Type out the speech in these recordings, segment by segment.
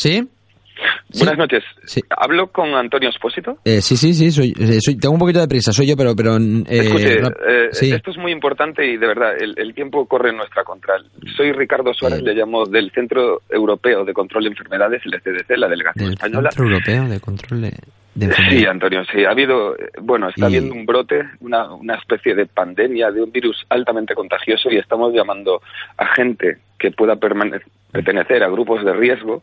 ¿Sí? Buenas noches. ¿Hablo con Antonio Espósito? Eh, sí, sí, sí, soy, eh, soy, tengo un poquito de prisa, soy yo, pero... pero eh, Escuche, eh, esto es muy importante y de verdad, el, tiempo corre en nuestra contra. Soy Ricardo Suárez, le llamo del Centro Europeo de Control de Enfermedades, el CDC, la delegación española. Centro Europeo de Control de... Sí, Antonio, sí. Ha habido, bueno, está habiendo un brote, una, una especie de pandemia de un virus altamente contagioso y estamos llamando a gente que pueda pertenecer a grupos de riesgo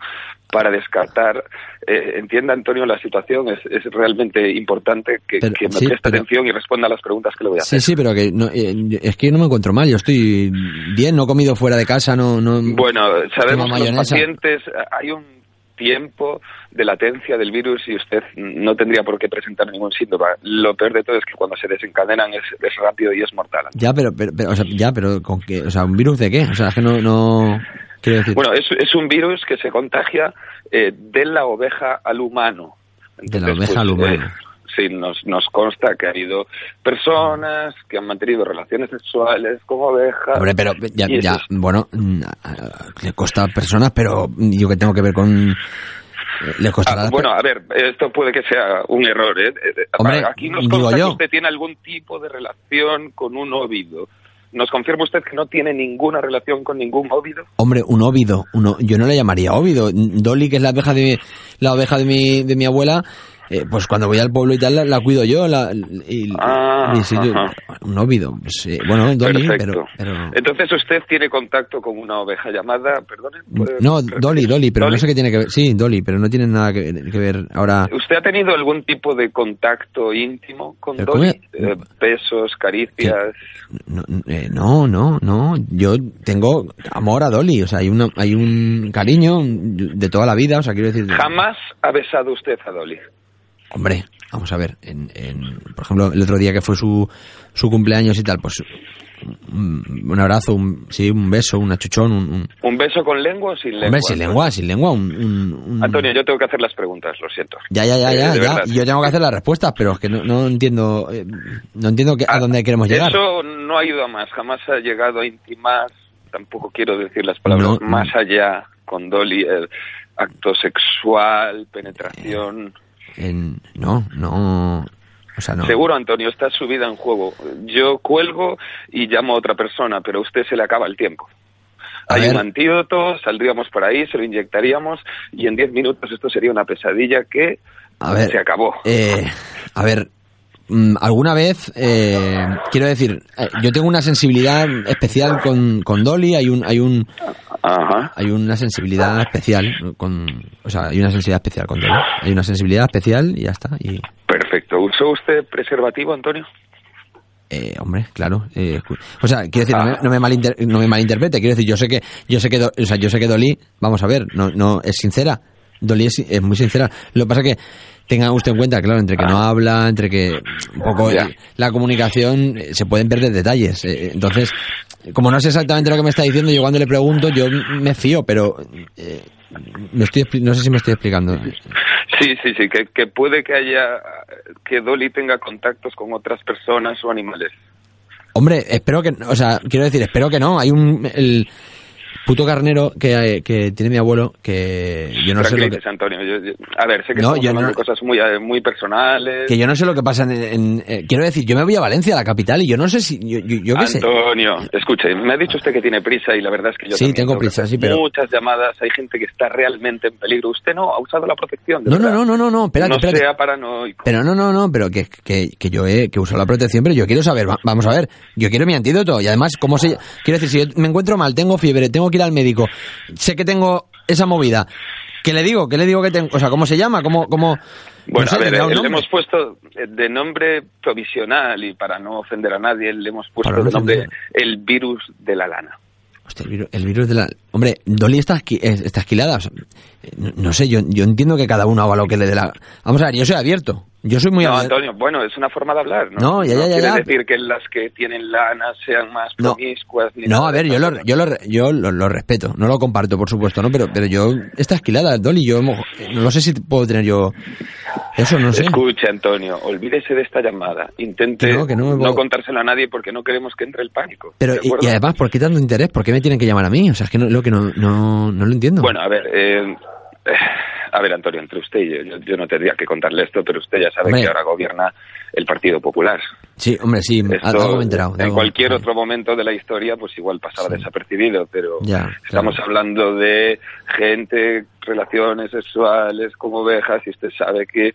para descartar. Eh, entienda, Antonio, la situación es, es realmente importante que, me preste atención y responda a las preguntas que le voy a hacer. Sí, sí, pero que no, eh, es que no me encuentro mal. Yo estoy bien, no he comido fuera de casa, no. no bueno, sabemos que los pacientes hay un tiempo de latencia del virus y usted no tendría por qué presentar ningún síntoma. Lo peor de todo es que cuando se desencadenan es, rápido y es mortal. Ya, pero, pero, o sea, ya, pero con qué, o sea, un virus de qué? O sea, es que no, no... Decir. Bueno, es, es un virus que se contagia eh, de la oveja al humano. de la oveja al pues, humano. Eh, sí, nos, nos consta que ha habido personas que han mantenido relaciones sexuales con ovejas. Hombre, pero ya, ya bueno, mm, le consta a personas, pero yo que tengo que ver con... Le ah, bueno, a ver, esto puede que sea un error. ¿eh? eh Hombre, Aquí nos consta que usted tiene algún tipo de relación con un óvido. ¿Nos confirma usted que no tiene ninguna relación con ningún óvido? Hombre, un óvido. Uno, yo no le llamaría óvido. Dolly, que es la oveja de, la oveja de mi, de mi abuela, eh, pues cuando voy al pueblo y tal la, cuido yo la, y, ah, un óvido pues, bueno Dolly pero, entonces usted tiene contacto con una oveja llamada perdone no Dolly Dolly pero no sé qué tiene que ver sí Dolly pero no tiene nada que, ver ahora. Usted ha tenido algún tipo de contacto íntimo con Dolly eh, besos caricias. Eh, no, no no. Yo tengo amor a Dolly o sea hay una hay un cariño de toda la vida o sea quiero decir jamás ha besado usted a Dolly Hombre, vamos a ver, en, por ejemplo, el otro día que fue su, su cumpleaños y tal, pues un, abrazo, un, sí, un beso, un achuchón. Un, un, beso con lengua o sin lengua? Hombre, sin lengua, sin lengua. Un, Antonio, yo tengo que hacer las preguntas, lo siento. Ya, ya, ya, ya, ya. Yo tengo que hacer las respuestas, pero es que no, no entiendo eh, no entiendo que, a ah, dónde queremos llegar. Eso no ayuda más, jamás ha llegado a intimar, tampoco quiero decir las palabras más allá con Dolly, el acto sexual, penetración no, no, o sea, no. Seguro, Antonio, está su vida en juego. Yo cuelgo y llamo a otra persona, pero a usted se le acaba el tiempo. Hay un antídoto, saldríamos por ahí, se lo inyectaríamos y en 10 minutos esto sería una pesadilla que se acabó. Eh, a ver, mm, alguna vez, eh, quiero decir, eh, yo tengo una sensibilidad especial con, con Dolly, hay un, hay un, hay una sensibilidad especial con, o sea, hay una sensibilidad especial con todo. Hay una sensibilidad especial y ya está. Y... Perfecto. ¿Usó usted preservativo, Antonio? Eh, hombre, claro. Eh, o sea, quiero decir, no, me, ah. no, me malinterprete. Quiero decir, yo sé que, yo sé que, o sea, yo sé que Dolly, vamos a ver, no, no es sincera. Dolly es, muy sincera. Lo que pasa que tenga usted en cuenta, claro, entre que no ah. habla, entre que un poco la comunicación eh, se pueden perder detalles. Eh, entonces, como no sé exactamente lo que me está diciendo, yo cuando le pregunto, yo me fío, pero eh, estoy, no sé si me estoy explicando. Sí, sí, sí, que, puede que haya, que Dolly tenga contactos con otras personas o animales. Hombre, espero que, o sea, quiero decir, espero que no. Hay un, el, puto carnero que, que tiene mi abuelo, que yo no sé lo que... Antonio, a ver, sé que no, yo cosas muy, eh, muy personales... Que yo no sé lo que pasa en, eh, quiero decir, yo me voy a Valencia, la capital, y yo no sé si... Yo, yo, qué Antonio, escuche, me ha dicho usted que tiene prisa y la verdad es que yo Sí, tengo prisa, sí, pero... Muchas llamadas, hay gente que está realmente en peligro. Usted no ha usado la protección, No, no, no, no, no, no, espérate, No sea paranoico. Pero no, no, no, pero que, que, que yo he que uso la protección, pero yo quiero saber, vamos a ver, yo quiero mi antídoto, y además, ¿cómo se...? Quiero decir, si yo me encuentro mal, tengo fiebre, tengo que ir al médico sé que tengo esa movida. ¿Qué le digo? ¿Qué le digo que tengo? O sea, ¿cómo se llama? ¿Cómo, cómo... Bueno, a ver, le, hemos puesto de nombre provisional y para no ofender a nadie, le hemos puesto de nombre el virus de la lana. Hostia, el virus, de la... Hombre, Dolly está, está esquilada. no, sé, yo, yo entiendo que cada uno haga lo que le dé la... Vamos a ver, yo soy abierto. Yo soy muy No, Antonio, bueno, es una forma de hablar, ¿no? No, ya, ya, ya. quiere decir que las que tienen lana sean más promiscuas. No, a ver, yo, lo, yo, lo, yo lo, respeto, no lo comparto, por supuesto, ¿no? Pero, pero yo, esta esquilada, Dolly, yo no sé si puedo tener yo eso, no sé. Escuche, Antonio, olvídese de esta llamada. Intente no, contárselo a nadie porque no queremos que entre el pánico. Pero, y, además, ¿por qué tanto interés? ¿Por qué me tienen que llamar a mí? O sea, es que no, lo que no, no, no lo entiendo. Bueno, a ver, Eh, a ver, Antonio, entre usted y yo, yo, no tendría que contarle esto, pero usted ya sabe que ahora gobierna el Partido Popular. Sí, hombre, sí, algo enterado. En cualquier otro momento de la historia, pues igual pasaba desapercibido, pero estamos hablando de gente, relaciones sexuales como ovejas, y usted sabe que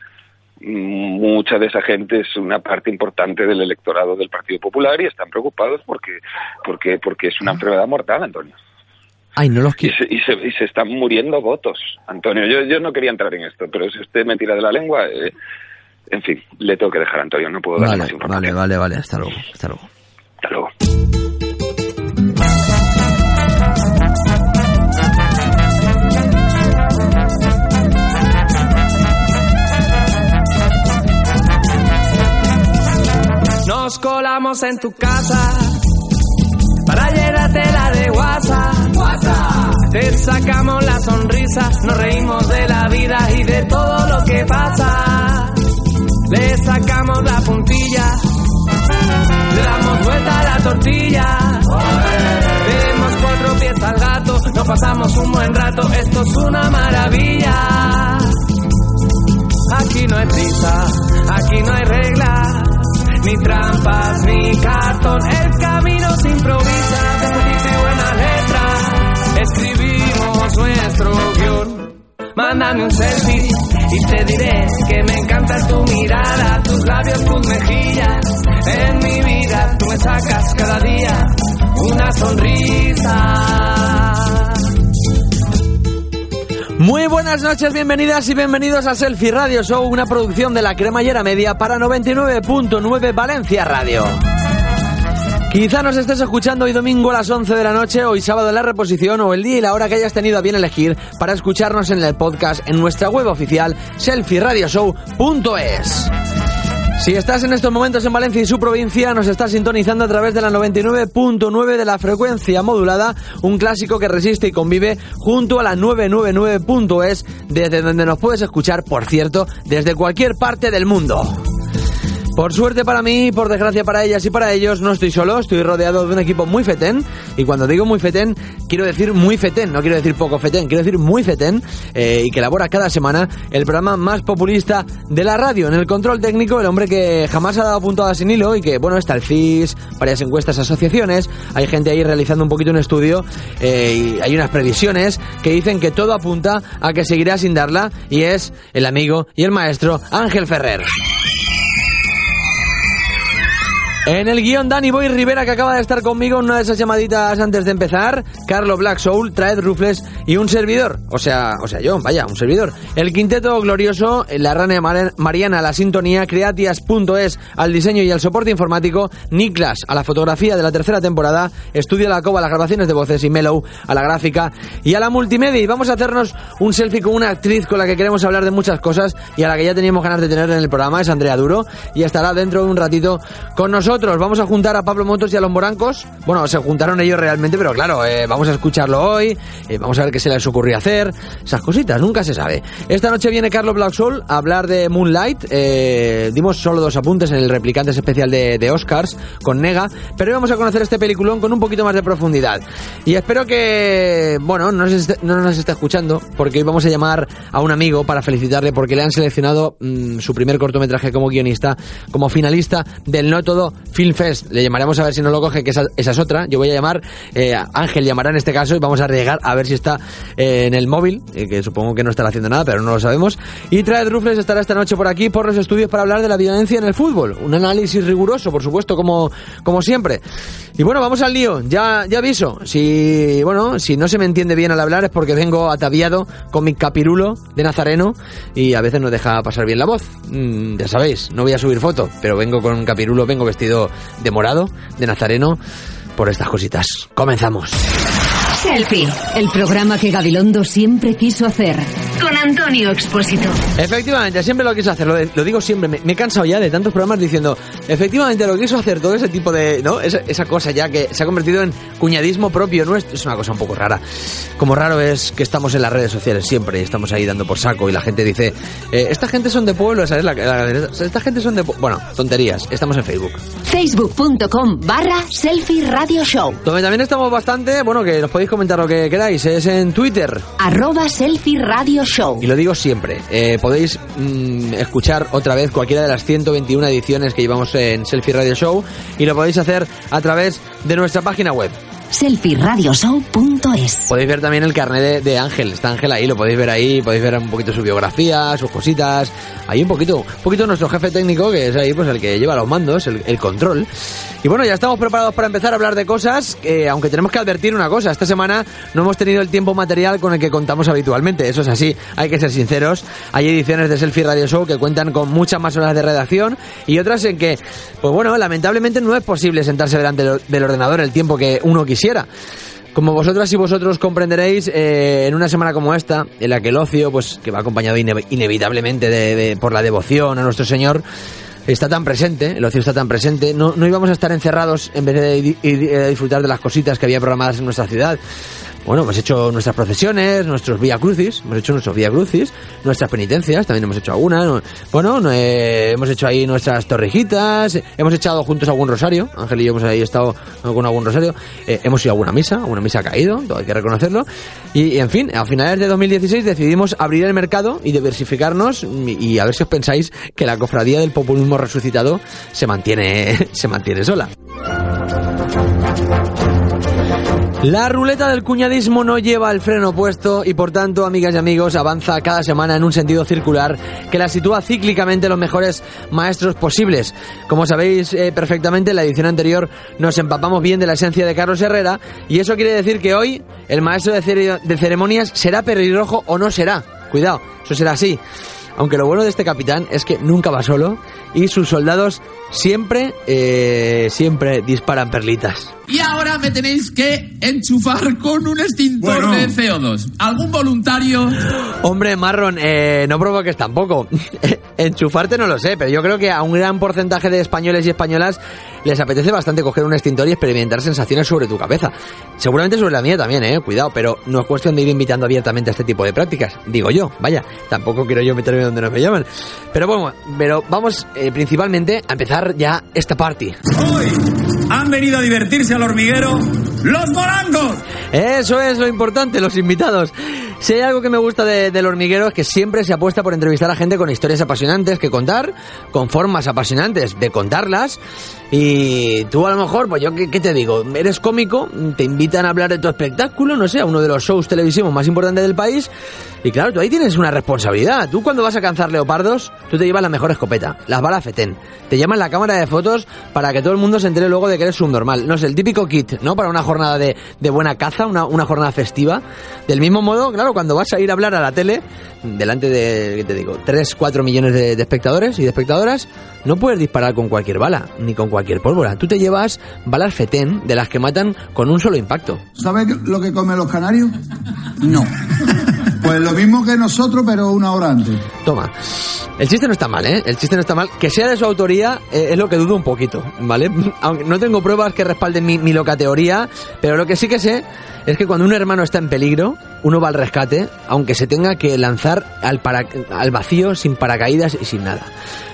mucha de esa gente es una parte importante del electorado del Partido Popular y están preocupados porque porque porque es una enfermedad mortal, Antonio. Ay, no los y, se, y, se, y se están muriendo votos, Antonio. Yo, yo no quería entrar en esto, pero si usted me tira de la lengua, eh, en fin, le tengo que dejar a Antonio, no puedo darle vale, más Vale, vale, vale, hasta luego, hasta luego. Hasta luego. Nos colamos en tu casa para llenarte la de WhatsApp. WhatsApp. Te sacamos la sonrisa, nos reímos de la vida y de todo lo que pasa. Le sacamos la puntilla, le damos vuelta a la tortilla. Vemos cuatro pies al gato, nos pasamos un buen rato, esto es una maravilla. Aquí no hay prisa, aquí no hay reglas, ni trampas, ni cartón, el camino se improvisa, de buena letra, escribimos nuestro guion. Mándame un selfie y te diré que me encanta tu mirada, tus labios, tus mejillas. En mi vida tú me sacas cada día una sonrisa. Muy buenas noches, bienvenidas y bienvenidos a Selfie Radio Show, una producción de la cremallera media para 99.9 Valencia Radio. Quizá nos estés escuchando hoy domingo a las 11 de la noche, hoy sábado en la reposición o el día y la hora que hayas tenido a bien elegir para escucharnos en el podcast en nuestra web oficial selfieradioshow.es. Si estás en estos momentos en Valencia y su provincia, nos estás sintonizando a través de la 99.9 de la frecuencia modulada, un clásico que resiste y convive junto a la 999.es, desde donde nos puedes escuchar, por cierto, desde cualquier parte del mundo. Por suerte para mí, por desgracia para ellas y para ellos, no estoy solo, estoy rodeado de un equipo muy fetén. Y cuando digo muy fetén, quiero decir muy fetén, no quiero decir poco fetén, quiero decir muy fetén. Eh, y que elabora cada semana el programa más populista de la radio. En el control técnico, el hombre que jamás ha dado puntada sin hilo y que, bueno, está el FIS, varias encuestas, asociaciones. Hay gente ahí realizando un poquito un estudio eh, y hay unas previsiones que dicen que todo apunta a que seguirá sin darla. Y es el amigo y el maestro Ángel Ferrer. En el guion Dani Boy Rivera que acaba de estar conmigo una de esas llamaditas antes de empezar, Carlo Black Soul, Traed Rufles y un servidor, o sea, o sea yo, vaya, un servidor. El quinteto glorioso, la rana Mariana, la sintonía, Creatias.es al diseño y al soporte informático, Niklas a la fotografía de la tercera temporada, Estudia la Cova las grabaciones de voces y Mellow a la gráfica y a la multimedia. Y vamos a hacernos un selfie con una actriz con la que queremos hablar de muchas cosas y a la que ya teníamos ganas de tener en el programa, es Andrea Duro, y estará dentro de un ratito con nosotros vamos a juntar a Pablo Motos y a los Morancos. Bueno, se juntaron ellos realmente, pero claro, eh, vamos a escucharlo hoy, eh, vamos a ver qué se les ocurrió hacer, esas cositas, nunca se sabe. Esta noche viene Carlos Blacksol a hablar de Moonlight, eh, dimos solo dos apuntes en el Replicantes especial de, Oscars con Nega, pero hoy vamos a conocer este peliculón con un poquito más de profundidad. Y espero que, bueno, no nos esté, no nos esté escuchando, porque hoy vamos a llamar a un amigo para felicitarle porque le han seleccionado mm, su primer cortometraje como guionista, como finalista del No Todo Filmfest. Le llamaremos a ver si no lo coge, que esa, es otra. Yo voy a llamar, eh, Ángel llamará en este caso y vamos a llegar a ver si está eh, en el móvil, eh, que supongo que no estará haciendo nada, pero no lo sabemos. Y Traed Rufles estará esta noche por aquí, por los estudios, para hablar de la violencia en el fútbol. Un análisis riguroso, por supuesto, como, como siempre. Y bueno, vamos al lío. Ya, ya aviso. Si, bueno, si no se me entiende bien al hablar es porque vengo ataviado con mi capirulo de nazareno y a veces no deja pasar bien la voz. Mm, ya sabéis, no voy a subir foto, pero vengo con un capirulo, vengo vestido de morado, de nazareno, por estas cositas. Comenzamos. Selfie, el programa que Gabilondo siempre quiso hacer. Con Antonio Expósito. Efectivamente, siempre lo quiso hacer, lo, digo siempre, me, he cansado ya de tantos programas diciendo, efectivamente lo quiso hacer, todo ese tipo de, ¿no? Esa, esa, cosa ya que se ha convertido en cuñadismo propio nuestro, es una cosa un poco rara. Como raro es que estamos en las redes sociales siempre y estamos ahí dando por saco y la gente dice, eh, esta gente son de pueblo, ¿sabes? La, esta gente son de... Bueno, tonterías, estamos en Facebook. Facebook.com barra Selfie Radio Show. Donde también estamos bastante, bueno, que nos podéis comentar lo que queráis, es en Twitter. Arroba Selfie Radio Show. Y lo digo siempre, eh, podéis mm, escuchar otra vez cualquiera de las 121 ediciones que llevamos en Selfie Radio Show y lo podéis hacer a través de nuestra página web selfieradioshow.es. Podéis ver también el carnet de, Ángel, está Ángel ahí, lo podéis ver ahí, podéis ver un poquito su biografía, sus cositas, ahí un poquito, un poquito nuestro jefe técnico, que es ahí pues el que lleva los mandos, el, control. Y bueno, ya estamos preparados para empezar a hablar de cosas, aunque tenemos que advertir una cosa, esta semana no hemos tenido el tiempo material con el que contamos habitualmente, eso es así, hay que ser sinceros, hay ediciones de Selfie Radio Show que cuentan con muchas más horas de redacción y otras en que, pues bueno, lamentablemente no es posible sentarse delante del ordenador el tiempo que uno quisiera como vosotras y vosotros comprenderéis, eh, en una semana como esta, en la que el ocio, pues que va acompañado inevitablemente de, por la devoción a nuestro Señor, está tan presente, el ocio está tan presente, no, no íbamos a estar encerrados en vez de ir a disfrutar de las cositas que había programadas en nuestra ciudad bueno, hemos hecho nuestras procesiones, nuestros vía crucis, hemos hecho nuestros vía crucis, nuestras penitencias, también hemos hecho algunas. Bueno, eh, hemos hecho ahí nuestras torrejitas, hemos echado juntos algún rosario, Ángel y yo hemos ahí estado con algún rosario, eh, hemos ido a alguna misa, alguna misa ha caído, todo hay que reconocerlo. Y, en fin, a finales de 2016 decidimos abrir el mercado y diversificarnos y, a ver si os pensáis que la cofradía del populismo resucitado se mantiene, se mantiene sola. La ruleta del cuñadismo no lleva el freno puesto y por tanto, amigas y amigos, avanza cada semana en un sentido circular que la sitúa cíclicamente los mejores maestros posibles. Como sabéis eh, perfectamente, en la edición anterior nos empapamos bien de la esencia de Carlos Herrera y eso quiere decir que hoy el maestro de, ceremonias será pelirrojo o no será. Cuidado, eso será así. Aunque lo bueno de este capitán es que nunca va solo y sus soldados siempre, eh, siempre disparan perlitas. Y ahora me tenéis que enchufar con un extintor de CO2. ¿Algún voluntario? Hombre, Marron, eh, no provoques tampoco. Enchufarte no lo sé, pero yo creo que a un gran porcentaje de españoles y españolas les apetece bastante coger un extintor y experimentar sensaciones sobre tu cabeza. Seguramente sobre la mía también, eh, cuidado, pero no es cuestión de ir invitando abiertamente a este tipo de prácticas. Digo yo, vaya, tampoco quiero yo meterme donde no me llaman. Pero bueno, pero vamos eh, principalmente a empezar ya esta party. Hoy han venido a divertirse al hormiguero los morangos. Eso es lo importante, los invitados. Si hay algo que me gusta del hormiguero es que siempre se apuesta por entrevistar a gente con historias apasionantes que contar, con formas apasionantes de contarlas. Y tú a lo mejor, pues yo, ¿qué, te digo? Eres cómico, te invitan a hablar de tu espectáculo, no sé, a uno de los shows televisivos más importantes del país. Y claro, tú ahí tienes una responsabilidad. Tú cuando vas a cazar leopardos, tú te llevas la mejor escopeta, las balas FETEN. Te llaman la cámara de fotos para que todo el mundo se entere luego de que eres subnormal. No sé, el típico kit, ¿no? Para una jornada de, buena caza, una, una jornada festiva. Del mismo modo, claro, cuando vas a ir a hablar a la tele, delante de, ¿qué te digo? 3, 4 millones de, de espectadores y de espectadoras, no puedes disparar con cualquier bala, ni con cualquier pólvora. Tú te llevas balas FETEN de las que matan con un solo impacto. ¿Sabes lo que comen los canarios? No. Pues lo mismo que nosotros, pero una hora antes. Toma. El chiste no está mal, ¿eh? El chiste no está mal. Que sea de su autoría eh, es lo que dudo un poquito, ¿vale? Aunque no tengo pruebas que respalden mi, mi loca teoría, pero lo que sí que sé es que cuando un hermano está en peligro, uno va al rescate, aunque se tenga que lanzar al, al vacío sin paracaídas y sin nada.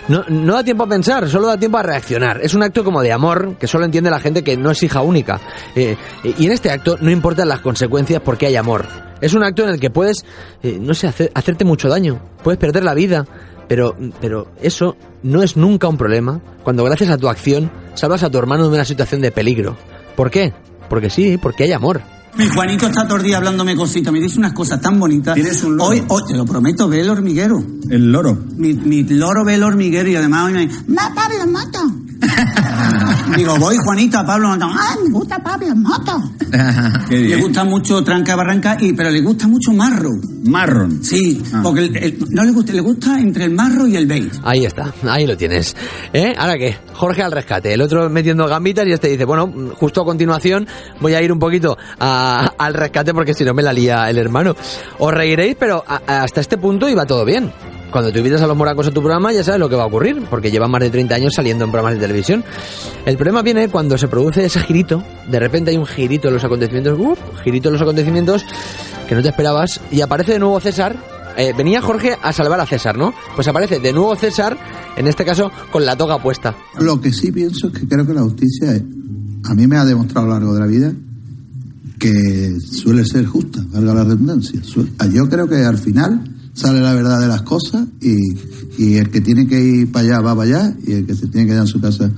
No, no da tiempo a pensar, solo da tiempo a reaccionar. Es un acto como de amor que solo entiende la gente que no es hija única. Eh, y en este acto no importan las consecuencias porque hay amor. Es un acto en el que puedes, eh, no sé, hacerte mucho daño. Puedes perder la vida. Pero, pero eso no es nunca un problema cuando gracias a tu acción salvas a tu hermano de una situación de peligro. ¿Por qué? Porque sí, porque hay amor. Mi Juanito está todo el día hablándome cositas, me dice unas cosas tan bonitas. ¿Tienes un loro? Hoy, hoy, te lo prometo, ve el hormiguero. ¿El loro? Mi, mi loro ve el hormiguero y además hoy me dice, ¡Ma, Pablo Moto! Digo, voy Juanita, Pablo Moto. ¡Ah, me gusta Pablo Moto! le gusta mucho Tranca Barranca, y, pero le gusta mucho Marro. Marron. Sí, ah. porque no le gusta, le gusta entre el Marro y el Bait. Ahí está, ahí lo tienes. ¿Eh? ¿Ahora qué? Jorge al rescate, el otro metiendo gambitas y este dice, bueno, justo a continuación voy a ir un poquito al rescate porque si no me la lía el hermano. Os reiréis, pero hasta este punto iba todo bien. Cuando tú invitas a los moracos a tu programa ya sabes lo que va a ocurrir, porque llevan más de 30 años saliendo en programas de televisión. El problema viene cuando se produce ese girito, de repente hay un girito en los acontecimientos, ¡uh! girito en los acontecimientos que no te esperabas, y aparece de nuevo César. Eh, venía Jorge a salvar a César, ¿no? Pues aparece de nuevo César, en este caso con la toga puesta. Lo que sí pienso es que creo que la justicia, a mí me ha demostrado a lo largo de la vida que suele ser justa, valga la redundancia. Yo creo que al final sale la verdad de las cosas y, y el que tiene que ir para allá va para allá y el que se tiene que quedar en su casa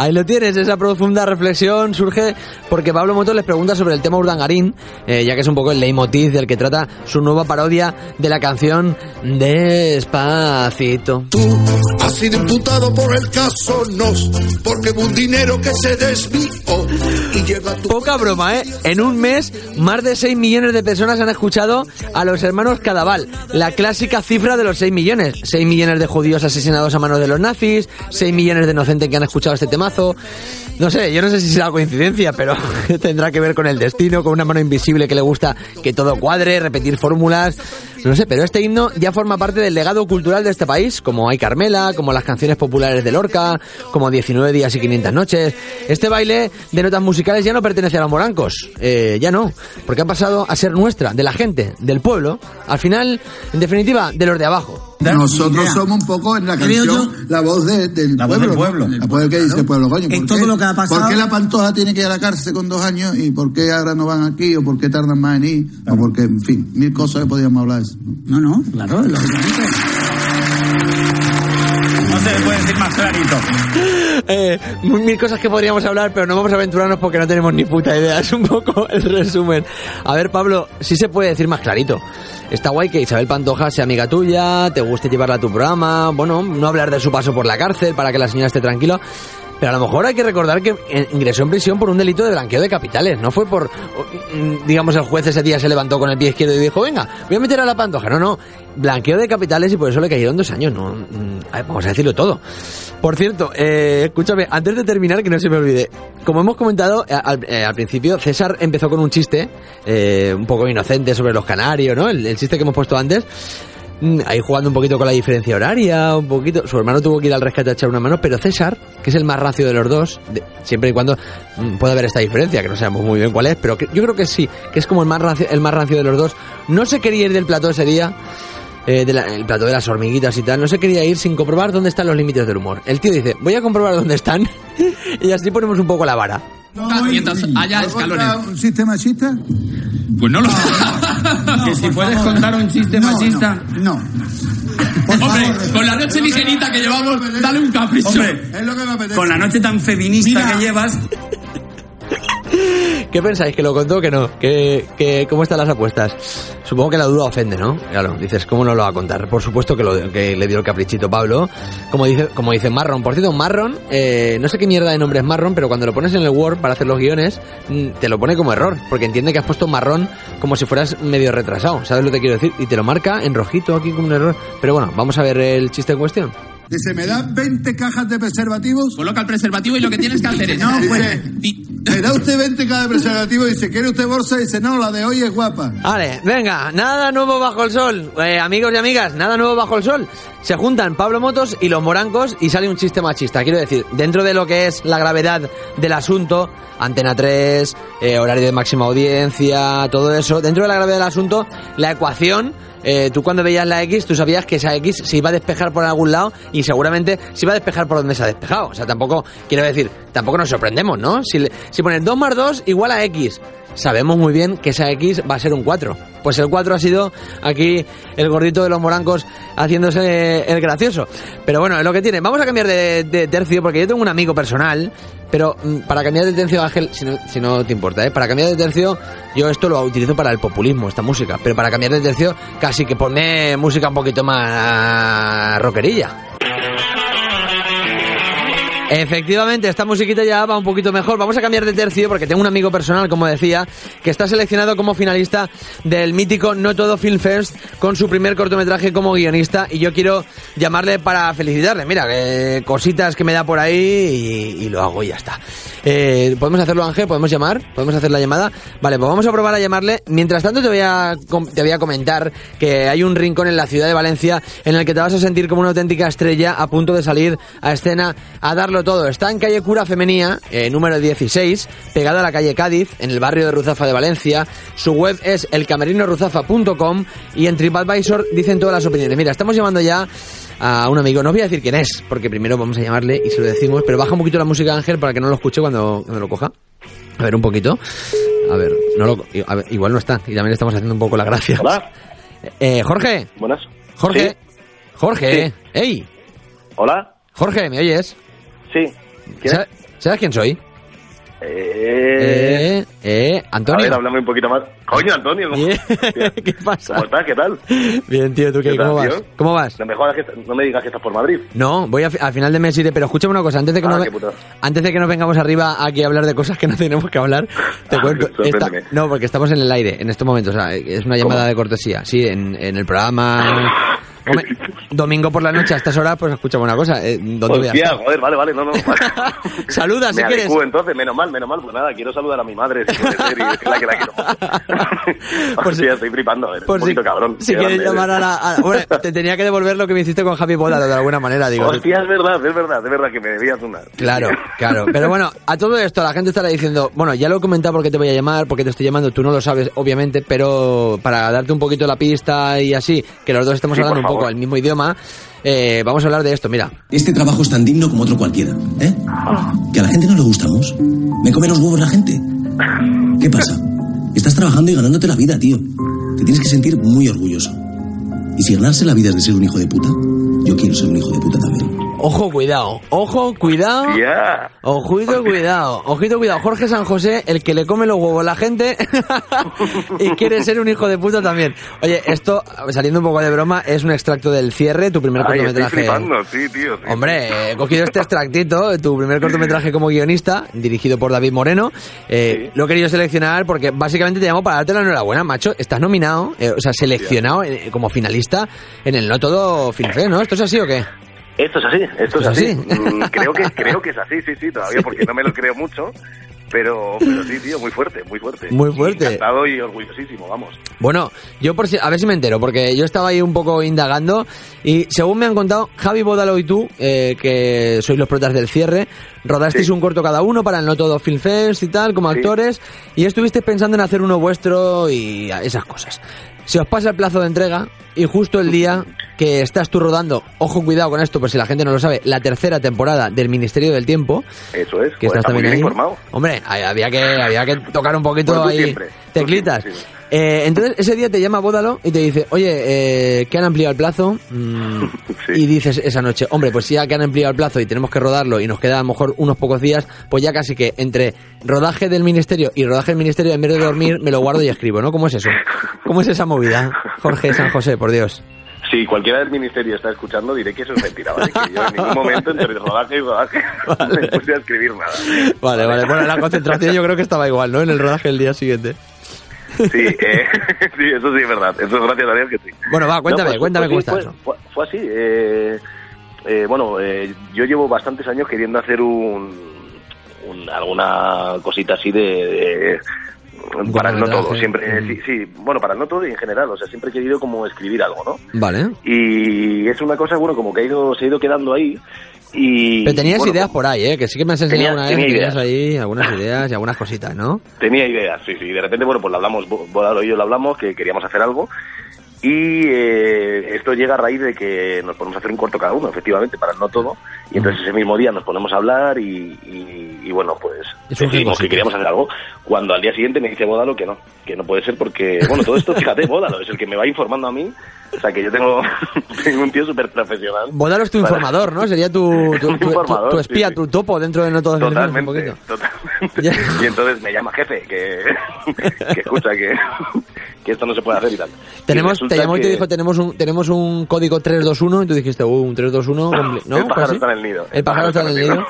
Ahí lo tienes, esa profunda reflexión surge porque Pablo Motos les pregunta sobre el tema Urdangarín, eh, ya que es un poco el leitmotiv del que trata su nueva parodia de la canción Despacito. Tú has sido imputado por el caso Nos, porque un dinero que se desvió y llega tu... Poca broma, ¿eh? En un mes, más de 6 millones de personas han escuchado a los hermanos Cadaval, la clásica cifra de los 6 millones. 6 millones de judíos asesinados a manos de los nazis, 6 millones de inocentes que han escuchado este No sé, yo no sé si será coincidencia, pero tendrá que ver con el destino, con una mano invisible que le gusta que todo cuadre, repetir fórmulas. No sé, pero este himno ya forma parte del legado cultural de este país, como Hay Carmela, como las canciones populares de Lorca, como 19 días y 500 noches. Este baile de notas musicales ya no pertenece a los morancos, eh, ya no, porque ha pasado a ser nuestra, de la gente, del pueblo, al final, en definitiva, de los de abajo. Nosotros somos un poco en la canción la voz de- del La voz pueblo. del pueblo. ¿no? La voz que dice el pueblo, coño. ¿por todo qué- lo que ha pasado- ¿Por qué la pantoja tiene que ir a la cárcel con dos años y por qué ahora no van aquí o por qué tardan más en ir? O porque, en fin, mil cosas que podíamos hablar de eso. ¿no? No, no, claro, lógicamente. No se le puede decir más clarito. Eh, mil cosas que podríamos hablar, pero no vamos a aventurarnos porque no tenemos ni puta idea. Es un poco el resumen. A ver, Pablo, sí se puede decir más clarito. Está guay que Isabel Pantoja sea amiga tuya, te guste llevarla a tu programa, bueno, no hablar de su paso por la cárcel para que la señora esté tranquila. Pero a lo mejor hay que recordar que ingresó en prisión por un delito de blanqueo de capitales. No fue por, mm, digamos, el juez ese día se levantó con el pie izquierdo y dijo, venga, voy a meter a la pantoja. No, no, blanqueo de capitales y por eso le cayeron dos años. No, mm, vamos a decirlo todo. Por cierto, eh, escúchame, antes de terminar, que no se me olvide. Como hemos comentado eh, al, eh, al principio, César empezó con un chiste eh, un poco inocente sobre los canarios, ¿no? El, el chiste que hemos puesto antes. Mm, Ahí jugando un poquito con la diferencia horaria, un poquito. Su hermano tuvo que ir al rescate a echar una mano, pero César, que es el más rancio de los dos, siempre y cuando mm, pueda haber esta diferencia, que no sabemos muy bien cuál es, pero yo creo que sí, que es como el más rancio, el más rancio de los dos. No se quería ir del plató ese día, eh, de la- el plató de las hormiguitas y tal, no se quería ir sin comprobar dónde están los límites del humor. El tío dice, voy a comprobar dónde están, y así ponemos un poco la vara. Mientras haya ¿Has escalones. ¿Un sistema machista? Pues no lo sé. Que si puedes contar un chiste No, machista. No. no. Por Hombre, favor, con la noche ligerita que llevamos, dale un capricho. Hombre, Es lo que me apetece. con la noche tan feminista Mira. que llevas, ¿Qué pensáis? ¿Que lo contó que no? ¿Que, que, ¿Cómo están las apuestas? Supongo que la duda ofende, ¿no? Claro, dices, ¿cómo no lo va a contar? Por supuesto que, lo, que le dio el caprichito Pablo. Como dice, como dice Marron. Por cierto, Marron, eh, no sé qué mierda de nombre es Marron, pero cuando lo pones en el Word para hacer los guiones, mm, te lo pone como error, porque entiende que has puesto marrón como si fueras medio retrasado. ¿Sabes lo que quiero decir? Y te lo marca en rojito aquí como un error. Pero bueno, vamos a ver el chiste en cuestión. Dice, ¿me da 20 cajas de preservativos? Coloca el preservativo y lo que tienes que hacer es. No, pues. ¿Me da usted 20 cajas de preservativos? Dice, ¿quiere usted bolsa? Dice, no, la de hoy es guapa. Vale, venga, nada nuevo bajo el sol. Eh, amigos y amigas, nada nuevo bajo el sol. Se juntan Pablo Motos y los morancos y sale un chiste machista. Quiero decir, dentro de lo que es la gravedad del asunto, Antena 3, eh, horario de máxima audiencia, todo eso, dentro de la gravedad del asunto, la ecuación, eh, tú cuando veías la X, tú sabías que esa X se iba a despejar por algún lado y seguramente se iba a despejar por donde se ha despejado. O sea, tampoco, quiero decir, tampoco nos sorprendemos, ¿no? Si, si pones 2 más 2 igual a X, sabemos muy bien que esa X va a ser un 4. Pues el 4 ha sido aquí el gordito de los morancos haciéndose el gracioso. Pero bueno, es lo que tiene. Vamos a cambiar de, de tercio porque yo tengo un amigo personal, pero mm, para cambiar de tercio, Ángel, si no, si no te importa, ¿eh? para cambiar de tercio, yo esto lo utilizo para el populismo, esta música, pero para cambiar de tercio, casi que ponme música un poquito más rockerilla. Efectivamente, esta musiquita ya va un poquito mejor. Vamos a cambiar de tercio porque tengo un amigo personal, como decía, que está seleccionado como finalista del mítico No Todo Film Fest con su primer cortometraje como guionista y yo quiero llamarle para felicitarle. Mira, que cositas que me da por ahí y, lo hago y ya está. Eh, ¿Podemos hacerlo, Ángel? ¿Podemos llamar? ¿Podemos hacer la llamada? Vale, pues vamos a probar a llamarle. Mientras tanto te voy a, te voy a comentar que hay un rincón en la ciudad de Valencia en el que te vas a sentir como una auténtica estrella a punto de salir a escena a darlo todo. Está en calle Cura Femenía, eh, número 16, pegado a la calle Cádiz, en el barrio de Ruzafa de Valencia. Su web es elcamerinoruzafa.com y en TripAdvisor dicen todas las opiniones. Mira, estamos llamando ya a un amigo, no voy a decir quién es, porque primero vamos a llamarle y se lo decimos, pero baja un poquito la música Ángel para que no lo escuche cuando, cuando lo coja. A ver, un poquito. A ver, no lo, a ver, igual no está, y también estamos haciendo un poco la gracia. Hola. Eh, Jorge. Buenas. Jorge. Sí. Jorge. Sí. ¡Ey! Hola. Jorge, ¿me oyes? Sí. ¿Quién ¿Sabes, sabes quién soy? Eh... Eh, eh, Antonio. A ver, háblame un poquito más. Coño, Antonio. ¿cómo, Bien. ¿Qué pasa? ¿Cómo estás? ¿Qué tal? Bien, tío, ¿tú qué? ¿Qué tal, ¿Cómo vas? tío? ¿Cómo vas? No me, jodas que, no me digas que estás por Madrid. No, voy a, al final de mes iré, pero escúchame una cosa, antes de que, Ah, antes de que nos vengamos arriba aquí a hablar de cosas que no tenemos que hablar, te Ah, cuento. esta- no, porque estamos en el aire en este momento, o sea, es una llamada ¿Cómo? de cortesía. Sí, en, en el programa. Hombre, domingo por la noche a estas horas, pues escuchame una cosa. eh, ¿Dónde voy a estar? joder, vale, vale, no, no. Saluda, si me quieres. adecuo, entonces, menos mal, menos mal. Pues nada, quiero saludar a mi madre, si puede ser, y es la que la quiero si- Hostia, estoy flipando, eres Por un si, cabrón. si quieres grande llamar a la. a- bueno, te tenía que devolver lo que me hiciste con Javi Boda de alguna manera, digo. Hostia, es verdad, es verdad, es verdad que me debías una. Claro, claro. Pero bueno, a todo esto la gente estará diciendo, bueno, ya lo he comentado porque te voy a llamar, porque te estoy llamando, tú no lo sabes, obviamente, pero para darte un poquito la pista y así, que los dos estemos Sí, hablando poco el mismo idioma, eh, vamos a hablar de esto, mira. Este trabajo es tan digno como otro cualquiera, ¿eh? Que a la gente no le gustamos. ¿Me come los huevos la gente? ¿Qué pasa? Estás trabajando y ganándote la vida, tío. Te tienes que sentir muy orgulloso. Y si ganarse la vida es de ser un hijo de puta, yo quiero ser un hijo de puta también. Ojo, cuidado, ojo, cuidado. Ya. Ojito, cuidado, ojito, cuidado. Jorge San José, el que le come los huevos a la gente y quiere ser un hijo de puta también. Oye, esto, saliendo un poco de broma, es un extracto del cierre, tu primer Ay, estoy cortometraje. flipando, sí, tío. sí. Hombre, he cogido este extractito, tu primer cortometraje como guionista, dirigido por David Moreno. Eh, Sí. Lo he querido seleccionar porque básicamente te llamo para darte la enhorabuena, macho. Estás nominado, eh, o sea, seleccionado eh, como finalista en el No Todo Film ¿no? ¿Esto es así o qué? Esto es así, esto es ¿Es así. Mm, creo que creo que es así, sí, sí, todavía porque no me lo creo mucho, pero pero sí, tío, muy fuerte, muy fuerte. Muy fuerte. Encantado y orgullosísimo, vamos. Bueno, yo por si, a ver si me entero, porque yo estaba ahí un poco indagando y según me han contado, Javi Bódalo y tú, eh, que sois los protas del cierre, rodasteis Sí. un corto cada uno para el No Todo Film Fest y tal, como Sí. actores, y estuvisteis pensando en hacer uno vuestro y esas cosas. Se os pasa el plazo de entrega y justo el día que estás tú rodando, ojo cuidado con esto, por si la gente no lo sabe, la tercera temporada del Ministerio del Tiempo, Eso es. que estás también ahí. informado. Hombre, había que, había que tocar un poquito Bueno, ahí siempre, teclitas. siempre. Eh, entonces ese día te llama Bódalo y te dice, oye, eh, que han ampliado el plazo. Mm, Sí. Y dices esa noche, hombre, pues ya que han ampliado el plazo y tenemos que rodarlo y nos queda a lo mejor unos pocos días, pues ya casi que entre rodaje del ministerio y rodaje del ministerio, en vez de dormir, me lo guardo y escribo, ¿no? ¿Cómo es eso? ¿Cómo es esa movida? Jorge San José, por Dios. Si cualquiera del ministerio está escuchando, diré que eso es mentira, ¿vale? Que yo en ningún momento entre rodaje y rodaje me puse a escribir nada. Vale, vale. Bueno, la concentración yo creo que estaba igual, ¿no? En el rodaje el día siguiente. Sí, eh, sí, eso sí es verdad. Eso es gracias a Dios que sí. Bueno, va, cuéntame, No, pues- cuéntame pues cómo sí, está eso. fue, fue- fue así. eh, eh, bueno, eh, yo llevo bastantes años queriendo hacer un, un- alguna cosita así de, de- para el no todo, siempre, Mm. sí, sí, bueno, para el no todo y en general, o sea, siempre he querido como escribir algo, ¿no? Vale. Y es una cosa, bueno, como que ha ido, se ha ido quedando ahí y... Pero tenías bueno, ideas por ahí, ¿eh? Que sí que me has enseñado Tenía- una vez tenía que tenías ideas. ahí algunas ideas y algunas cositas, ¿no? Tenía ideas, sí, sí. Y de repente, bueno, pues lo hablamos, Bodalo y yo lo hablamos, que queríamos hacer algo. Y eh, esto llega a raíz de que nos ponemos a hacer un corto cada uno, efectivamente, para no todo. Y entonces ese mismo día nos ponemos a hablar y, y- y, bueno, pues decidimos que queríamos hacer algo. Cuando al día siguiente me dice Bodalo que no, que no puede ser porque, bueno, todo esto, fíjate, Bodalo es el que me va informando a mí. O sea, que yo tengo, tengo un tío súper profesional. Bodalo es tu informador, ¿no? Sería tu, tu, tu- Informador, tu- tu sí, espía, sí. tu topo dentro de no todos los un poquito. Totalmente, totalmente. Y entonces me llama jefe, que, que escucha que, que esto no se puede hacer y tal. Tenemos, te llamó y te dijo, tenemos un, tenemos un código 321 y tú dijiste, uh, un 321, compli- ¿no? El ¿Fue pájaro está en el nido. El pájaro está en el nido.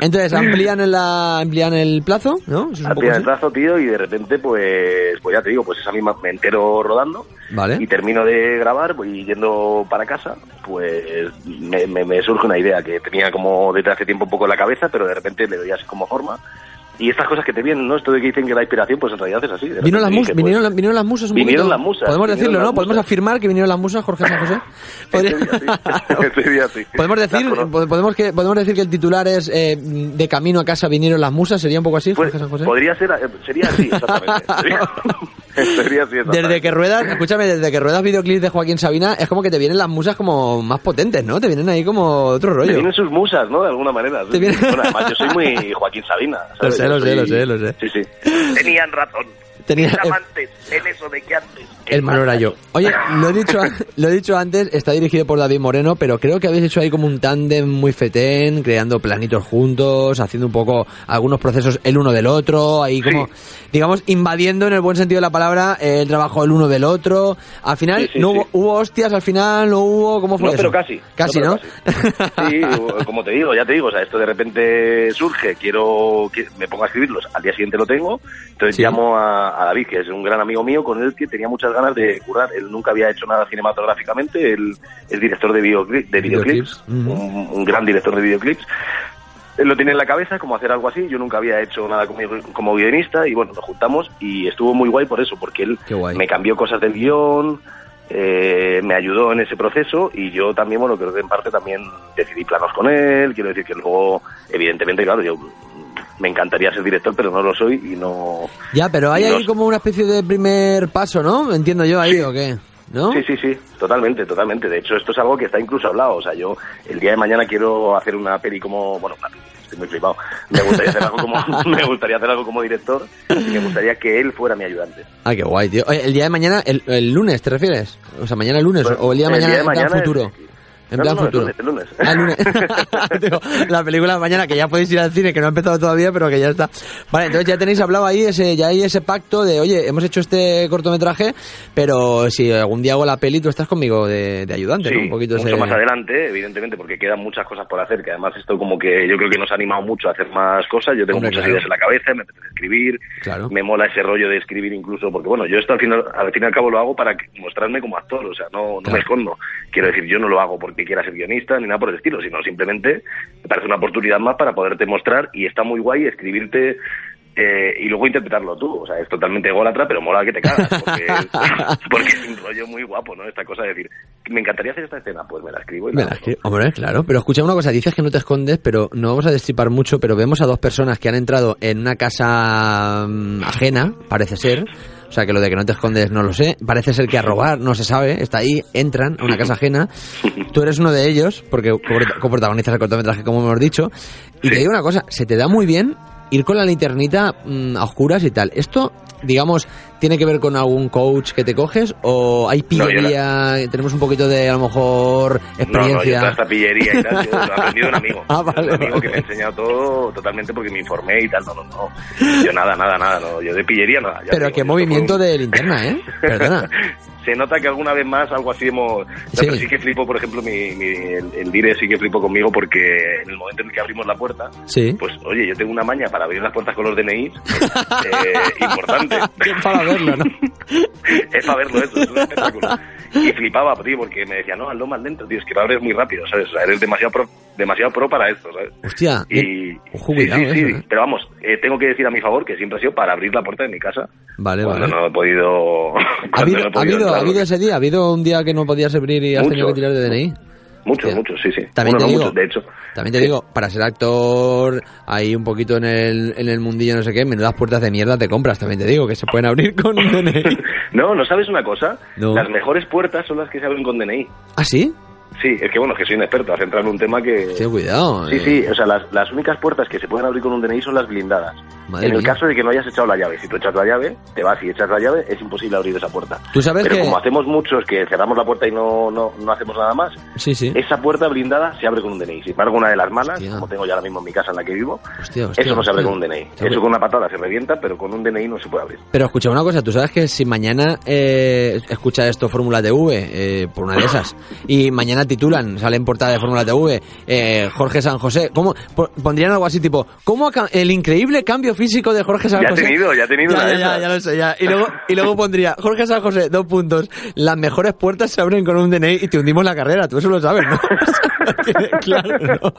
Entonces, amplían el, la, amplían el plazo, ¿no? Hacía el plazo, tío, y de repente, pues, pues ya te digo, pues esa misma me entero rodando Vale. y termino de grabar, pues, y yendo para casa, pues me, me- me surge una idea que tenía como desde hace tiempo un poco en la cabeza, pero de repente le doy así como forma. Y estas cosas que te vienen, ¿no? Esto de que dicen que la inspiración, pues en realidad es así. Vino las, pues, vinieron, las- vinieron las musas un vinieron poquito. las musas, Podemos decirlo, ¿no? Podemos afirmar que vinieron las musas, Jorge San José. Podemos decir, podemos que podemos decir que el titular es eh, de camino a casa vinieron las musas, sería un poco así, Pues, Jorge San José. podría ser, eh, sería así, exactamente. Sería, así. Desde que ruedas, escúchame, desde que ruedas videoclips de Joaquín Sabina, es como que te vienen las musas como más potentes, ¿no? Te vienen ahí como otro rollo. vienen sus musas, ¿no? De alguna manera. Te vienen- Bueno, además, yo soy muy Joaquín Sabina. Lo ¿sabes? sé, Yo lo sé, soy- lo sé, lo sé. Sí, sí. Tenían razón. Tenía- antes, en eso de que antes. El malo era yo. Oye, lo he dicho, lo he dicho antes, está dirigido por David Moreno, pero creo que habéis hecho ahí como un tándem muy fetén, creando planitos juntos, haciendo un poco algunos procesos el uno del otro, ahí como, digamos, invadiendo en el buen sentido de la palabra eh, el trabajo el uno del otro. Al final, Sí, sí, no sí. hubo, hubo hostias, al final no hubo, ¿cómo fue No, eso? pero casi. Casi, No, ¿no? pero Sí, como te digo, ya te digo, o sea, esto de repente surge, quiero que me pongo a escribirlos, al día siguiente lo tengo, entonces Sí. llamo a, a David, que es un gran amigo mío, con el que tenía muchas ganas de curar. Él nunca había hecho nada cinematográficamente, él es director de, videoclip, de videoclips, un, un gran director de videoclips. Él lo tiene en la cabeza, como hacer algo así. Yo nunca había hecho nada como, como guionista y bueno, nos juntamos y estuvo muy guay por eso, porque él me cambió cosas del guion, eh, me ayudó en ese proceso y yo también, bueno, creo que en parte también decidí planos con él. Quiero decir que luego, evidentemente, claro, yo me encantaría ser director, pero no lo soy y no. Ya, pero hay no- ahí como una especie de primer paso, ¿no? Entiendo yo ahí, ¿o qué? ¿No? Sí, sí, sí, totalmente, totalmente. De hecho, esto es algo que está incluso hablado. O sea, yo el día de mañana quiero hacer una peli como, bueno, estoy muy flipado. Me gustaría hacer algo como, me gustaría hacer algo como director y me gustaría que él fuera mi ayudante. Ah, qué guay, tío. Oye, el día de mañana, el, el lunes, ¿te refieres? O sea, mañana lunes, Pues, o el día de el mañana día de en mañana es- futuro. En No, plan no, no, el futuro. lunes, el lunes. Ah, el lunes. Digo, la película de mañana, que ya podéis ir al cine, que no ha empezado todavía, pero que ya está. Vale, entonces ya tenéis hablado ahí, ese, ya hay ese pacto de, oye, hemos hecho este cortometraje, pero si algún día hago la peli, tú estás conmigo de, de ayudante, Sí, ¿no? Un poquito mucho ese- más adelante, evidentemente, porque quedan muchas cosas por hacer, que además esto como que yo creo que nos ha animado mucho a hacer más cosas, yo tengo Hombre, muchas claro. ideas en la cabeza, me apetece escribir, Claro. me mola ese rollo de escribir incluso, porque bueno, yo esto al final, al fin y al cabo lo hago para mostrarme como actor, o sea, no, no Claro. me escondo, quiero decir, yo no lo hago porque quiera ser guionista ni nada por el estilo, sino simplemente me parece una oportunidad más para poderte mostrar y está muy guay escribirte eh, y luego interpretarlo tú. O sea, es totalmente ególatra, pero mola que te cagas. Porque, porque es un rollo muy guapo, ¿no? Esta cosa de decir, me encantaría hacer esta escena, pues me la escribo y Me la la hago. escri- Hombre, claro, pero escucha una cosa, dices que no te escondes, pero no vamos a destripar mucho, pero vemos a dos personas que han entrado en una casa mm, ajena, parece ser, o sea que lo de que no te escondes no lo sé, parece ser que a robar, no se sabe, está ahí, entran a una casa ajena, tú eres uno de ellos, porque co- coprotagonizas el cortometraje como hemos dicho, y te digo una cosa, se te da muy bien ir con la linternita mm, a oscuras y tal, esto, digamos, tiene que ver con algún coach que te coges o hay No, pillería, tenemos un poquito de a lo mejor No, no, yo experiencia. toda esta pillería y tal, yo lo he aprendido de un amigo. Ah, vale, un amigo vale. que me ha enseñado todo totalmente porque me informé y tal. No, no, no. Yo nada, nada, nada. No. Yo de pillería nada. Pero digo, qué movimiento un- de linterna, ¿eh? Perdona. Se nota que alguna vez más algo así hemos... No, Sí. Pero sí que flipo, por ejemplo, mi, mi- el, el Dire sí que flipo conmigo porque en el momento en el que abrimos la puerta, Sí. pues oye, yo tengo una maña para abrir las puertas con los DNIs eh, importante. Para verlo, ¿no? es para verlo eso, es un espectáculo. Y flipaba, tío, porque me decía, no, hazlo más lento, tío, es que abres muy rápido, ¿sabes? O sea, eres demasiado pro, demasiado pro para esto, ¿sabes? Hostia, Y, ojo, sí, cuidado sí, ¿eh? pero vamos, eh, tengo que decir a mi favor que siempre ha sido para abrir la puerta de mi casa. Vale, cuando vale. no he podido... ¿Ha habido, no he ha, podido habido, entrar, ha habido ese día? ¿Ha habido un día que no podías abrir y has Mucho. tenido que tirar de DNI? Muchos, muchos, sí, sí. También te no digo, muchos, de hecho. También te digo, para ser actor, ahí un poquito en el, en el mundillo no sé qué, menudas puertas de mierda te compras, también te digo, que se pueden abrir con un DNI. No, ¿no sabes una cosa? No. Las mejores puertas son las que se abren con DNI. ¿Ah, sí? Sí, es que bueno, que soy un experto, has entrado en un tema que... Sí, cuidado. Sí, eh. sí, o sea, las, las únicas puertas que se pueden abrir con un DNI son las blindadas. Madre en el mía. caso de que no hayas echado la llave, si tú echas la llave, te vas y echas la llave, es imposible abrir esa puerta. Tú sabes Pero que... como hacemos muchos que cerramos la puerta y no, no, no hacemos nada más, Sí, sí. esa puerta blindada se abre con un DNI. Sin embargo, una de las malas, Hostia. como tengo ya ahora mismo en mi casa en la que vivo, Hostia, hostia, eso no se abre con un DNI. Eso con una patada se revienta, pero con un DNI no se puede abrir. Pero escucha una cosa, tú sabes que si mañana eh, escucha esto Fórmula TV, eh, por una de esas, y mañana titulan, sale en portada de Fórmula TV, eh, Jorge San José, ¿cómo po- pondrían algo así tipo, ¿cómo el increíble cambio físico de Jorge San Ya ha José? tenido, ya ha tenido Ya, ya, ya, lo sé, ya. Y luego, y luego pondría, Jorge San José, dos puntos, las mejores puertas se abren con un DNI y te hundimos la carrera, tú eso lo sabes, ¿no? claro, ¿no?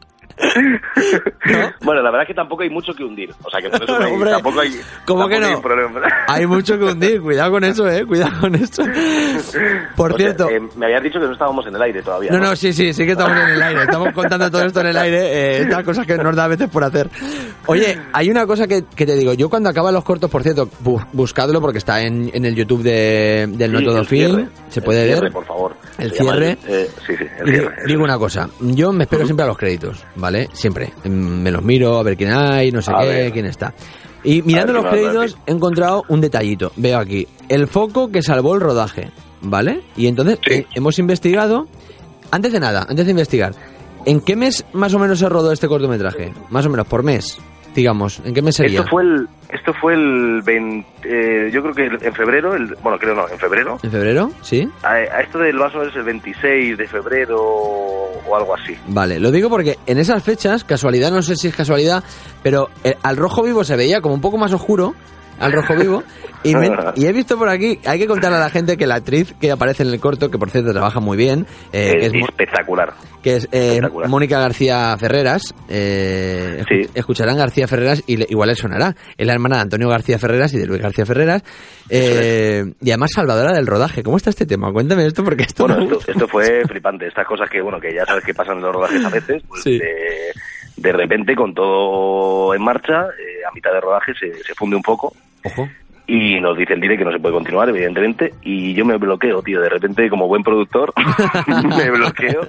Bueno, la verdad es que tampoco hay mucho que hundir. O sea, que por eso no hay- tampoco hay, ¿cómo tampoco que no? hay un problema. Hay mucho que hundir, cuidado con eso, eh, cuidado con eso. Por O sea, cierto, eh, me habías dicho que no estábamos en el aire todavía. No, no, sí, sí, sí que estamos en el aire. Estamos contando todo esto en el aire, eh, estas cosas que nos da a veces por hacer. Oye, hay una cosa que, que te digo. Yo cuando acaban los cortos, por cierto, bu- buscadlo porque está en, en el YouTube de, del No Sí, Todo el Film. Se El puede cierre, ver. por favor. El cierre. eh, sí, sí, el cierre. digo una cosa, yo me espero siempre a los créditos, ¿vale? Siempre. Mm, Me los miro, a ver quién hay, no sé A qué, ver. quién está. Y mirando ver los créditos he encontrado un detallito. Veo aquí, el foco que salvó el rodaje, ¿vale? Y entonces eh, hemos investigado, antes de nada, antes de investigar, ¿en qué mes más o menos se rodó este cortometraje? Más o menos, por mes, digamos. ¿En qué mes sería? Esto fue el, esto fue el 20, eh, yo creo que en febrero, el, bueno, creo no, en febrero. ¿En febrero? Sí. A, a esto del vaso es el 26 de febrero o algo así. Vale, lo digo porque en esas fechas, casualidad, no sé si es casualidad, pero eh, al rojo vivo se veía como un poco más oscuro, al rojo vivo, y, me- y he visto por aquí, hay que contarle a la gente que la actriz que aparece en el corto, que por cierto trabaja muy bien, eh, que es es, Mo- espectacular. que es eh, espectacular. Mónica García Ferreras, eh, escu- escucharán García Ferreras y le- igual les sonará, es la hermana de Antonio García Ferreras y de Luis García Ferreras, eh, y además salvadora del rodaje. ¿Cómo está este tema? Cuéntame esto porque esto Bueno, esto, esto fue flipante. Estas cosas que, bueno, que ya sabes que pasan en los rodajes a veces, pues Sí. de, de repente con todo en marcha, eh, a mitad de rodaje se, se funde un poco. Ojo. Y nos dice el dire que no se puede continuar, evidentemente, y yo me bloqueo, tío, de repente como buen productor, me bloqueo,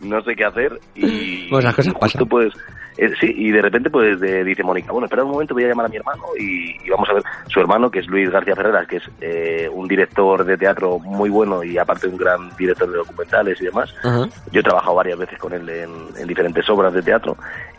no sé qué hacer y, Pues las cosas pues, eh, sí, y de repente pues de- dice Mónica, bueno, espera un momento, voy a llamar a mi hermano y, y vamos a ver, su hermano, que es Luis García Ferreras, que es eh, un director de teatro muy bueno y aparte un gran director de documentales y demás, yo he trabajado varias veces con él en, en diferentes obras de teatro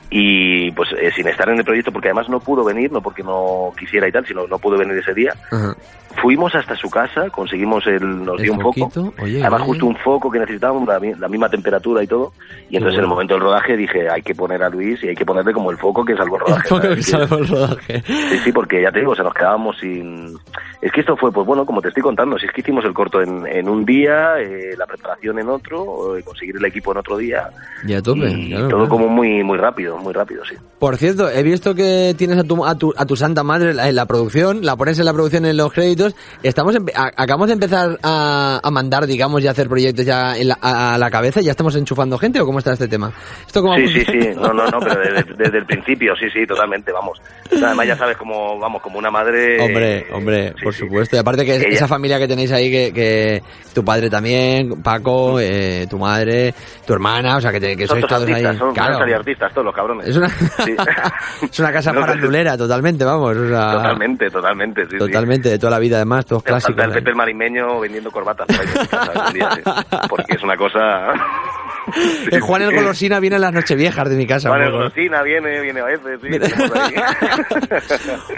y pues eh, sin estar en el proyecto porque además no pudo venir, no porque no quisiera y tal, sino no pudo venir ese día. Ajá. Fuimos hasta su casa, conseguimos el, nos El dio un foco, oye, además oye. justo un foco que necesitábamos, la, la misma temperatura y todo, y entonces en el bueno. momento del rodaje dije, hay que poner a Luis y hay que ponerle como el foco que salvó el rodaje. Foco ¿sabes? que salvó el rodaje. Sí, sí, porque ya te digo, o sea, nos quedábamos sin... Es que esto fue, pues bueno, como te estoy contando, si es que hicimos el corto en, en un día, eh, la preparación en otro, eh, conseguir el equipo en otro día, Ya tope. y claro, todo claro. como muy muy rápido, muy rápido, sí. Por cierto, he visto que tienes a tu, a tu, a tu santa madre en la, producción, la pones en la producción en los créditos. Estamos a- acabamos de empezar a, a mandar, digamos, y a hacer proyectos ya en la- a, la cabeza. ¿Ya estamos enchufando gente o cómo está este tema? ¿Esto cómo Sí, sí, sí, no, no, no, pero desde, desde el principio, sí, sí, totalmente, vamos. Además ya sabes como, vamos, como una madre... Hombre, eh, hombre, sí, por sí. supuesto. Y aparte que Ella- esa familia que tenéis ahí, que, que tu padre también, Paco, eh, tu madre, tu hermana, o sea, que, te- que Son sois todos artistas, ahí. son Claro. artistas todos los cabrones. Es una, Sí. es una casa No, farandulera, totalmente, vamos. o sea, Totalmente, totalmente, sí, sí. Totalmente, de toda la vida además, todos clásicos. el ahí. Pepe el Marimeño vendiendo corbatas por ahí en casa día, sí. porque es una cosa... El Juan el Golosina viene en las Nocheviejas de mi casa. Vale, un poco. Rosina viene, viene a veces, sí.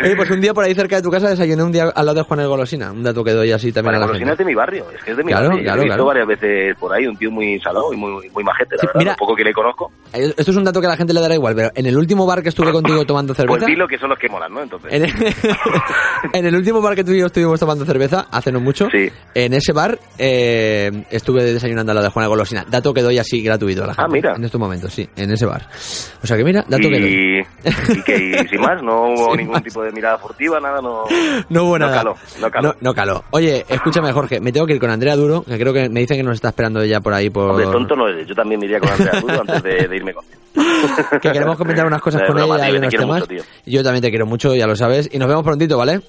Oye, pues un día por ahí cerca de tu casa desayuné un día al lado de Juan el Golosina. Un dato que doy así también Vale, a la Golosina es gente. de mi barrio, es que es de mi Claro, barrio. claro, he visto claro. varias veces por ahí, un tío muy salado y muy, muy majete, la Sí, verdad. mira- Lo poco que le conozco. Eh, Esto es un dato que a la gente le dará igual, pero en el último bar que estuve contigo tomando Pues cerveza... dilo que son los que molan, ¿no? Entonces. En el, en el último bar que tú y yo estuvimos tomando cerveza, hace no mucho, en ese bar eh, estuve desayunando a la de Juana Golosina. Dato que doy así gratuito a la gente. Ah, mira. En estos momentos, sí, en ese bar. O sea que mira, dato que doy. y, y que y sin más, no hubo ningún tipo de mirada furtiva, nada, no, No hubo nada. caló, no caló. No, no caló. Oye, escúchame, Jorge, me tengo que ir con Andrea Duro, que creo que me dicen que nos está esperando ella por ahí por... Hombre, tonto no eres, yo también me iría con Andrea Duro antes de, de irme con que queremos comentar unas cosas con ella y unos temas. mucho. Yo también te quiero mucho, ya lo sabes. Y nos vemos prontito, ¿vale?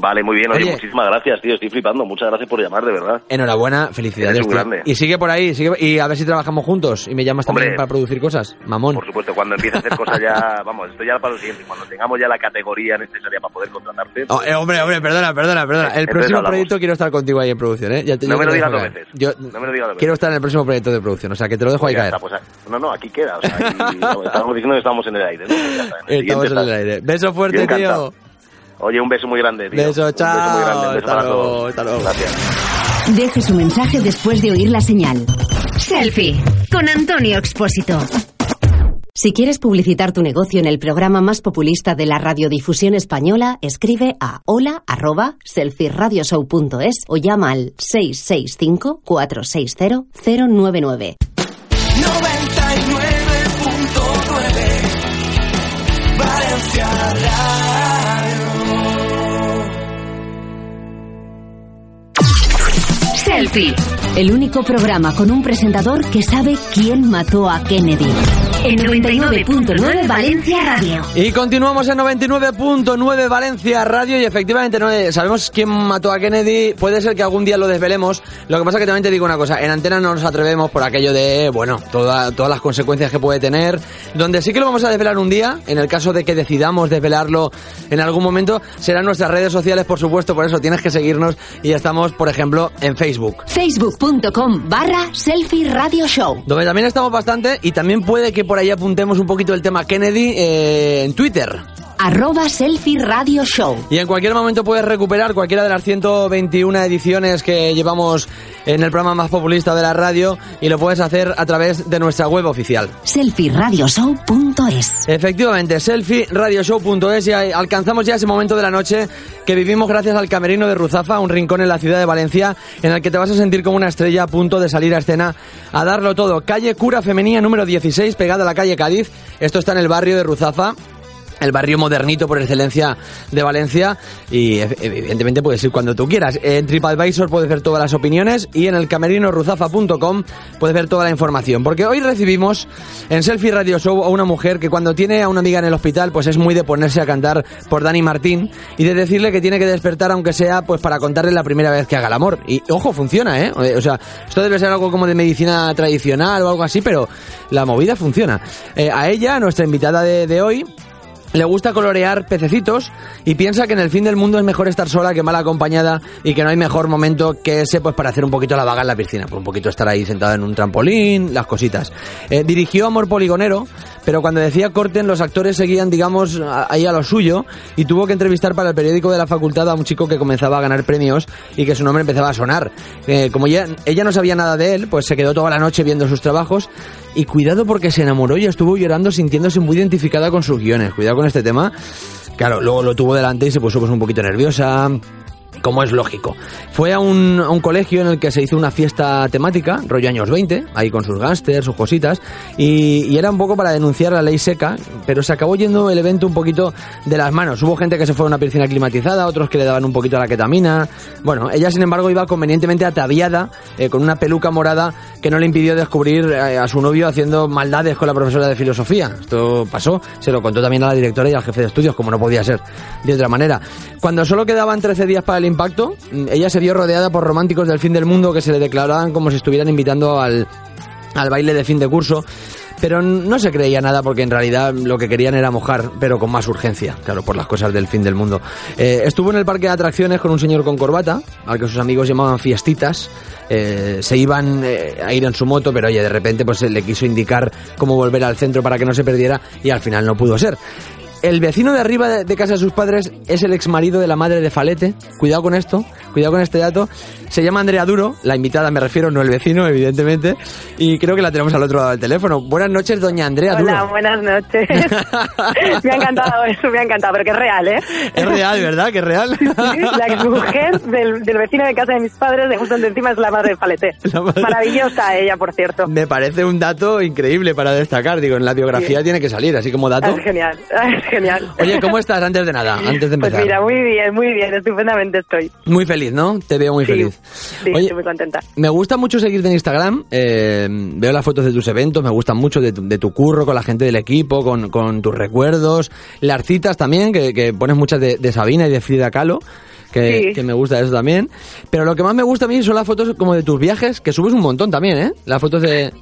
Vale, muy bien, oye, Oye. muchísimas gracias, tío, estoy flipando, muchas gracias por llamar, de verdad. Enhorabuena, felicidades. Tío. Y sigue por ahí, sigue, y a ver si trabajamos juntos y me llamas también para producir cosas. Mamón. Por supuesto, cuando empiece a hacer cosas ya, vamos, esto ya para lo siguiente, cuando tengamos ya la categoría necesaria para poder contratarte. Oh, eh, hombre, hombre, perdona, perdona, perdona. El Entonces próximo hablamos. proyecto quiero estar contigo ahí en producción, ¿eh? Ya te- No me lo digas dos veces. Yo No me lo digas dos quiero veces. estar en el próximo proyecto de producción, o sea, que te lo dejo ahí Ya caer. está, pues, no, no, aquí queda, o sea, ahí- no, estamos diciendo que estamos en el aire, ¿no? Pues ya está, en el Estamos en el aire. Beso fuerte, tío. Oye, un beso muy grande, tío. Beso, Un chao. beso muy grande, un beso Hasta para luego, todos. hasta luego. Gracias. Deje su mensaje después de oír la señal. Selfie con Antonio Expósito. Si quieres publicitar tu negocio en el programa más populista de la radiodifusión española, escribe a hola@selfieradioshow.es o llama al 665 460 099. 99.9 Valencia Selfie, el único programa con un presentador que sabe quién mató a Kennedy. En 99.9 Valencia Radio. Y continuamos en 99.9 Valencia Radio y efectivamente no eh, sabemos quién mató a Kennedy. Puede ser que algún día lo desvelemos. Lo que pasa que también te digo una cosa, en antena no nos atrevemos por aquello de, bueno, toda, todas las consecuencias que puede tener. Donde sí que lo vamos a desvelar un día, en el caso de que decidamos desvelarlo en algún momento, serán nuestras redes sociales, por supuesto, por eso tienes que seguirnos y estamos, por ejemplo, en Facebook. Facebook.com barra Selfie Radio Show. Donde también estamos bastante y también puede que por ahí apuntemos un poquito el tema Kennedy eh, en Twitter. Arroba Selfie Radio Show. Y en cualquier momento puedes recuperar cualquiera de las 121 ediciones que llevamos en el programa más populista de la radio y lo puedes hacer a través de nuestra web oficial. Selfieradioshow.es Efectivamente, selfieradioshow.es y alcanzamos ya ese momento de la noche que vivimos gracias al Camerino de Ruzafa, un rincón en la ciudad de Valencia en el que te vas a sentir como una estrella a punto de salir a escena a darlo todo. Calle Cura Femenina número 16, pegada a la calle Cádiz. Esto está en el barrio de Ruzafa el barrio modernito por excelencia de Valencia y ev- evidentemente puedes ir cuando tú quieras. En TripAdvisor puedes ver todas las opiniones y en el camerinoruzafa.com puedes ver toda la información. Porque hoy recibimos en Selfie Radio Show a una mujer que cuando tiene a una amiga en el hospital pues es muy de ponerse a cantar por Dani Martín y de decirle que tiene que despertar aunque sea pues para contarle la primera vez que haga el amor. Y ojo, funciona, ¿eh? O sea, esto debe ser algo como de medicina tradicional o algo así, pero la movida funciona. Eh, a ella, nuestra invitada de- de hoy, le gusta colorear pececitos y piensa que en el fin del mundo es mejor estar sola que mal acompañada y que no hay mejor momento que ese pues para hacer un poquito la vaga en la piscina, pues un poquito estar ahí sentada en un trampolín, las cositas. Eh, dirigió Amor Poligonero, pero cuando decía corten los actores seguían digamos ahí a lo suyo y tuvo que entrevistar para el periódico de la facultad a un chico que comenzaba a ganar premios y que su nombre empezaba a sonar. Eh, como ella no sabía nada de él, pues se quedó toda la noche viendo sus trabajos y cuidado porque se enamoró y estuvo llorando sintiéndose muy identificada con sus guiones. Cuidado con este tema. Claro, luego lo tuvo delante y se puso pues un poquito nerviosa. Como es lógico. Fue a un, a colegio en el que se hizo una fiesta temática, rollo años 20, ahí con sus gángsters, sus cositas, y, era un poco para denunciar la ley seca, pero se acabó yendo el evento un poquito de las manos. Hubo gente que se fue a una piscina climatizada, otros que le daban un poquito a la ketamina. Bueno, ella sin embargo iba convenientemente ataviada, eh, con una peluca morada que no le impidió descubrir eh, a su novio haciendo maldades con la profesora de filosofía. Esto pasó, se lo contó también a la directora y al jefe de estudios, como no podía ser de otra manera. Cuando solo quedaban 13 días para el impacto, ella se vio rodeada por románticos del fin del mundo que se le declaraban como si estuvieran invitando al, al baile de fin de curso. Pero no se creía nada porque en realidad lo que querían era mojar, pero con más urgencia, claro, por las cosas del fin del mundo. Eh, estuvo en el parque de atracciones con un señor con corbata, al que sus amigos llamaban fiestitas. Eh, se iban eh, a ir en su moto, pero oye, de repente pues le quiso indicar cómo volver al centro para que no se perdiera y al final no pudo ser. El vecino de arriba de, casa de sus padres es el ex marido de la madre de Falete. Cuidado con esto, cuidado con este dato. Se llama Andrea Duro, la invitada me refiero, no el vecino, evidentemente. Y creo que la tenemos al otro lado del teléfono. Buenas noches, doña Andrea Hola, Duro. buenas noches. me ha encantado eso, me ha encantado, pero que es real, ¿eh? Es real, ¿verdad? Que es real. La exmujer del, del vecino de casa de mis padres, de justo encima es la madre de Palete. Maravillosa ella, por cierto. Me parece un dato increíble para destacar. Digo, en la biografía Sí. tiene que salir, así como dato. Es genial, es genial. Oye, ¿cómo estás antes de nada? Antes de Pues empezar. mira, muy bien, muy bien, estupendamente estoy. Muy feliz, ¿no? Te veo muy Sí, feliz. Sí, Oye, estoy muy contenta. Me gusta mucho seguirte en Instagram. eh, veo las fotos de tus eventos, me gustan mucho de tu, de tu curro con la gente del equipo, con, con tus recuerdos. Las citas también, que, que pones muchas de, de Sabina y de Frida Kahlo. Que, Sí. que me gusta eso también. Pero lo que más me gusta a mí son las fotos como de tus viajes, que subes un montón también, ¿eh? Las fotos de... de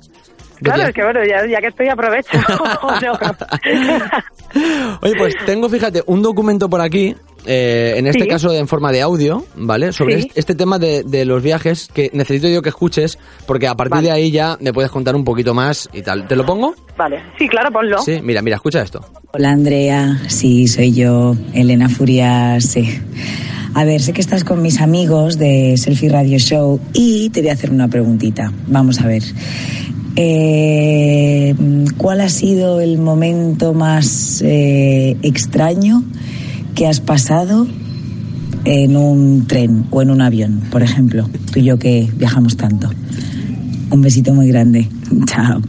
Claro, viajes. es que bueno, ya, ya que estoy aprovecho. Oye, pues tengo, fíjate, un documento por aquí, eh, en este Sí. caso en forma de audio, ¿vale? Sobre Sí. este, este tema de, de los viajes que necesito yo que escuches, porque a partir de ahí ya me puedes contar un poquito más y tal. ¿Te lo pongo? Vale, sí, claro, ponlo. Sí, mira, mira, escucha esto. Hola Andrea, sí, soy yo, Elena Furiase. A ver, sé que estás con mis amigos de Selfie Radio Show y te voy a hacer una preguntita. Vamos a ver. Eh, ¿Cuál ha sido el momento más eh, extraño que has pasado en un tren o en un avión, por ejemplo? Tú y yo que viajamos tanto. Un besito muy grande. Chao.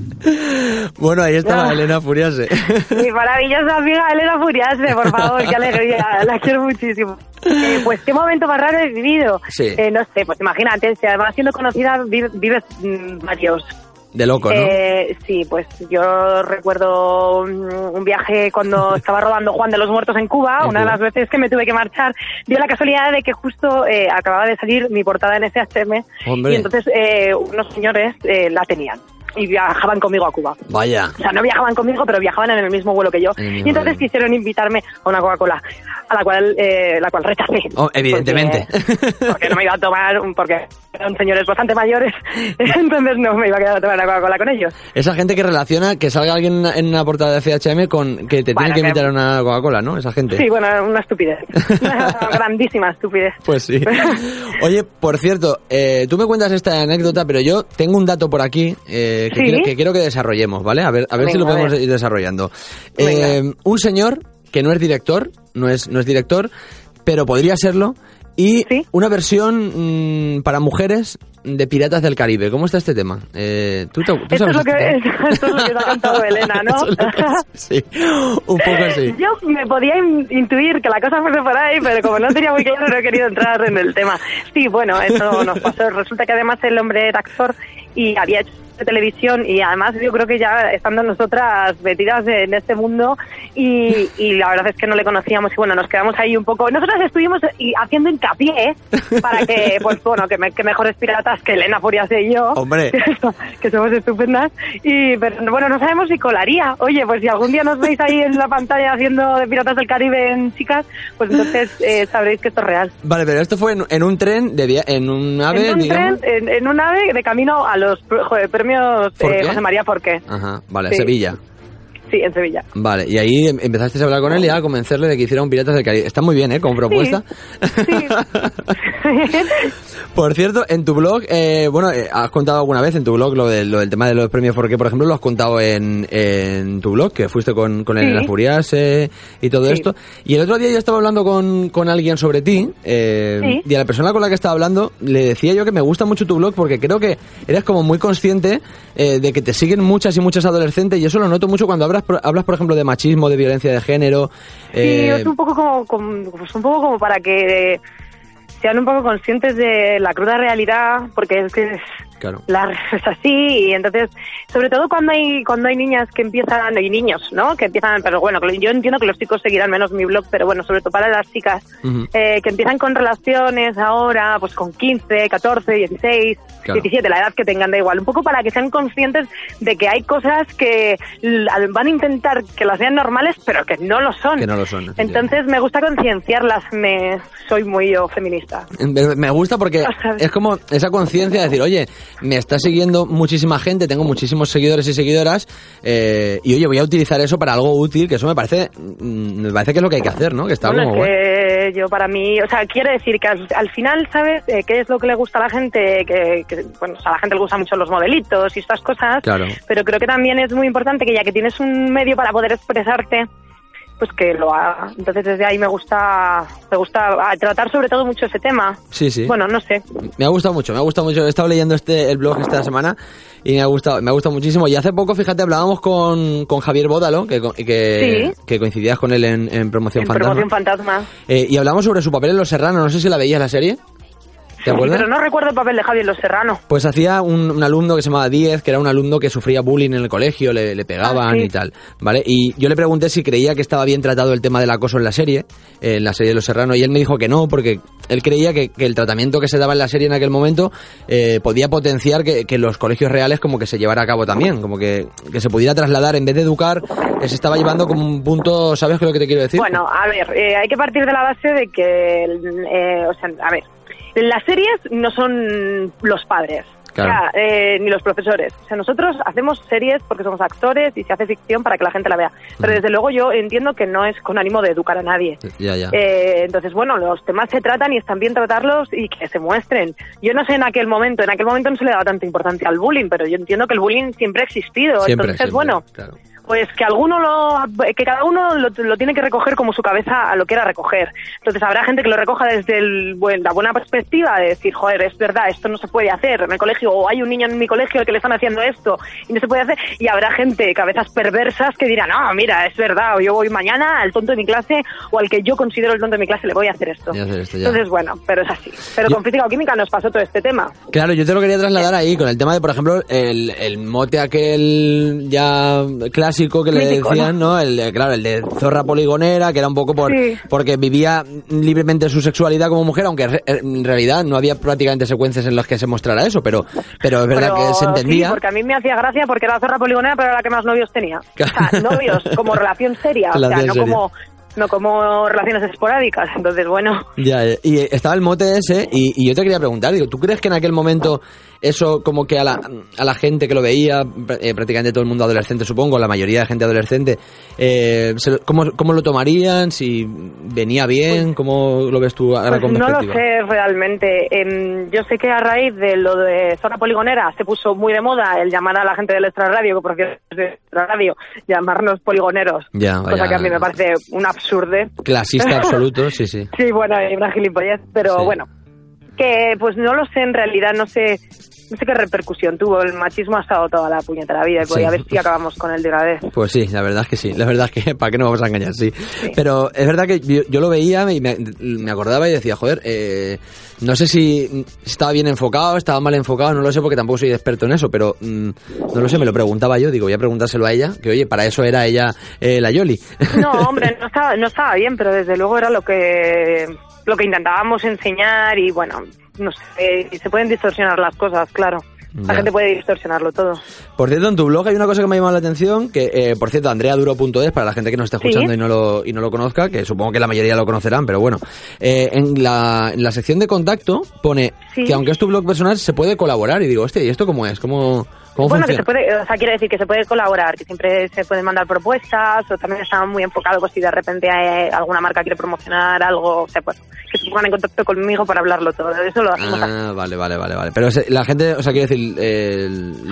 Bueno, ahí estaba Ah. Elena Furiase. Mi maravillosa amiga Elena Furiase, por favor, qué alegría, la quiero muchísimo. Eh, pues qué momento más raro he vivido. Sí. Eh, no sé, pues imagínate, si además siendo conocida vi- vives mm, varios. De loco, ¿no? Eh, sí, pues yo recuerdo un, un viaje cuando estaba rodando Juan de los Muertos en Cuba, En una de las veces que me tuve que marchar, dio la casualidad de que justo eh, acababa de salir mi portada en SHM Hombre. y entonces eh, unos señores eh, la tenían y viajaban conmigo a Cuba. Vaya. O sea, no viajaban conmigo, pero viajaban en el mismo vuelo que yo. Y entonces quisieron invitarme a una Coca-Cola, a la cual, eh, la cual rechacé. Oh, evidentemente. Porque, porque no me iba a tomar, porque eran señores bastante mayores, entonces no me iba a quedar a tomar una Coca-Cola con ellos. Esa gente que relaciona que salga alguien en una portada de FHM con que te Bueno, tiene que que- invitar a una Coca-Cola, ¿no? Esa gente. Sí, bueno, una estupidez. Una grandísima estupidez. Pues sí. Oye, por cierto, eh, tú me cuentas esta anécdota, pero yo tengo un dato por aquí eh, que, ¿Sí? quiero, que quiero que desarrollemos, ¿vale? A ver, a ver si lo Venga, podemos ir desarrollando. Venga. Eh, un señor que no es director, no es, no es director, pero podría serlo, y una versión mm, para mujeres de Piratas del Caribe. ¿Cómo está este tema? Eh, ¿tú, te- tú Esto es, lo este que, tema? esto es lo que te ha contado Elena, ¿no? Sí, un poco así. Yo me podía in- intuir que la cosa fuese por ahí, pero como no tenía muy claro, no he querido entrar en el tema. Sí, bueno, eso nos pasó. Resulta que además el hombre era actor y había hecho televisión y además yo creo que ya estando nosotras metidas en este mundo y, y la verdad es que no le conocíamos y bueno, nos quedamos ahí un poco. Nosotras estuvimos y haciendo hincapié para que, pues bueno, que, me- que mejores piratas que Elena Furiase y yo. Hombre. que somos estupendas. Y, pero bueno, no sabemos si colaría. Oye, pues si algún día nos veis ahí en la pantalla haciendo de Piratas del Caribe en chicas, pues entonces eh, sabréis que esto es real. Vale, pero esto fue en, en un tren, de en un ave, en un digamos. tren, en, en un ave de camino a los joder, premios ¿Por eh? José María Forqué. Ajá, vale, Sí. Sevilla. Sí, en Sevilla. Vale, y ahí em- empezaste a hablar con él y a convencerle de que hiciera un Piratas del Caribe. Está muy bien, ¿eh? Como propuesta. Por cierto, en tu blog, eh, bueno, eh, has contado alguna vez en tu blog lo, del- lo del tema de los premios Forqué, por ejemplo, lo has contado en, en tu blog, que fuiste con, con Sí. Elena Furiase y todo Sí. esto. Y el otro día yo estaba hablando con, con alguien sobre ti, eh, Sí. y a la persona con la que estaba hablando le decía yo que me gusta mucho tu blog porque creo que eres como muy consciente eh, de que te siguen muchas y muchas adolescentes y eso lo noto mucho cuando hablas, hablas por ejemplo, de machismo, de violencia de género. Sí, eh, es un poco como, como- pues un poco como para que sean un poco conscientes de la cruda realidad, porque es que es, claro. la, es así y entonces sobre todo cuando hay cuando hay niñas que empiezan y niños no que empiezan pero bueno yo entiendo que los chicos seguirán menos mi blog pero bueno sobre todo para las chicas eh, que empiezan con relaciones ahora pues con 15 14 16 Claro. 17 la edad que tengan da igual un poco para que sean conscientes de que hay cosas que van a intentar que las sean normales pero que no lo son Que no lo son. entonces me gusta concienciarlas me soy muy yo feminista Me me gusta porque es como esa conciencia de decir, oye, me está siguiendo muchísima gente, tengo muchísimos seguidores y seguidoras, eh, y oye, voy a utilizar eso para algo útil, que eso me parece, mm, me parece que es lo que hay que hacer, ¿no? Que está Bueno, como que yo para mí, o sea, quiere decir que al, al final, ¿sabes? Eh, ¿Qué es lo que le gusta a la gente? Que, que, bueno, o sea, a la gente le gustan mucho los modelitos y estas cosas. Claro. Pero creo que también es muy importante que ya que tienes un medio para poder expresarte, pues que lo haga. Entonces desde ahí me gusta, me gusta ah, tratar sobre todo mucho ese tema. Sí, sí. Bueno, no sé. Me ha gustado mucho, me ha gustado mucho. He estado leyendo este el blog esta semana y me ha gustado, me ha gustado muchísimo. Y hace poco, fíjate, hablábamos con, con Javier Bódalo, que, que, que coincidías con él en, en Promoción En Fantasma. Promoción Fantasma. Eh, y hablamos sobre su papel en Los Serranos. No sé si la veías la serie. ¿Te acuerdas? Pero no recuerdo el papel de Javier Los Serrano. Pues hacía un, un alumno que se llamaba Diez, que era un alumno que sufría bullying en el colegio, le, le pegaban Ah, sí. y tal, ¿vale? Y yo le pregunté si creía que estaba bien tratado el tema del acoso en la serie, eh, en la serie de Los Serranos, y él me dijo que no, porque él creía que, que el tratamiento que se daba en la serie en aquel momento eh, podía potenciar que, que los colegios reales como que se llevara a cabo también, como que, que se pudiera trasladar, en vez de educar, eh, se estaba llevando como un punto, ¿sabes qué es lo que te quiero decir? Bueno, a ver, eh, hay que partir de la base de que, eh, o sea, a ver, las series no son los padres. Claro. O sea, eh, ni los profesores. O sea, nosotros hacemos series porque somos actores y se hace ficción para que la gente la vea. Pero desde luego yo entiendo que no es con ánimo de educar a nadie. ya, ya. Eh, entonces, bueno, los temas se tratan y están bien tratarlos y que se muestren. Yo no sé en aquel momento, en aquel momento no se le daba tanta importancia al bullying, pero yo entiendo que el bullying siempre ha existido. Siempre, entonces, siempre, bueno, claro. Pues que alguno lo, que cada uno lo, lo tiene que recoger como su cabeza lo quiera recoger. Entonces habrá gente que lo recoja desde el, la buena perspectiva de decir, joder, es verdad, esto no se puede hacer en el colegio, o hay un niño en mi colegio al que le están haciendo esto y no se puede hacer. Y habrá gente, cabezas perversas, que dirán, no, mira, es verdad, o yo voy mañana al tonto de mi clase o al que yo considero el tonto de mi clase le voy a hacer esto. Voy a hacer esto, ya. Entonces, bueno, pero es así. Pero con física o química nos pasó todo este tema. Claro, yo te lo quería trasladar ahí con el tema de, por ejemplo, el, el mote aquel ya clásico que le decían, ¿no? El, de- claro, el de zorra poligonera, que era un poco por Sí. porque vivía libremente su sexualidad como mujer, aunque re- en realidad no había prácticamente secuencias en las que se mostrara eso, pero, pero es verdad Pero que se entendía. Sí, porque a mí me hacía gracia porque era zorra poligonera, pero era la que más novios tenía. O sea, novios como relación seria, o sea, no seria. como, no como relaciones esporádicas. Entonces, bueno, Ya, eh, y estaba el mote ese, y, y yo te quería preguntar, digo, ¿tú crees que en aquel momento eso como que a la, a la gente que lo veía, eh, prácticamente todo el mundo adolescente, supongo, la mayoría de gente adolescente, eh, se ¿cómo, ¿cómo lo tomarían? ¿Si venía bien? ¿Cómo lo ves tú ahora pues con no lo sé realmente. Em, yo sé que a raíz de lo de zona poligonera se puso muy de moda el llamar a la gente del extrarradio, que por cierto es de extrarradio, llamarnos poligoneros. Ya, Cosa que a mí me parece un absurde. Clasista absoluto, sí, sí. Sí, bueno, y una gilipollez, pero Sí. bueno, que pues no lo sé en realidad, no sé no sé qué repercusión tuvo. El machismo ha estado toda la puñetera vida y Sí. a ver si acabamos con él de una vez. Pues sí, la verdad es que sí, la verdad es que, ¿para qué no vamos a engañar? Sí. Pero es verdad que yo, yo lo veía y me, me acordaba y decía, joder, eh, no sé si estaba bien enfocado, estaba mal enfocado, no lo sé porque tampoco soy experto en eso, pero mm, no lo sé, me lo preguntaba yo, digo, voy a preguntárselo a ella, que oye, para eso era ella eh, la Yoli. No, hombre, no estaba, no estaba bien, pero desde luego era lo que lo que intentábamos enseñar y bueno, no sé, y se pueden distorsionar las cosas, claro. La Ya. gente puede distorsionarlo todo. Por cierto, en tu blog hay una cosa que me ha llamado la atención, que eh, por cierto, andreaduro.es, para la gente que nos esté Sí. escuchando y, no lo, y no lo conozca, que supongo que la mayoría lo conocerán, pero bueno, eh, en, la, en la sección de contacto pone Sí. que aunque es tu blog personal, se puede colaborar. Y digo, hostia, ¿y esto cómo es? ¿Cómo, cómo bueno, que se puede, o sea, quiere decir que se puede colaborar, que siempre se pueden mandar propuestas, o también está muy enfocado, pues si de repente hay alguna marca quiere promocionar algo, o sea, pues que se pongan en contacto conmigo para hablarlo todo. Eso lo hacemos. Ah, vale, vale, vale, vale. Pero la gente, o sea, quiero decir, eh,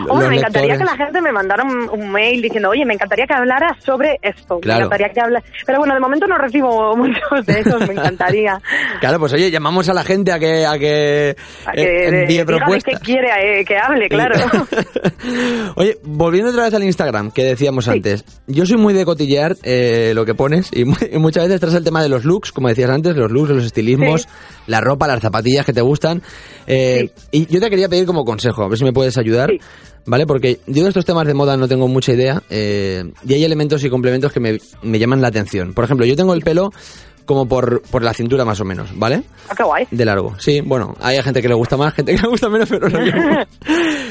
Hombre, me encantaría lectores- que la gente me mandara un, un mail diciendo, oye, me encantaría que hablaras sobre esto. Claro. Me encantaría que hablas. Pero bueno, de momento no recibo muchos de esos, me encantaría. Claro, pues oye, llamamos a la gente a que, a que, A eh, que envíe propuestas. qué quiere eh, que hable, claro. Oye, volviendo otra vez al Instagram que decíamos antes, yo soy muy de cotillear eh, lo que pones y, mu- y muchas veces traes el tema de los looks, como decías antes, los looks, los estilismos, la ropa, las zapatillas que te gustan. eh, Y yo te quería pedir como consejo, a ver si me puedes ayudar. ¿Vale? Porque yo de estos temas de moda no tengo mucha idea eh, y hay elementos y complementos que me, me llaman la atención. Por ejemplo, yo tengo el pelo como por, por la cintura más o menos, ¿vale? Ah, qué guay. De largo, sí, bueno, hay gente que le gusta más, gente que le gusta menos, pero no.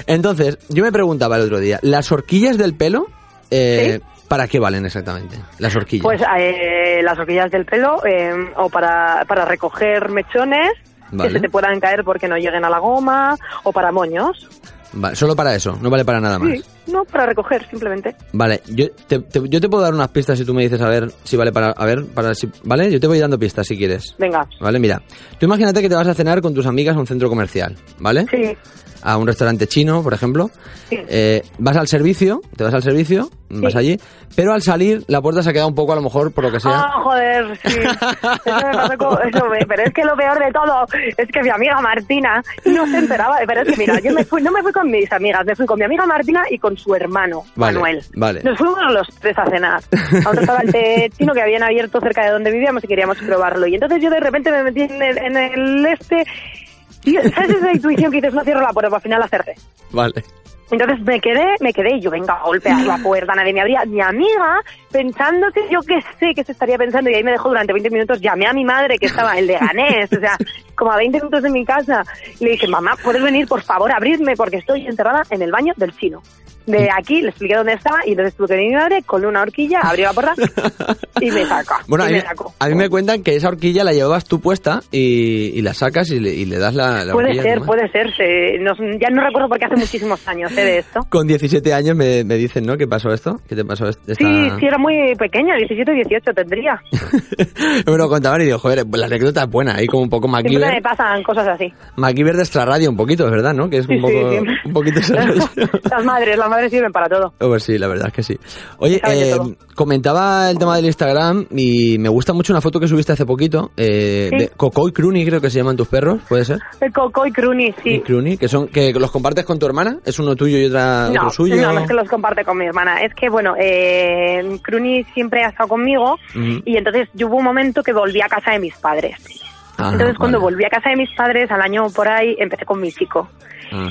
Entonces, yo me preguntaba el otro día, ¿las horquillas del pelo, eh, ¿para qué valen exactamente? Las horquillas. Pues eh, las horquillas del pelo, eh, o para, para recoger mechones Vale. que se te puedan caer porque no lleguen a la goma, o para moños. Vale, solo para eso, no vale para nada más. Sí, no, para recoger simplemente. Vale, yo te, te- yo te puedo dar unas pistas si tú me dices a ver si vale para... A ver, para si... ¿Vale? Yo te voy dando pistas si quieres. Venga. Vale, mira. Tú imagínate que te vas a cenar con tus amigas a un centro comercial, ¿vale? Sí. A un restaurante chino, por ejemplo. Eh, vas al servicio, te vas al servicio, vas allí, pero al salir la puerta se ha quedado un poco a lo mejor por lo que sea. Ah, joder, sí. Eso me pasó con- eso me- pero es que lo peor de todo es que mi amiga Martina no se enteraba. Pero es que mira, yo me fui, no me fui con mis amigas, me fui con mi amiga Martina y con su hermano, Vale, Manuel. vale. Nos fuimos los tres a cenar a un restaurante chino que habían abierto cerca de donde vivíamos y queríamos probarlo. Y entonces yo de repente me metí en el, en el este. ¿Sabes esa intuición que dices no cierro la puerta? Pero al final la cerré. Vale. Entonces me quedé, me quedé y yo venga a golpear la puerta, nadie me abría. Mi amiga, pensando que yo qué sé que se estaría pensando, y ahí me dejó durante 20 minutos, llamé a mi madre que estaba en Leganés, o sea, como a 20 minutos de mi casa, y le dije, mamá, ¿puedes venir por favor a abrirme? Porque estoy enterrada en el baño del chino. De aquí le expliqué dónde estaba y entonces tuve que venir mi madre con una horquilla, abrió la puerta y me sacó. Bueno, y a mí, me sacó. a mí me cuentan que esa horquilla la llevabas tú puesta y, y la sacas y le, y le das la, la Puede ser, puede ser. se- no- ya no recuerdo porque hace muchísimos años ¿eh? de esto. Con 17 años me, me dicen, ¿no? ¿Qué pasó esto? ¿Qué te pasó esta... Sí, sí, era muy pequeña, 17 18 tendría. Me lo contaban y digo, joder, pues la anécdota es buena, ahí como un poco MacGyver me pasan cosas así. MacGyver de extra radio un poquito, es verdad, ¿no? Que es Sí, un poco, sí, un poquito las madres, las madres sirven para todo. Oh, Pues sí, la verdad es que sí. Oye, eh, comentaba el tema del Instagram y me gusta mucho una foto que subiste hace poquito eh, Sí. de Coco y Cruni, creo que se llaman tus perros, ¿puede ser? El Coco y Cruni, Y sí. Cruni, que son que los compartes con tu hermana, es uno tuyo y otra, No, otro suyo. no, no es que los comparte con mi hermana. Es que, bueno, eh, Cruni siempre ha estado conmigo Ujú. y entonces yo hubo un momento que volví a casa de mis padres. Ah, entonces, cuando vale. volví a casa de mis padres, al año por ahí, empecé con mi chico.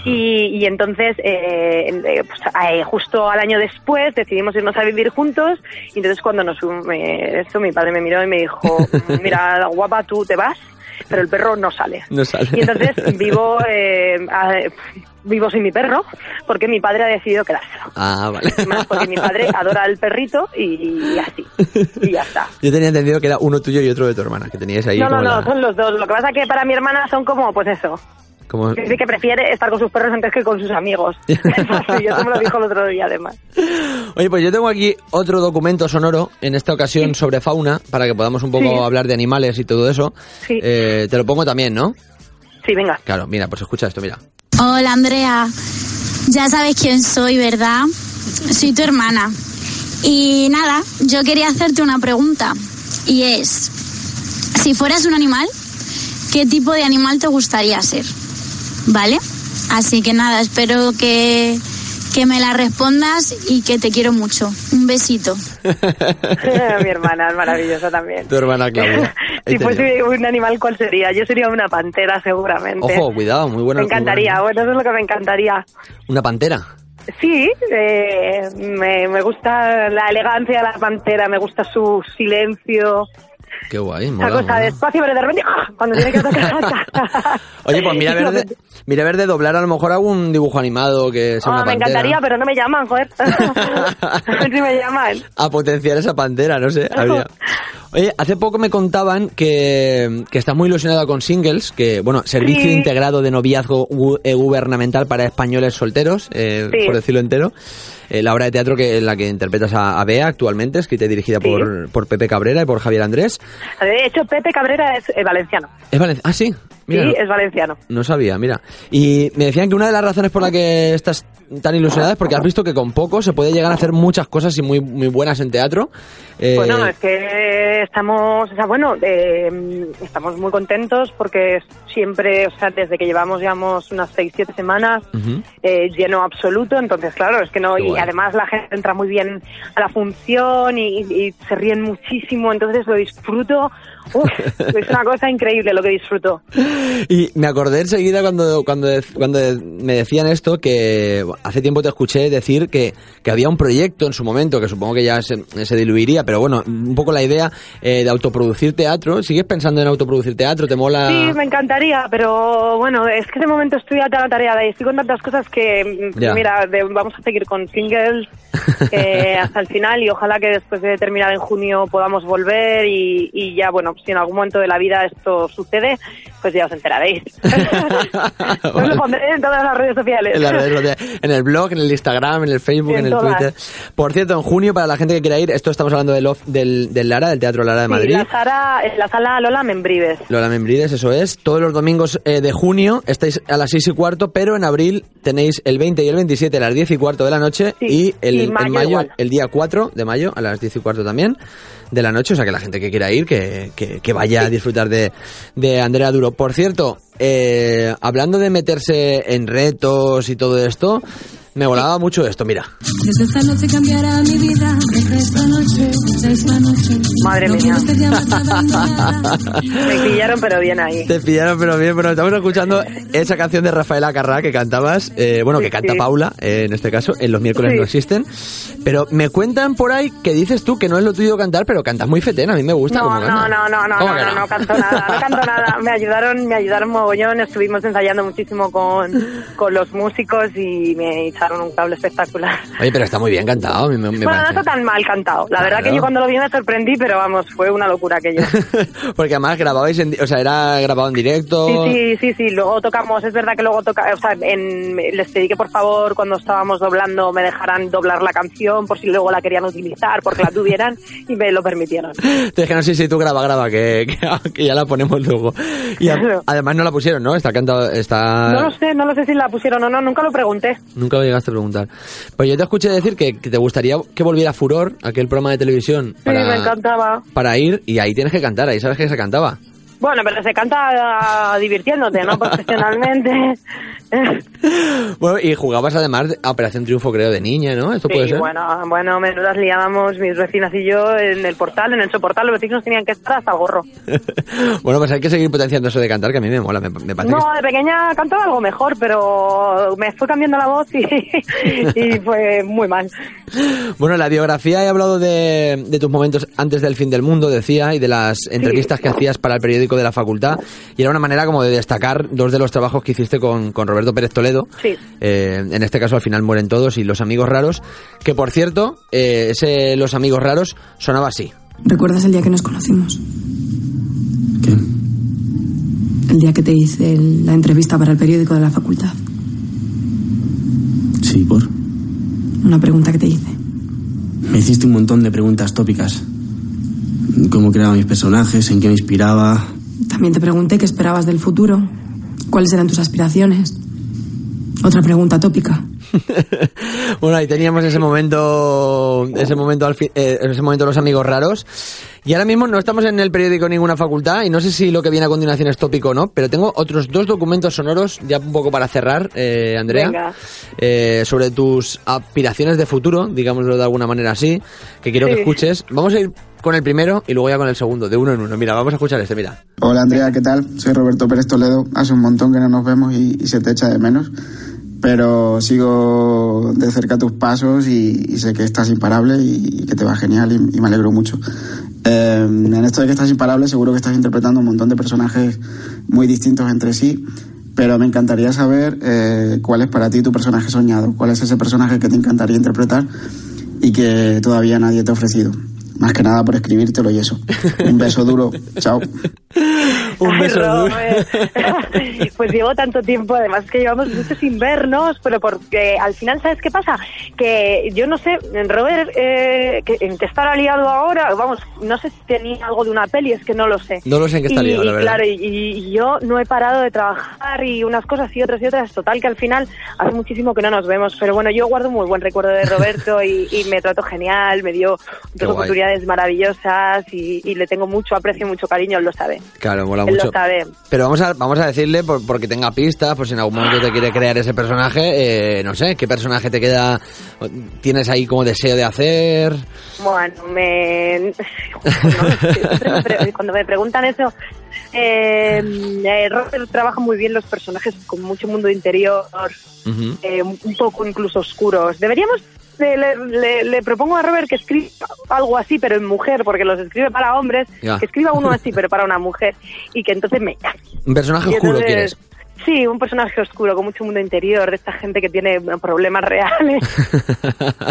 Y, y entonces, eh, eh, pues, eh, justo al año después, decidimos irnos a vivir juntos. Y entonces, cuando nos me, esto, mi padre me miró y me dijo: Mira, guapa, tú te vas, pero el perro no sale. No sale. Y entonces vivo, eh, a- vivo sin mi perro, porque mi padre ha decidido quedárselo. Ah, vale. Más porque mi padre adora al perrito y, y así. Y ya está. Yo tenía entendido que era uno tuyo y otro de tu hermana, que teníais ahí No, no, no, la- son los dos. Lo que pasa es que para mi hermana son como, pues eso. Como- Dice que prefiere estar con sus perros antes que con sus amigos. Eso me lo dijo el otro día, además. Oye, pues yo tengo aquí otro documento sonoro, en esta ocasión sobre fauna, para que podamos un poco Sí. hablar de animales y todo eso. Sí. Eh, te lo pongo también, ¿no? Sí, venga. Claro, mira, pues escucha esto, mira. Hola Andrea, ya sabes quién soy, ¿verdad? Soy tu hermana. Y nada, yo quería hacerte una pregunta. Y es, si fueras un animal, ¿qué tipo de animal te gustaría ser? ¿Vale? Así que nada, espero que, que me la respondas y que te quiero mucho. Un besito. mi hermana es maravillosa también. Tu hermana Claudia. Si fuese un animal, ¿cuál sería? Yo sería una pantera, seguramente. Ojo, cuidado, muy buena. me encantaría, bueno, eso es lo que me encantaría. Una pantera. Sí, eh, me, me gusta la elegancia de la pantera, me gusta su silencio, Qué guay, mola, cosa mola. de espacio, pero de repente, ¡ah! cuando tiene que tocar. Oye, pues mira a ver de, mira a ver de doblar a lo mejor algún dibujo animado que sea Ah, una me pantera. encantaría, pero no me llaman, joder. si me llaman. A potenciar esa pantera, no sé. habría. Oye, hace poco me contaban que, que estás muy ilusionada con Singles, que, bueno, servicio Sí. integrado de noviazgo gu- eh, gubernamental para españoles solteros, eh, Sí. por decirlo entero. Eh, la obra de teatro que en la que interpretas a, a Bea actualmente, escrita y dirigida Sí. por, por Pepe Cabrera y por Javier Andrés. De hecho, Pepe Cabrera es eh, valenciano. ¿Es Valencia? Ah, sí. Mira, sí, no- es valenciano. No sabía, mira. Y me decían que una de las razones por la que estás tan ilusionada es porque has visto que con poco se puede llegar a hacer muchas cosas y muy, muy buenas en teatro. Eh, Bueno, es que estamos, o sea, bueno, eh, estamos muy contentos porque siempre, o sea, desde que llevamos, llevamos unas seis, siete semanas, ujú. eh, lleno absoluto, entonces claro, es que no, Qué y además la gente entra muy bien a la función y, y se ríen muchísimo, entonces lo disfruto, Uf, es una cosa increíble lo que disfruto. Y me acordé enseguida cuando, cuando, cuando me decían esto, que hace tiempo te escuché decir que, que había un proyecto en su momento, que supongo que ya se, se diluiría, pero bueno, un poco la idea eh, de autoproducir teatro. ¿Sigues pensando en autoproducir teatro? ¿Te mola? Sí, me encantaría, pero bueno, es que de momento estoy a la tarea y estoy con tantas cosas que, mm, Ya. mira, de- vamos a seguir con singles eh, hasta el final y ojalá que después de terminar en junio podamos volver y, y ya, bueno, si en algún momento de la vida esto sucede, pues ya os enteraréis. Os lo pondré en todas las redes sociales. En, las redes sociales, en el blog, en el Instagram, en el Facebook, En en, el. Twitter. Por cierto, en junio, para la gente que quiera ir, esto estamos hablando del, off- del, del Lara, del Teatro Lara de Sí, Madrid. la, Sara, en la sala Lola Membrives. Lola Membrides, eso es. Todos los domingos eh, de junio estáis a las 6 y cuarto, pero en abril tenéis el 20 y el 27 a las 10 y cuarto de la noche y el y en mayo mayo, el día 4 de mayo a las 10 y cuarto también de la noche. O sea que la gente que quiera ir, que, que, que vaya a disfrutar de, de Andrea Duro. Por cierto, eh, hablando de meterse en retos y todo esto, me volaba mucho esto, mira. Desde esta noche cambiará mi vida. Desde esta noche, desde esta noche. Madre no mía. Me pillaron pero bien ahí. Te pillaron, pero bien, pero estamos escuchando esa canción de Rafaela Carrá que cantabas, eh, bueno, que Sí, canta sí. Paula, eh, en este caso, en Los miércoles Sí. no existen. Pero me cuentan por ahí que dices tú que no es lo tuyo cantar, pero cantas muy fetena, a mí me gusta No, cómo no, no, no, no, ¿Cómo no, que no, no canto nada, no canto nada. Me ayudaron, me ayudaron mogollón, estuvimos ensayando muchísimo con, con los músicos y me dejaron un cable espectacular. Oye, pero está muy bien cantado, me, me bueno, no parece. está tan mal cantado. La verdad Claro. que yo cuando lo vi me sorprendí, pero vamos, fue una locura aquello. Porque además grababais, en, o sea, era grabado en directo. Sí, sí, sí, sí. Luego tocamos, es verdad que luego toca, o sea, en- les pedí que por favor cuando estábamos doblando me dejaran doblar la canción por si luego la querían utilizar, porque la tuvieran y me lo permitieron. Te dije, no, sí, sí, tú graba, graba, que, que, que ya la ponemos luego. Y a- además no la pusieron, ¿no? Está cantado, está... No lo sé, no lo sé si la pusieron o no, nunca lo pregunté. Nunca lo llegaste a preguntar. Pues yo te escuché decir que, que te gustaría que volviera Furor, aquel programa de televisión, Sí, para, me encantaba. para ir, y ahí tienes que cantar, ahí sabes que se cantaba. Bueno, pero se canta divirtiéndote, ¿no? Profesionalmente. Bueno, y jugabas además a Operación Triunfo, creo, de niña, ¿no? ¿Esto puede Sí, ser? bueno, bueno, menudas liábamos mis vecinas y yo en el portal, en el soportal, los vecinos tenían que estar hasta el gorro. Bueno, pues hay que seguir potenciando eso de cantar, que a mí me mola, me, me parece No, de pequeña cantaba algo mejor, pero me fue cambiando la voz y, y fue muy mal. Bueno, en la biografía he hablado de, de tus momentos antes del fin del mundo, decía, y de las entrevistas que hacías para el periódico de la facultad, y era una manera como de destacar dos de los trabajos que hiciste con, con Roberto Pérez Toledo, Sí. Eh, en este caso al final mueren todos y los amigos raros, que por cierto, eh, ese Los amigos raros sonaba así. ¿Recuerdas el día que nos conocimos? ¿Qué? El día que te hice el- la entrevista para el periódico de la facultad. Sí, por. Una pregunta que te hice. Me hiciste un montón de preguntas tópicas. Cómo creaba mis personajes, en qué me inspiraba. También te pregunté qué esperabas del futuro, cuáles eran tus aspiraciones. Otra pregunta tópica. Bueno, ahí teníamos ese momento, ese momento, eh, ese momento los amigos raros. Y ahora mismo no estamos en el periódico ninguna facultad y no sé si lo que viene a continuación es tópico o no, pero tengo otros dos documentos sonoros ya un poco para cerrar, eh, Andrea, eh, sobre tus aspiraciones de futuro, digámoslo de alguna manera así, que quiero que escuches. Vamos a ir con el primero y luego ya con el segundo, de uno en uno. Mira, vamos a escuchar este, mira. Hola Andrea, ¿qué tal? Soy Roberto Pérez Toledo. Hace un montón que no nos vemos y, y se te echa de menos. Pero sigo de cerca tus pasos y, y sé que estás imparable y, y que te va genial y, y me alegro mucho. Eh, en esto de que estás imparable seguro que estás interpretando un montón de personajes muy distintos entre sí. Pero me encantaría saber eh, cuál es para ti tu personaje soñado, cuál es ese personaje que te encantaría interpretar y que todavía nadie te ha ofrecido. Más que nada por escribírtelo y eso. Un beso duro. Chao. Un beso pues llevo tanto tiempo, además que llevamos muchos invernos, pero porque al final, ¿sabes qué pasa? Que yo no sé, Robert, eh, que, ¿en qué estará liado ahora? Vamos, no sé si tenía algo de una peli, es que no lo sé. No lo sé en qué está y, liado, la y verdad. claro, y, y yo no he parado de trabajar y unas cosas y otras y otras. Total, que al final hace muchísimo que no nos vemos. Pero bueno, yo guardo un muy buen recuerdo de Roberto y, y me trató genial, me dio dos oportunidades maravillosas y, y le tengo mucho aprecio y mucho cariño, él lo sabe. Claro, mola Mucho. Pero vamos a, vamos a decirle, por, porque tenga pistas, por si en algún momento te quiere crear ese personaje, eh, no sé, ¿qué personaje te queda, tienes ahí como deseo de hacer? Bueno, me... no, me cuando me preguntan eso, eh, eh, Robert trabaja muy bien los personajes con mucho mundo interior, eh, un poco incluso oscuros. Deberíamos, le, le- le propongo a Robert que escriba algo así, pero en mujer, porque los escribe para hombres, Ya. que escriba uno así, pero para una mujer, y que entonces me Un personaje oscuro entonces- quieres. Sí, un personaje oscuro, con mucho mundo interior, de esta gente que tiene problemas reales.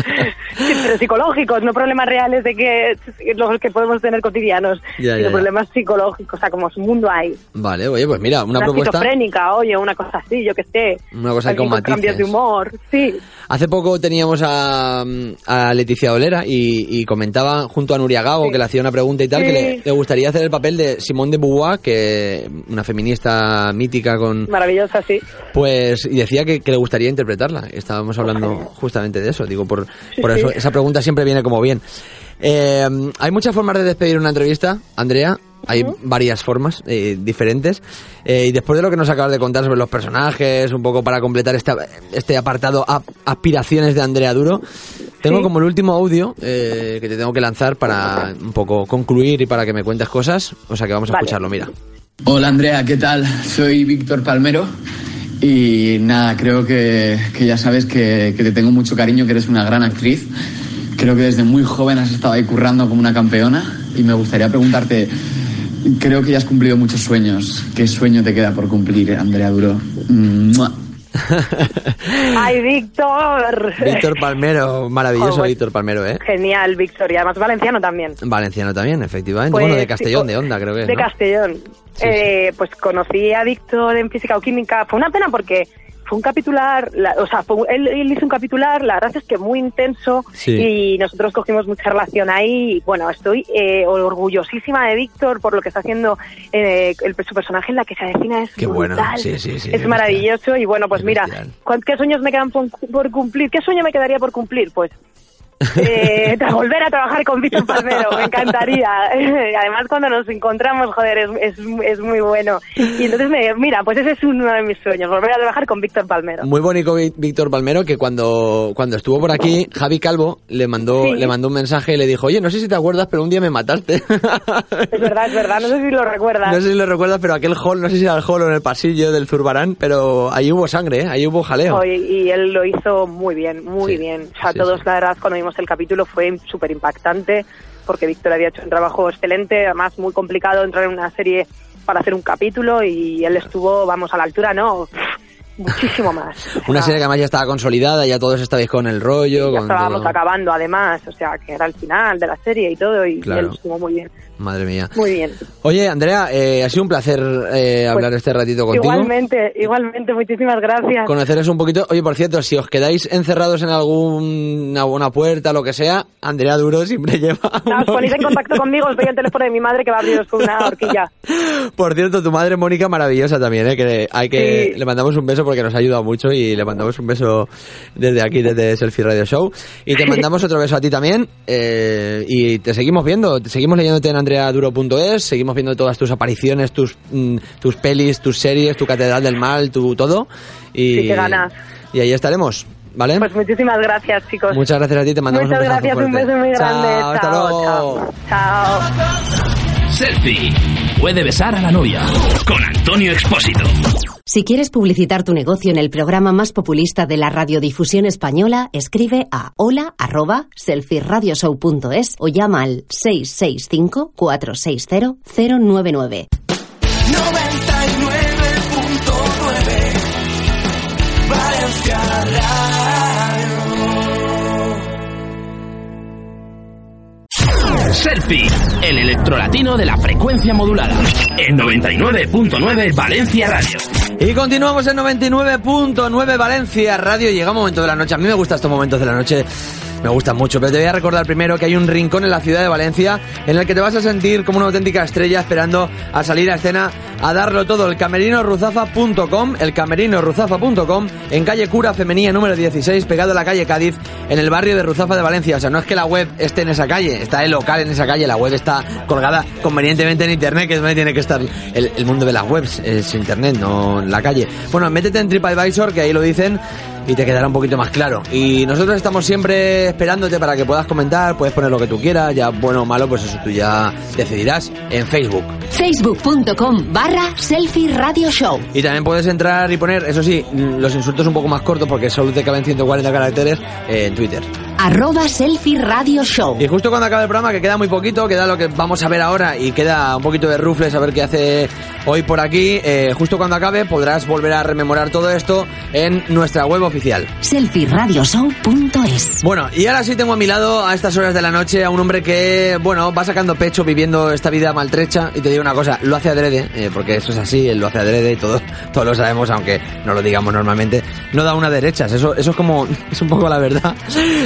Sí, pero psicológicos, no problemas reales de que los que podemos tener cotidianos, Ya, sino ya, ya. problemas psicológicos, o sea, como su mundo hay. Vale, oye, pues mira, una propuesta, esquizofrénica, oye, una cosa así, yo que sé. una cosa con Alguien cambios de matices. humor, sí. Hace poco teníamos a, a Leticia Olera y, y comentaba junto a Nuria Gago que le hacía una pregunta y tal, Sí. que le, le gustaría hacer el papel de Simone de Beauvoir, que una feminista mítica con... Maravillosa, sí. Pues, y decía que, que le gustaría interpretarla. Estábamos hablando justamente de eso. Digo, por, por Sí, eso sí. esa pregunta siempre viene como bien. Eh, hay muchas formas de despedir una entrevista, Andrea. Hay varias formas eh, diferentes. Eh, y después de lo que nos acabas de contar sobre los personajes, un poco para completar esta- este apartado ap- aspiraciones de Andrea Duro, tengo como el último audio eh, que te tengo que lanzar para un poco concluir y para que me cuentes cosas. O sea que vamos a Vale. escucharlo, mira. Hola Andrea, ¿qué tal? Soy Víctor Palmero y nada, creo que, que ya sabes que, que te tengo mucho cariño, que eres una gran actriz. Creo que desde muy joven has estado ahí currando como una campeona y me gustaría preguntarte, creo que ya has cumplido muchos sueños. ¿Qué sueño te queda por cumplir, Andrea Duro? ¡Mua! ¡Ay, Víctor! Víctor Palmero, maravilloso. Víctor Palmero, ¿eh? Genial, Víctor. Y además valenciano también. Valenciano también, efectivamente. Pues, bueno, de Castellón, sí, de Onda, creo que es, De ¿no? Castellón. Eh, Pues conocí a Víctor en física o química. Fue una pena porque fue un capitular, la- o sea, fue- él, él hizo un capitular, la verdad es que muy intenso Sí. y nosotros cogimos mucha relación ahí. Y, bueno, estoy eh, orgullosísima de Víctor por lo que está haciendo eh, el, su personaje en la que se avecina. Es Qué bueno, brutal. sí, sí, sí. es maravilloso y bueno, pues mira, ¿cuán- ¿qué sueños me quedan por, por cumplir? ¿Qué sueño me quedaría por cumplir? Pues eh, volver a trabajar con Víctor Palmero, me encantaría. Además, cuando nos encontramos, joder, es, es, es muy bueno. Y entonces, me, mira, pues ese es uno de mis sueños, volver a trabajar con Víctor Palmero. Muy bonito Ví- Víctor Palmero que cuando, cuando estuvo por aquí, Javi Calvo le mandó, Sí. le mandó un mensaje y le dijo, oye, no sé si te acuerdas, pero un día me mataste. Es verdad, es verdad, no sé si lo recuerdas. no sé si lo recuerdas, pero aquel hall, no sé si era el hall o en el pasillo del Zurbarán, pero ahí hubo sangre, ¿eh? ahí hubo jaleo. Y él lo hizo muy bien, muy bien. O sea, sí, todos, la verdad, cuando vimos el capítulo fue súper impactante, porque Víctor había hecho un trabajo excelente, además muy complicado entrar en una serie para hacer un capítulo, y él estuvo, vamos, a la altura, ¿no? Muchísimo más. Una serie que además ya estaba consolidada, ya todos estabais con el rollo, Ya con estábamos todo. acabando, además, o sea, que era el final de la serie y todo, y Claro. él estuvo muy bien, Madre mía. muy bien. Oye, Andrea, eh, ha sido un placer eh, hablar este ratito contigo. Pues Igualmente, igualmente, muchísimas gracias. Conoceros un poquito. Oye, por cierto, si os quedáis encerrados en alguna una puerta, lo que sea, Andrea Duro siempre lleva. Ah, Os ponéis en contacto conmigo, os doy el teléfono de mi madre que va a abriros con una horquilla. Por cierto, tu madre Mónica maravillosa también, ¿eh? que hay que Sí. le mandamos un beso porque nos ha ayudado mucho y le mandamos un beso desde aquí, desde Selfie Radio Show. Y te mandamos otro beso a ti también. eh, y te seguimos viendo, te seguimos leyéndote en andreaduro.es, seguimos viendo todas tus apariciones, tus mm, tus pelis, tus series, tu catedral del mal, tu todo. Y, Sí, qué ganas. Y ahí estaremos, ¿vale? Pues muchísimas gracias, chicos. Muchas gracias a ti, te mandamos Muchas un besazo gracias, un beso muy grande. Chao, hasta Chao, luego. chao. Chao. Selfie. Puede besar a la novia. Con Antonio Expósito. Si quieres publicitar tu negocio en el programa más populista de la radiodifusión española, escribe a hola arroba selfieradioshow.es o llama al 665 460 099. 99.9 Valencia Selfie. El electrolatino de la frecuencia modulada. En 99.9 Valencia Radio. Y continuamos en 99.9 Valencia Radio. Llega un momento de la noche. A mí me gustan estos momentos de la noche. Me gustan mucho, pero te voy a recordar primero que hay un rincón en la ciudad de Valencia en el que te vas a sentir como una auténtica estrella esperando a salir a escena a darlo todo. El camerinoruzafa.com, el camerinoruzafa.com, en calle Cura Femenía número 16, pegado a la calle Cádiz, en el barrio de Ruzafa de Valencia. O sea, no es que la web esté en esa calle, está el local en esa calle, la web está colgada convenientemente en internet, que es donde tiene que estar el, el mundo de las webs, es internet, no la calle. Bueno, métete en TripAdvisor, que ahí lo dicen, y te quedará un poquito más claro. Y nosotros estamos siempre esperándote para que puedas comentar, puedes poner lo que tú quieras, ya bueno o malo, pues eso tú ya decidirás en Facebook. Facebook.com barra selfie radio show. Y también puedes entrar y poner, eso sí, los insultos un poco más cortos porque solo te caben 140 caracteres eh, en Twitter. Arroba selfie radio show. Y justo cuando acabe el programa, que queda muy poquito, queda lo que vamos a ver ahora y queda un poquito de rufles a ver qué hace hoy por aquí, eh, justo cuando acabe podrás volver a rememorar todo esto en nuestra web oficial. selfieradioshow.es. Bueno, y ahora sí tengo a mi lado a estas horas de la noche a un hombre que, bueno, va sacando pecho viviendo esta vida maltrecha y te digo una cosa, lo hace adrede, eh, porque eso es así, él lo hace adrede y todo, todos lo sabemos, aunque no lo digamos normalmente, no da una derechas, eso, eso es como, es un poco la verdad.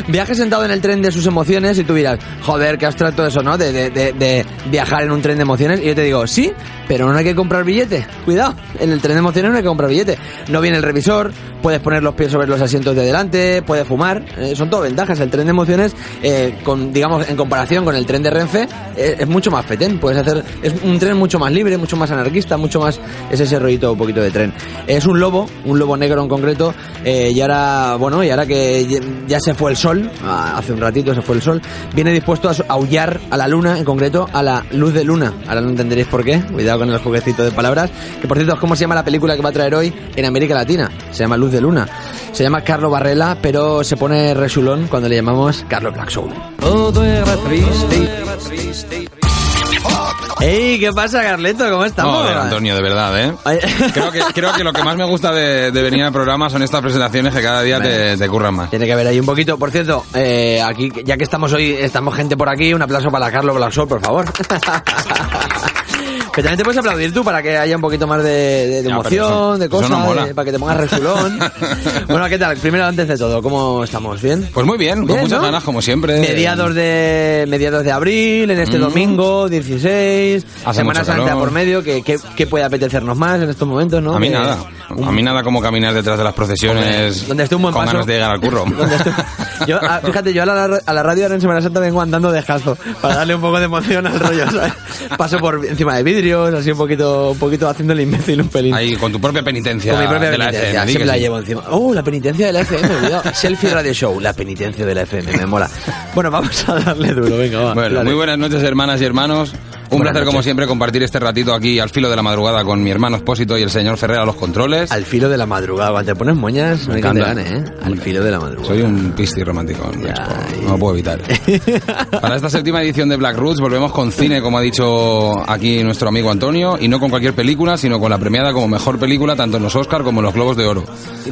Viaje sentado en el tren de sus emociones y tú dirás, joder, qué abstracto eso, ¿no? De, de, de, de viajar en un tren de emociones y yo te digo, sí, pero no hay que comprar billete, cuidado, en el tren de emociones no hay que comprar billete, no viene el revisor, puedes poner los pies sobre los asientos de delante, puedes fumar, eh, son todo ventajas. El tren de emociones, eh, con, digamos, en comparación con el tren de Renfe, eh, es mucho más fetén. Puedes hacer, es un tren mucho más libre, mucho más anarquista, mucho más, es ese rollito un poquito de tren. Es un lobo, un lobo negro en concreto, y ahora, bueno, y ahora que ya- se fue el sol, hace un ratito se fue el sol, viene dispuesto a aullar a la luna, en concreto, a la luz de luna. Ahora no entenderéis por qué, cuidado con el jueguecito de palabras, que por cierto es como se llama la película que va a traer hoy en América Latina, se llama Luz de Luna. Se llama Carlo Barrela, pero se pone resulón cuando le llamamos Carlo Black Soul. Todo era triste. ¡Ey! ¿Qué pasa, Carleto? ¿Cómo estamos? Joder, Antonio, de verdad, ¿eh? Creo que, creo que lo que más me gusta de, de venir al programa son estas presentaciones que cada día te, te curran más. Tiene que haber ahí un poquito. Por cierto, eh, aquí, ya que estamos hoy, estamos gente por aquí, un aplauso para Carlos Blasol, por favor. Que también te puedes aplaudir tú para que haya un poquito más de, de- de emoción, eso- de cosas, no de- para que te pongas resulón. bueno, ¿qué tal? Primero, antes de todo, ¿cómo estamos? ¿Bien? Pues muy bien, con Bien, muchas ¿no? ganas, como siempre. Mediados de mediados de abril, en este Mm. domingo, 16, Hace Semana Santa por medio, que, que, que puede apetecernos más en estos momentos, ¿no? A mí Que- nada. A mí nada como caminar detrás de las procesiones donde esté un buen con paso. ganas de llegar al curro. Yo, ah, fíjate, yo a la, a la radio ahora en Semana Santa vengo andando descalzo para darle un poco de emoción al rollo, ¿sabes? Paso por encima de así un poquito, un poquito haciendo el imbécil un pelín. Ahí, con tu propia penitencia Con mi propia de la penitencia, FM. di siempre la sí. llevo encima. Oh, la penitencia de la FM, cuidado. Selfie Radio Show, la penitencia de la FM, me mola. Bueno, vamos a darle duro, venga, va. Bueno, dale. muy buenas noches, hermanas y hermanos. Un Buenas placer, como siempre, compartir este ratito aquí al filo de la madrugada con mi hermano Expósito y el señor Ferrer a los controles. Al filo de la madrugada, cuando te pones moñas, no hay quien te gane, ¿eh? Al filo de la madrugada. Soy un pisti romántico, no lo puedo evitar. Para esta séptima edición de Black Roots volvemos con cine, como ha dicho aquí nuestro amigo Antonio, y no con cualquier película, sino con la premiada como mejor película tanto en los Oscar como en los Globos de Oro.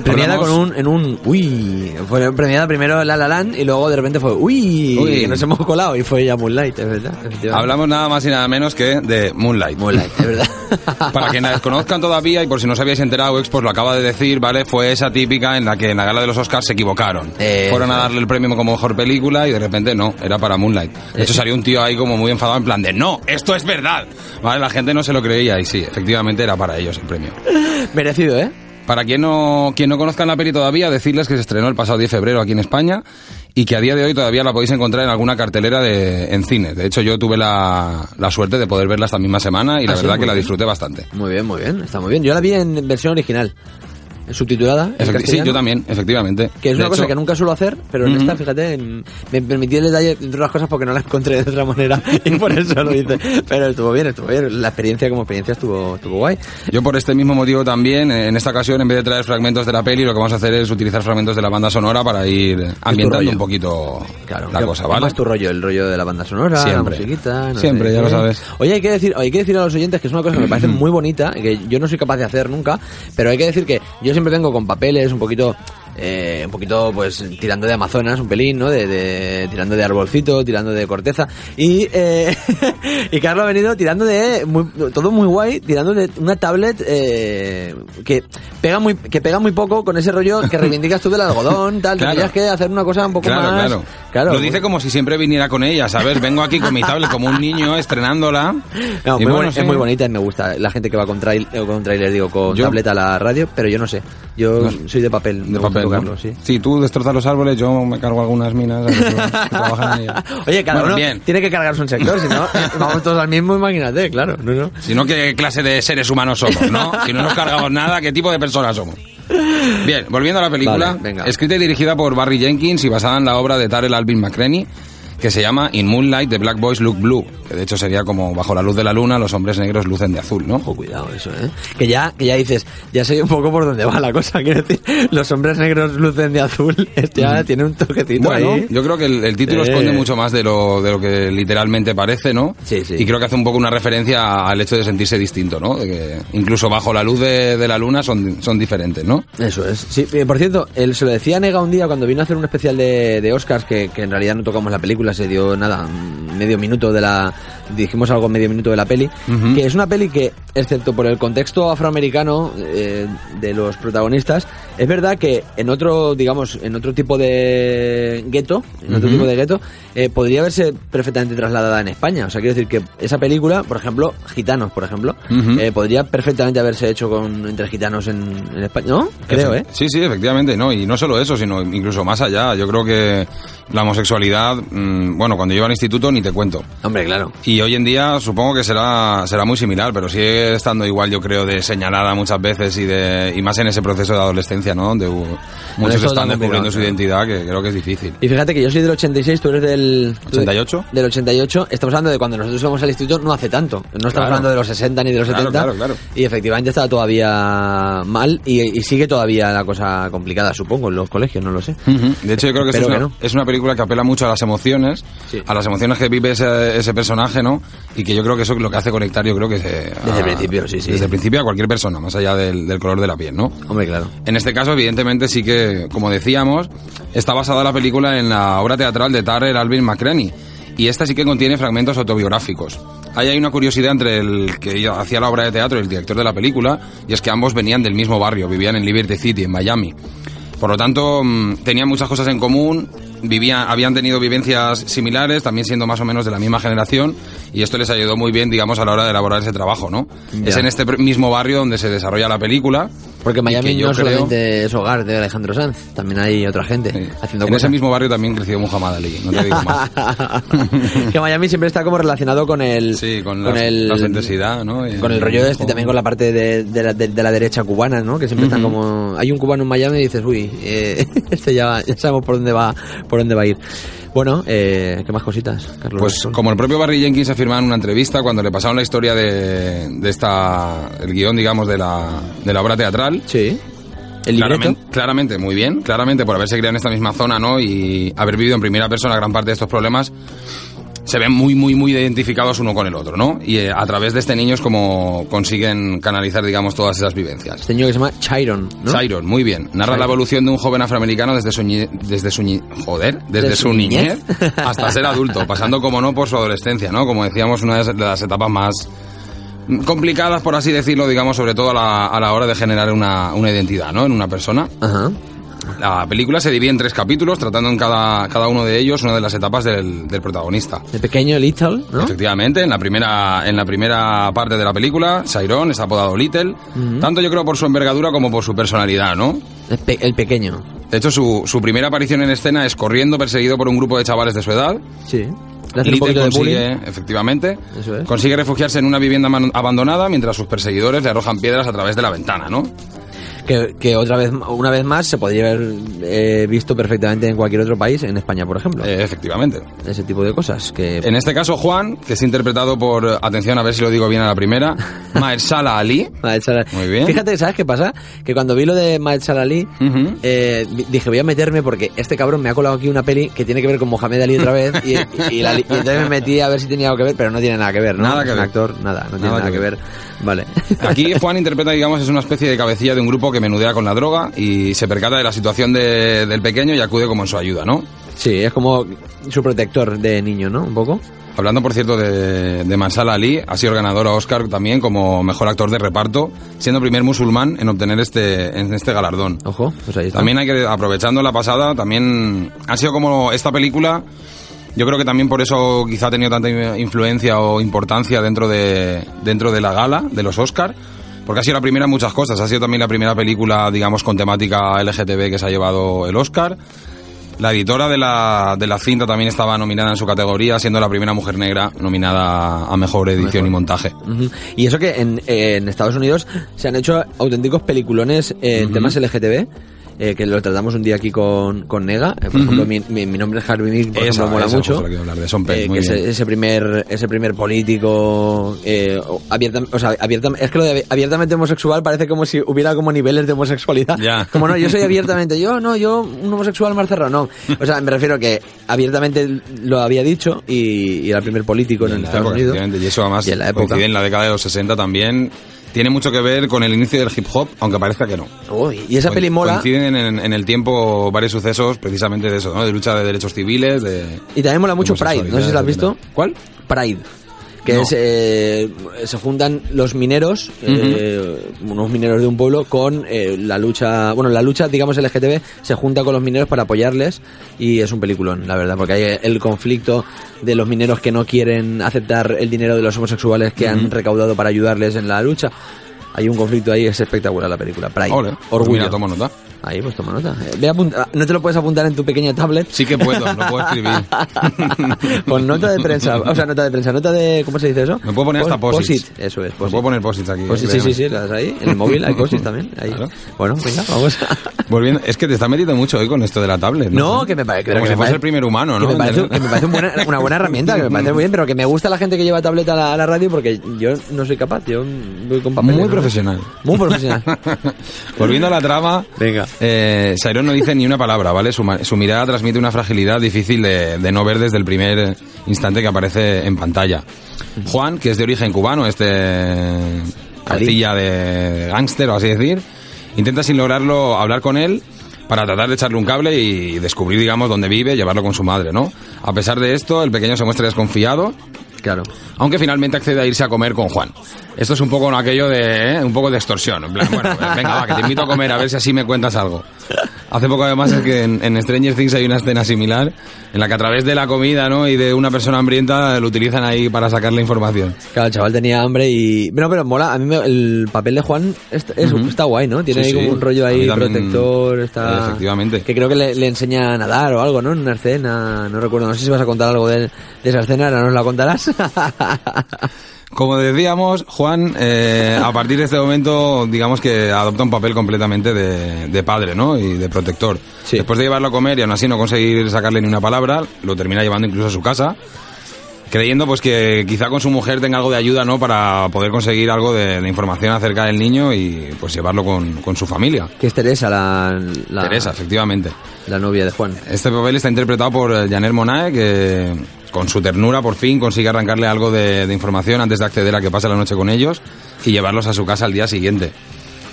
Premiada Hablamos- con un, en un, uy, fue premiada primero La La Land y luego de repente fue, uy, Uy. que nos hemos colado y fue ya Moonlight, es verdad. Hablamos nada más y nada menos que de Moonlight. Moonlight, es verdad. Para quienes la desconozcan todavía y por si no os enterado, Expos lo acaba de decir, ¿vale? Fue esa típica en la que en la gala de los Oscars se equivocaron. Eh, Fueron a eso. darle el premio como mejor película y de repente no, era para Moonlight. De hecho salió un tío ahí como muy enfadado en plan de no, esto es verdad. ¿Vale? La gente no se lo creía y sí, efectivamente era para ellos el premio. Merecido, ¿eh? Para quien no, quien no conozca la peli todavía, decirles que se estrenó el pasado 10 de febrero aquí en España y que a día de hoy todavía la podéis encontrar en alguna cartelera de, en cines. De hecho, yo tuve la, la suerte de poder verla esta misma semana y la Ah, verdad que la disfruté bastante. Muy bien, muy bien, está muy bien. Yo la vi en versión original, subtitulada. sí, yo también, efectivamente. Que es De una cosa hecho- que nunca suelo hacer, pero en Ujú. esta, fíjate, me permití el detalle, entre otras cosas, porque no la encontré de otra manera y por eso lo hice. Pero estuvo bien, estuvo bien. La experiencia como experiencia estuvo, estuvo guay. Yo por este mismo motivo también, eh, en esta ocasión, en vez de traer fragmentos de la peli, lo que vamos a hacer es utilizar fragmentos de la banda sonora para ir ambientando un poquito la ¿Qué- cosa, ¿vale? es tu rollo? El rollo de la banda sonora, Siempre. la musiquita. no Siempre, sé ya lo sabes. Oye, hay que decir, hay que decir a los oyentes que es una cosa que me parece muy bonita, que yo no soy capaz de hacer nunca, pero hay que decir que yo siempre vengo con papeles un poquito, eh, un poquito, pues, tirando de Amazonas, un pelín, ¿no? De, de- tirando de arbolcito, tirando de corteza. Y, eh, y Carlos ha venido tirando de, muy- todo muy guay, tirando de una tablet, eh, que pega muy, que pega muy poco con ese rollo que reivindicas tú del algodón, tal, Claro. tendrías que hacer una cosa un poco Claro, más. claro. Claro. Lo dice como si siempre viniera con ella, ¿sabes? Vengo aquí con mi tablet como un niño estrenándola. No, Y muy bueno, boni- sí. Es muy bonita y me gusta la gente que va con, trail, eh, con trailer, digo, con Yo- tableta a la radio, pero yo no sé. Yo No. soy de papel, De papel. Tocarlo, sí. Sí, tú destrozas los árboles, yo me cargo algunas minas. Oye, cada Bueno, uno bien. tiene que cargarse un sector, si no, eh, vamos todos al mismo, imagínate, claro. No, no. Si no, ¿qué clase de seres humanos somos, no? Si no nos cargamos nada, ¿qué tipo de personas somos? Bien, volviendo a la película, Vale, venga. escrita y dirigida por Barry Jenkins y basada en la obra de Tarell Alvin McCraney, que se llama In Moonlight, The Black Boys Look Blue, que de hecho sería como bajo la luz de la luna, los hombres negros lucen de azul, ¿no? Ojo, cuidado eso, ¿eh? Que ya, que ya dices, ya sé un poco por dónde va la cosa, quiero decir, los hombres negros lucen de azul, este ya tiene un toquecito Bueno, ahí. yo creo que el, el título Eh. esconde mucho más de lo, de lo que literalmente parece, ¿no? Sí, sí. Y creo que hace un poco una referencia al hecho de sentirse distinto, ¿no? De que incluso bajo la luz de, de la luna son, son diferentes, ¿no? Eso es. Sí, eh, por cierto, él se lo decía Nega un día cuando vino a hacer un especial de, de Oscars, que, que en realidad no tocamos la película, se dio nada, medio minuto de la. Dijimos algo medio minuto de la peli. Que es una peli que, excepto por el contexto afroamericano eh, de los protagonistas, es verdad que en otro, digamos, en otro tipo de gueto, en otro tipo de gueto, eh, podría haverse perfectamente trasladada en España. O sea, quiero decir que esa película, por ejemplo, Gitanos, por ejemplo, eh, podría perfectamente haberse hecho con entre gitanos en, en España. ¿No? Creo, ¿eh? Sí, sí, efectivamente, no. Y no solo eso, sino incluso más allá. Yo creo que la homosexualidad, mm, bueno, cuando yo iba al instituto ni te cuento. Hombre, claro. Y hoy en día supongo que será, será muy similar, pero sigue estando igual, yo creo, de señalada muchas veces y de y más en ese proceso de adolescencia, ¿no? Donde uh, muchos están está descubriendo su identidad, que creo que es difícil. Y fíjate que yo soy del 86, tú eres del... tú de- 88. Del 88. Estamos hablando de cuando nosotros íbamos al instituto no hace tanto. No estamos Claro. hablando de los 60 ni de los Claro, 70. claro, claro. Y efectivamente está todavía mal y, y sigue todavía la cosa complicada, supongo, en los colegios, no lo sé. De hecho, yo creo que, es, una, que es una película que apela mucho a las emociones, a las emociones que vive ese, ese personaje, ¿no? Y que yo creo que eso es lo que hace conectar, yo creo que se, Desde el principio, sí, sí. Desde el principio a cualquier persona, más allá del, del color de la piel, ¿no? Hombre, claro. En este caso, evidentemente, sí que, como decíamos, está basada la película en la obra teatral de Tarrer Alvin McCraney. Y esta sí que contiene fragmentos autobiográficos. Ahí hay una curiosidad entre el que hacía la obra de teatro y el director de la película, y es que ambos venían del mismo barrio, vivían en Liberty City, en Miami. Por lo tanto, mm, tenían muchas cosas en común, vivían, habían tenido vivencias similares, también siendo más o menos de la misma generación, y esto les ayudó muy bien, digamos, a la hora de elaborar ese trabajo, ¿no? Ya. Es en este mismo barrio donde se desarrolla la película. Porque Miami no creo- solamente es hogar de Alejandro Sanz, también hay otra gente haciendo En cosas. ese mismo barrio también creció Muhammad Ali, no te digo más. que Miami siempre está como relacionado con el con, con la, el la excentricidad, ¿no? Con el rollo este y también con la parte de, de la, de- de la derecha cubana, ¿no? Que siempre están Ujú. como hay un cubano en Miami y dices, uy, eh, este ya, ya sabemos por dónde va por dónde va a ir. Bueno, eh, ¿qué más cositas, Carlos? Pues como el propio Barry Jenkins afirmaba en una entrevista cuando le pasaron la historia de, de esta el guion, digamos, de la, de la obra teatral. Sí. El claramente, claramente, muy bien, claramente por haberse criado en esta misma zona, ¿no? Y haber vivido en primera persona gran parte de estos problemas, se ven muy, muy, muy identificados uno con el otro, ¿no? Y eh, a través de este niño es como consiguen canalizar, digamos, todas esas vivencias. Este niño que se llama Chiron, ¿no? Chiron, muy bien. Narra Chiron. la evolución de un joven afroamericano desde su desde su joder, desde ¿De su, su niñez, niñez? hasta ser adulto, pasando como no por su adolescencia, ¿no? Como decíamos, una de las etapas más complicadas, por así decirlo, digamos, sobre todo a la, a la hora de generar una, una identidad, ¿no? En una persona. Ajá. La película se divide en tres capítulos, tratando en cada, cada uno de ellos una de las etapas del, del protagonista. El pequeño Little, ¿no? Efectivamente, en la primera en la primera parte de la película, Chiron es apodado Little, tanto yo creo por su envergadura como por su personalidad, ¿no? El, pe- el pequeño. De hecho, su, su primera aparición en escena es corriendo perseguido por un grupo de chavales de su edad. Sí. Le hace un Little consigue, efectivamente, Eso es. consigue refugiarse en una vivienda abandonada mientras sus perseguidores le arrojan piedras a través de la ventana, ¿no? Que, que otra vez, una vez más, se podría haber eh, visto perfectamente en cualquier otro país, en España, por ejemplo. Eh, efectivamente. Ese tipo de cosas. Que En este caso, Juan, que es interpretado por, atención a ver si lo digo bien a la primera, Mahershala Ali. Mahershala- Muy bien. Fíjate, ¿sabes qué pasa? Que cuando vi lo de Mahershala Ali, eh, di- dije, voy a meterme porque este cabrón me ha colado aquí una peli que tiene que ver con Mohamed Ali otra vez y, y la- y entonces me metí a ver si tenía algo que ver, pero no tiene nada que ver, ¿no? Nada que Es un ver. actor, nada, no tiene nada, que, ver. Vale. Aquí Juan interpreta, digamos, es una especie de cabecilla de un grupo que menudea con la droga y se percata de la situación de- del pequeño y acude como en su ayuda, ¿no? Sí, es como su protector de niño, ¿no? Un poco. Hablando, por cierto, de, de Ali, ha sido ganador a Oscar también como mejor actor de reparto, siendo primer musulmán en obtener este, en este galardón. Ojo, pues ahí está. También hay que, aprovechando la pasada, también ha sido como esta película, yo creo que también por eso quizá ha tenido tanta influencia o importancia dentro de, dentro de la gala, de los Oscar, porque ha sido la primera en muchas cosas. Ha sido también la primera película, digamos, con temática LGTB que se ha llevado el Oscar. La editora de la, de la cinta también estaba nominada en su categoría, siendo la primera mujer negra nominada a mejor edición Mejor. y montaje. Y eso que en, en Estados Unidos se han hecho auténticos peliculones eh, en Ujú. temas LGTB. Eh, que lo tratamos un día aquí con, con Nega. Eh, por ejemplo, mi, mi- mi nombre es Harvey Milk, por Esa- ejemplo, mola esa mucho. a de Eh, muy que ese, bien. ese primer ese primer político eh, abierta, o sea, abierta, es que lo de abiertamente homosexual parece como si hubiera como niveles de homosexualidad como no yo soy abiertamente yo no yo un homosexual más cerrado no o sea me refiero que abiertamente lo había dicho y, y era el primer político en, en Estados época, Unidos Y eso además Y en la época. en la década de los 60 también. Tiene mucho que ver con el inicio del hip hop, aunque parezca que no. Uy, y esa peli mola Coinciden en, en el tiempo varios sucesos precisamente de eso, ¿no? De lucha de derechos civiles, de... Y también mola mucho Pride, no sé si lo has visto. ¿Cuál? Pride. Que No. es, eh, se juntan los mineros, eh, unos mineros de un pueblo, con eh, la lucha, bueno, la lucha, digamos, LGTB, se junta con los mineros para apoyarles y es un peliculón, la verdad, porque hay el conflicto de los mineros que no quieren aceptar el dinero de los homosexuales que han recaudado para ayudarles en la lucha. Hay un conflicto ahí, es espectacular la película, Pride. Ole, pues Orgullo. mira, tomo nota. Ahí, pues toma nota. Eh, ve apunta- no te lo puedes apuntar en tu pequeña tablet. Sí que puedo, no puedo escribir. Con nota de prensa, o sea, nota de prensa, nota de, ¿cómo se dice eso? Me puedo poner hasta Pos- posits. posit, eso es, Me posit. puedo poner posits aquí. Posit, sí, sí, sí, las ahí. En el móvil hay posit también. Ahí. Bueno, venga, vamos. Volviendo, es que te está metiendo mucho hoy con esto de la tablet, ¿no? No, que me parece Como que si me fuese el primer humano, Que ¿no? me parece, que me parece un buena- una buena herramienta, que me parece muy bien, pero que me gusta la gente que lleva tableta a la, a la radio porque yo no soy capaz, yo voy con papel. Muy ¿no? profesional. Muy profesional. Volviendo a la trama, Venga. Eh, no dice ni una palabra, ¿vale? Su, mirada transmite una fragilidad difícil de, no ver desde el primer instante que aparece en pantalla. Juan, que es de origen cubano, este cartilla de gángster o así decir, intenta sin lograrlo hablar con él para tratar de echarle un cable y descubrir, digamos, dónde vive llevarlo con su madre, ¿no? A pesar de esto, el pequeño se muestra desconfiado Claro. aunque finalmente accede a irse a comer con Juan. Esto es un poco aquello de, ¿eh? un poco de extorsión. En plan, bueno, pues venga, va, que te invito a comer a ver si así me cuentas algo. Hace poco además es que en, en Stranger Things hay una escena similar en la que a través de la comida ¿no? y de una persona hambrienta lo utilizan ahí para sacar la información. Claro, el chaval tenía hambre y... No, pero mola, a mí me- el papel de Juan está, es- Ujú. está guay, ¿no? Tiene Sí, ahí sí. como un rollo ahí también- protector, está... Efectivamente. Que creo que le, le enseña a nadar o algo, ¿no? En una escena, no recuerdo, no sé si vas a contar algo de, de esa escena, ahora nos la contarás. Como decíamos, Juan, eh, a partir de este momento, digamos que adopta un papel completamente de, de padre, ¿no? Y de protector. Después de llevarlo a comer y aún así no conseguir sacarle ni una palabra, lo termina llevando incluso a su casa, creyendo pues que quizá con su mujer tenga algo de ayuda, ¿no? Para poder conseguir algo de, de información acerca del niño y pues llevarlo con, con su familia. que es Teresa, la, la- Teresa, efectivamente. la novia de Juan. Este papel está interpretado por Janelle Monae, que con su ternura por fin consigue arrancarle algo de, de información antes de acceder a que pase la noche con ellos y llevarlos a su casa al día siguiente.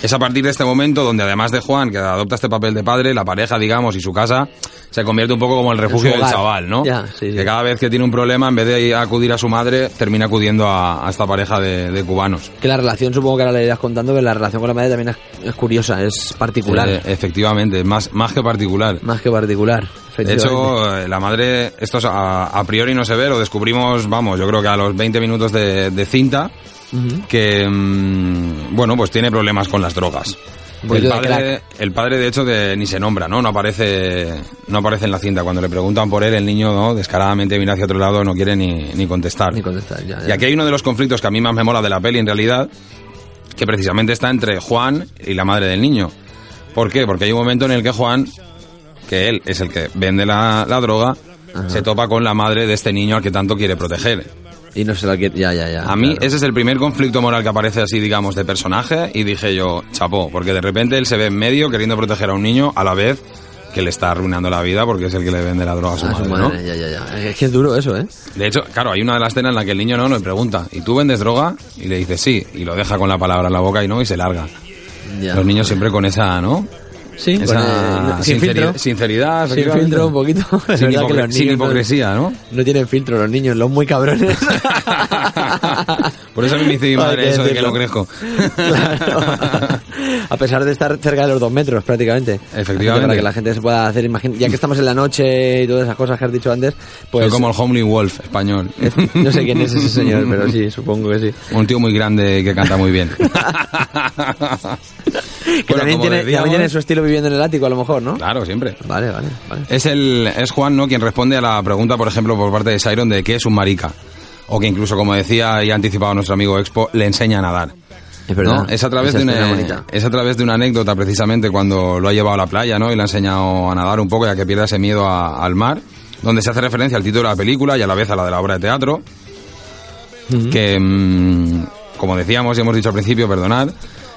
Es a partir de este momento donde además de Juan, que adopta este papel de padre, la pareja, digamos, y su casa se convierte un poco como el refugio del chaval, ¿no? Ya, sí, sí. Que cada vez que tiene un problema, en vez de acudir a su madre, termina acudiendo a, a esta pareja de, de cubanos. Que la relación, supongo que ahora le irás contando, que la relación con la madre también es, es curiosa, es particular. Eh, efectivamente, más, más que particular. Más que particular. De hecho, eh, la madre, esto es a, a priori no se ve, lo descubrimos, vamos, yo creo que a los 20 minutos de, de cinta, Que, mm, bueno, pues tiene problemas con las drogas. Poquito El padre, el padre, de hecho, de, ni se nombra, ¿no? No aparece, no aparece en la cinta. Cuando le preguntan por él, el niño, ¿no? Descaradamente mira hacia otro lado, no quiere ni, ni contestar. Ni contestar, ya, Y aquí hay uno de los conflictos que a mí más me mola de la peli, en realidad, que precisamente está entre Juan y la madre del niño. ¿Por qué? Porque hay un momento en el que Juan, que él es el que vende la, la droga, se topa con la madre de este niño al que tanto quiere proteger. Y no se la quiere... Ya, ya, ya. A mí claro. ese es el primer conflicto moral que aparece así, digamos, de personaje y dije yo, chapó, porque de repente él se ve en medio queriendo proteger a un niño a la vez que le está arruinando la vida porque es el que le vende la droga a su A su madre, ¿no? ya, ya, ya. Es que es duro eso, ¿eh? De hecho, claro, hay una de las escenas en la que el niño no le pregunta, ¿y tú vendes droga? Y le dice sí, y lo deja con la palabra en la boca y no, y se larga. Ya. Los niños siempre con esa, ¿no? Sí, esa con, sin sinceri- filtro. sinceridad, Sin filtro un poquito. Sin, que los niños hipocresía, ¿no? No tienen filtro los niños, los muy cabrones. Por eso a mí me dice mi madre eso de que no crezco. A pesar de estar cerca de los dos metros, prácticamente. Efectivamente. Para que la gente se pueda hacer imagin- Ya que estamos en la noche y todas esas cosas que has dicho antes, pues... Soy como el Homely Wolf español. No sé quién es ese señor, pero sí, supongo que sí. Un tío muy grande que canta muy bien. Que también, tiene, también tiene su estilo viviendo en el ático, a lo mejor, ¿no? Claro, siempre. Vale, vale, vale. Es el es Juan, ¿no? Quien responde a la pregunta, por ejemplo, por parte de Siron de qué es un marica. O que incluso, como decía y ha anticipado nuestro amigo Expo, le enseña a nadar. Es verdad. ¿no? Es a través de una es a través de una anécdota precisamente cuando lo ha llevado a la playa, ¿no? Y le ha enseñado a nadar un poco ya que pierde ese miedo a- al mar, donde se hace referencia al título de la película y a la vez a la de la obra de teatro, que mm, como decíamos y hemos dicho al principio, perdonad,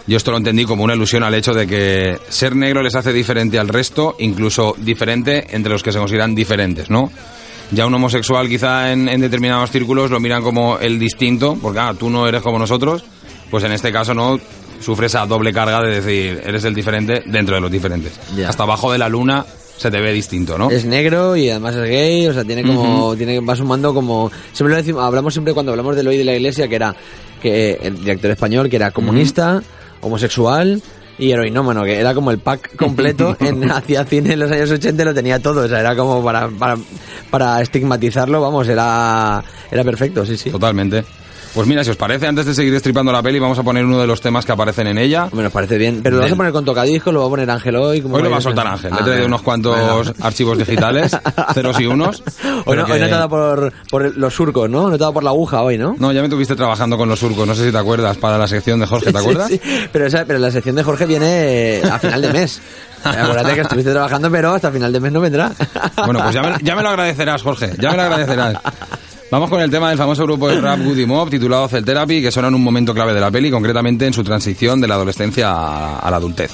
yo esto lo entendí como una ilusión al hecho de que ser negro les hace diferente al resto, incluso diferente entre los que se consideran diferentes, ¿no? Ya un homosexual quizá en, en determinados círculos lo miran como el distinto, porque ah, tú no eres como nosotros, pues en este caso no sufre esa doble carga de decir eres el diferente dentro de los diferentes. Ya. Hasta abajo de la luna se te ve distinto, ¿no? Es negro y además es gay, o sea, tiene como, tiene, va sumando como, siempre lo decimos, hablamos siempre cuando hablamos del hoy de la iglesia, que era, que el director español, que era comunista, homosexual y heroinómano, que era como el pack completo en hacía cine en los años 80 y lo tenía todo, o sea, era como para, para, para estigmatizarlo, vamos, era, era perfecto, sí, sí. Totalmente. Pues mira, si os parece, antes de seguir destripando la peli, vamos a poner uno de los temas que aparecen en ella. Me nos parece bien, pero lo vas a poner con tocadiscos, lo va a poner Ángel hoy. como Hoy lo va a soltar Ángel. Le Ah, he traído unos cuantos archivos digitales, ceros y unos. Hoy no, hoy que- no te ha dado por, por los surcos, ¿no? No te ha dado por la aguja hoy, ¿no? No, ya me tuviste trabajando con los surcos, no sé si te acuerdas, para la sección de Jorge, ¿te acuerdas? Sí, sí. Pero, esa, pero la sección de Jorge viene a final de mes. Acuérdate que estuviste trabajando, pero hasta final de mes no vendrá. Bueno, pues ya me, ya me lo agradecerás, Jorge, ya me lo agradecerás. Vamos con el tema del famoso grupo de rap Goody Mob titulado Cell Therapy, que suena en un momento clave de la peli, concretamente en su transición de la adolescencia a, a la adultez.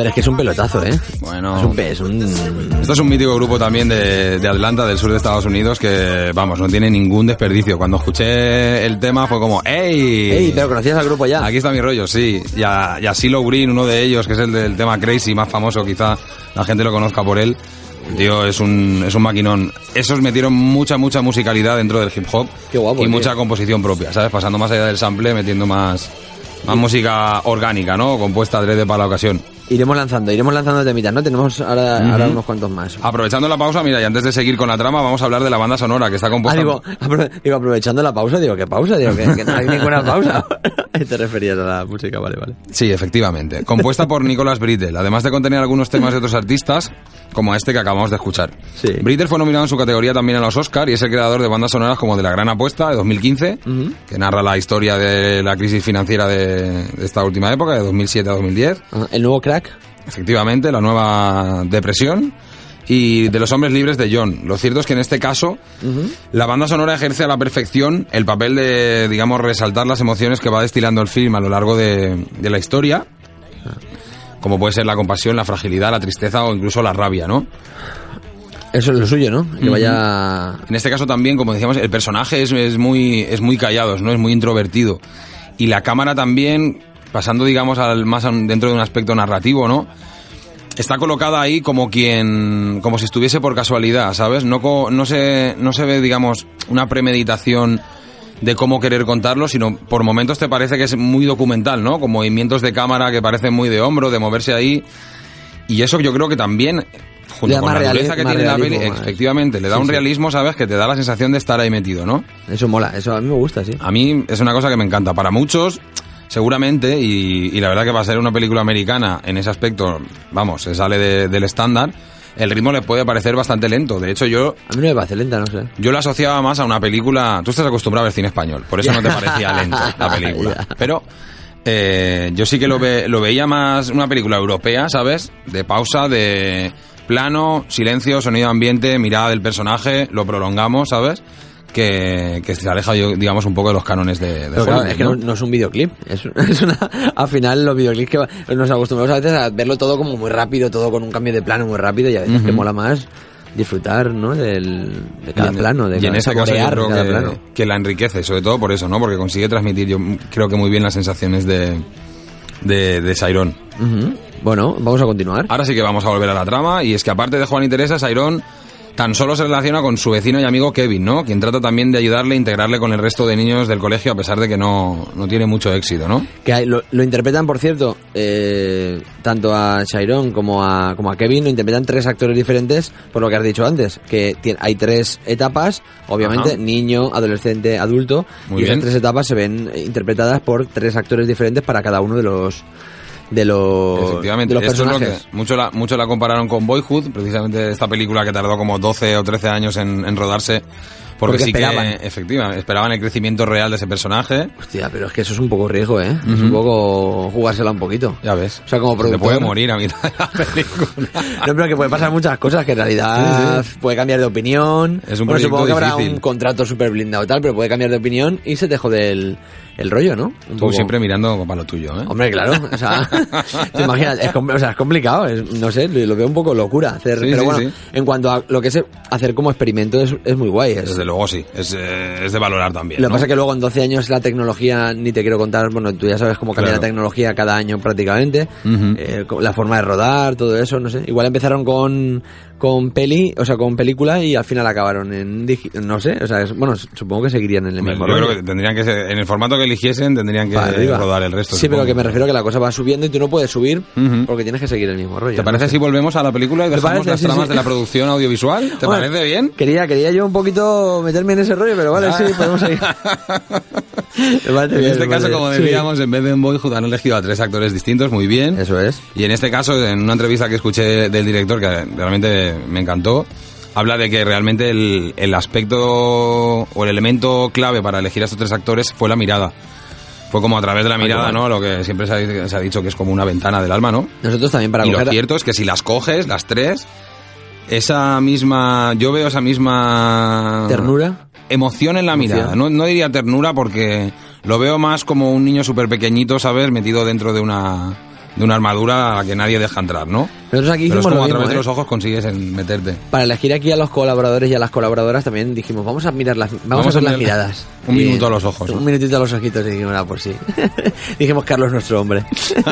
Joder, es que es un pelotazo, ¿eh? Bueno. Es un, es un... Esto es un mítico grupo también de, de Atlanta, del sur de Estados Unidos, que, vamos, no tiene ningún desperdicio. Cuando escuché el tema fue como, ¡Ey! Ey, pero conocías al grupo ya. Aquí está mi rollo, sí. Y a, y a Silo Green, uno de ellos, que es el del tema Crazy, más famoso, quizá la gente lo conozca por él. Tío, es un, es un maquinón. Esos metieron mucha, mucha musicalidad dentro del hip hop. Qué guapo, Y tío. mucha composición propia, ¿sabes? Pasando más allá del sample, metiendo más, más música orgánica, ¿no? Compuesta adrede para la ocasión. Iremos lanzando, iremos lanzando temitas, ¿no? Tenemos ahora, Ujú. ahora unos cuantos más. Aprovechando la pausa, mira, y antes de seguir con la trama, vamos a hablar de la banda sonora, que está Ah, compuesta... digo, apro- digo, aprovechando la pausa, digo, ¿qué pausa? Digo, que, que no hay ninguna pausa. Te referías a la música, vale, vale. Sí, efectivamente. Compuesta por Nicolas Brittle, además de contener algunos temas de otros artistas, como este que acabamos de escuchar. Brittle fue nominado en su categoría también a los Oscar y es el creador de bandas sonoras como de La Gran Apuesta, de 2015, que narra la historia de la crisis financiera de, de esta última época, de 2007 a 2010. El nuevo crack. Efectivamente, la nueva depresión. Y de los hombres libres de John. Lo cierto es que en este caso, la banda sonora ejerce a la perfección el papel de, digamos, resaltar las emociones que va destilando el film a lo largo de, de la historia, como puede ser la compasión, la fragilidad, la tristeza o incluso la rabia, ¿no? Eso es lo suyo, ¿no? Que vaya... En este caso también, como decíamos, el personaje es, es muy, es muy callado, ¿no? Es muy introvertido. Y la cámara también, pasando, digamos, al, más dentro de un aspecto narrativo, ¿no? Está colocada ahí como quien, como si estuviese por casualidad, ¿sabes? No, no, se, no se ve, digamos, una premeditación de cómo querer contarlo, sino por momentos te parece que es muy documental, ¿no? Con movimientos de cámara que parecen muy de hombro, de moverse ahí. Y eso yo creo que también, junto con la dureza que tiene la peli, efectivamente, le da Sí, un realismo, ¿sabes? Que te da la sensación de estar ahí metido, ¿no? Eso mola, eso a mí me gusta, sí. A mí es una cosa que me encanta. Para muchos, seguramente, y, y la verdad que va a ser una película americana en ese aspecto, vamos, se sale de- del estándar, el ritmo le puede parecer bastante lento. De hecho, yo... A mí no me parece lenta, no sé. Yo lo asociaba más a una película... Tú estás acostumbrado a ver cine español, por eso no te parecía lento la película. Pero eh, yo sí que lo, ve- lo veía más una película europea, ¿sabes? De pausa, de plano, silencio, sonido ambiente, mirada del personaje, lo prolongamos, ¿sabes? Que, que se aleja, digamos, un poco de los cánones de, de Pero claro, Hollywood, es que ¿no? no, no es un videoclip. Es, es una, al final, los videoclips que nos acostumbramos a veces a verlo todo como muy rápido, todo con un cambio de plano muy rápido y a veces Ujú. que mola más disfrutar, ¿no? Del, de cada Y en- plano, de y en cada, yo saborear creo cada que, que la enriquece, sobre todo por eso, ¿no? Porque consigue transmitir, yo creo que muy bien las sensaciones de, de, de Sairón. Bueno, vamos a continuar. Ahora sí que vamos a volver a la trama, y es que aparte de Juan y Teresa, Sairón tan solo se relaciona con su vecino y amigo Kevin, ¿no? Quien trata también de ayudarle a integrarle con el resto de niños del colegio, a pesar de que no, no tiene mucho éxito, ¿no? Que hay- lo, lo interpretan, por cierto, eh, tanto a Chiron como a, como a Kevin, lo interpretan tres actores diferentes, por lo que has dicho antes, que hay tres etapas, obviamente, Ajá. niño, adolescente, adulto, Muy y esas bien. tres etapas se ven interpretadas por tres actores diferentes para cada uno de los de los, Efectivamente, de los esto es lo personajes. que mucho la, mucho la compararon con Boyhood, precisamente esta película que tardó como 12 o 13 años en, en rodarse, porque, Porque sí esperaban. que, efectivamente, esperaban el crecimiento real de ese personaje. Hostia, pero es que eso es un poco riesgo, ¿eh? Es Ujú. un poco jugársela un poquito. Ya ves. O sea, como productor... puede morir a mitad de la película. No, pero que puede pasar muchas cosas, que en realidad puede cambiar de opinión. Es un bueno, supongo que proyecto habrá difícil. un contrato súper blindado y tal, pero puede cambiar de opinión y se te jode el, el rollo, ¿no? Un Tú poco. siempre mirando para lo tuyo, ¿eh? Hombre, claro, o sea, te imaginas, es, o sea, es complicado, es- no sé, lo veo un poco locura hacer, Sí, pero sí, bueno, sí. en cuanto a lo que es hacer como experimento es, es muy guay. Es, Desde luego sí, es, eh, de valorar también. lo que ¿no? pasa es que luego en 12 años la tecnología, ni te quiero contar, bueno, tú ya sabes cómo cambia Claro. la tecnología cada año prácticamente, eh, la forma de rodar, todo eso, no sé. Igual empezaron con, con peli, o sea, con película y al final acabaron en, no sé, o sea, es- bueno, supongo que seguirían en el mismo Yo rollo. creo que tendrían que ser, en el formato que eligiesen tendrían que arriba. rodar el resto. Sí, pero supongo. que me refiero a que la cosa va subiendo y tú no puedes subir porque tienes que seguir el mismo rollo. ¿Te no parece sé. si volvemos a la película y dejamos parece, las sí, tramas sí. de la producción audiovisual? ¿Te Bueno, parece bien? Quería, quería yo un poquito meterme en ese rollo, pero vale, Ah. sí, podemos seguir. En este caso, como decíamos, en vez de en Boyhood han elegido a tres actores distintos, muy bien. Eso es. Y en este caso, en una entrevista que escuché del director, que realmente me encantó, habla de que realmente el, el aspecto o el elemento clave para elegir a estos tres actores fue la mirada. Fue como a través de la mirada, ¿no? Lo que siempre se ha, se ha dicho que es como una ventana del alma, ¿no? Nosotros también para y lo coger... cierto es que si las coges, las tres, esa misma, yo veo esa misma ¿Ternura? emoción en la Emoción. mirada. No, no diría ternura porque lo veo más como un niño súper pequeñito, ¿sabes? Metido dentro de una, de una armadura a la que nadie deja entrar, ¿no? Nosotros aquí Pero es como lo a mismo, través de ¿eh? los ojos consigues en meterte. Para elegir aquí a los colaboradores y a las colaboradoras también dijimos, vamos a mirar las, vamos, Vamos a ver las miradas. un Y- minuto a los ojos, ¿no? Un minutito a los ojitos y dijimos, ah, pues sí. dijimos, Carlos es nuestro hombre.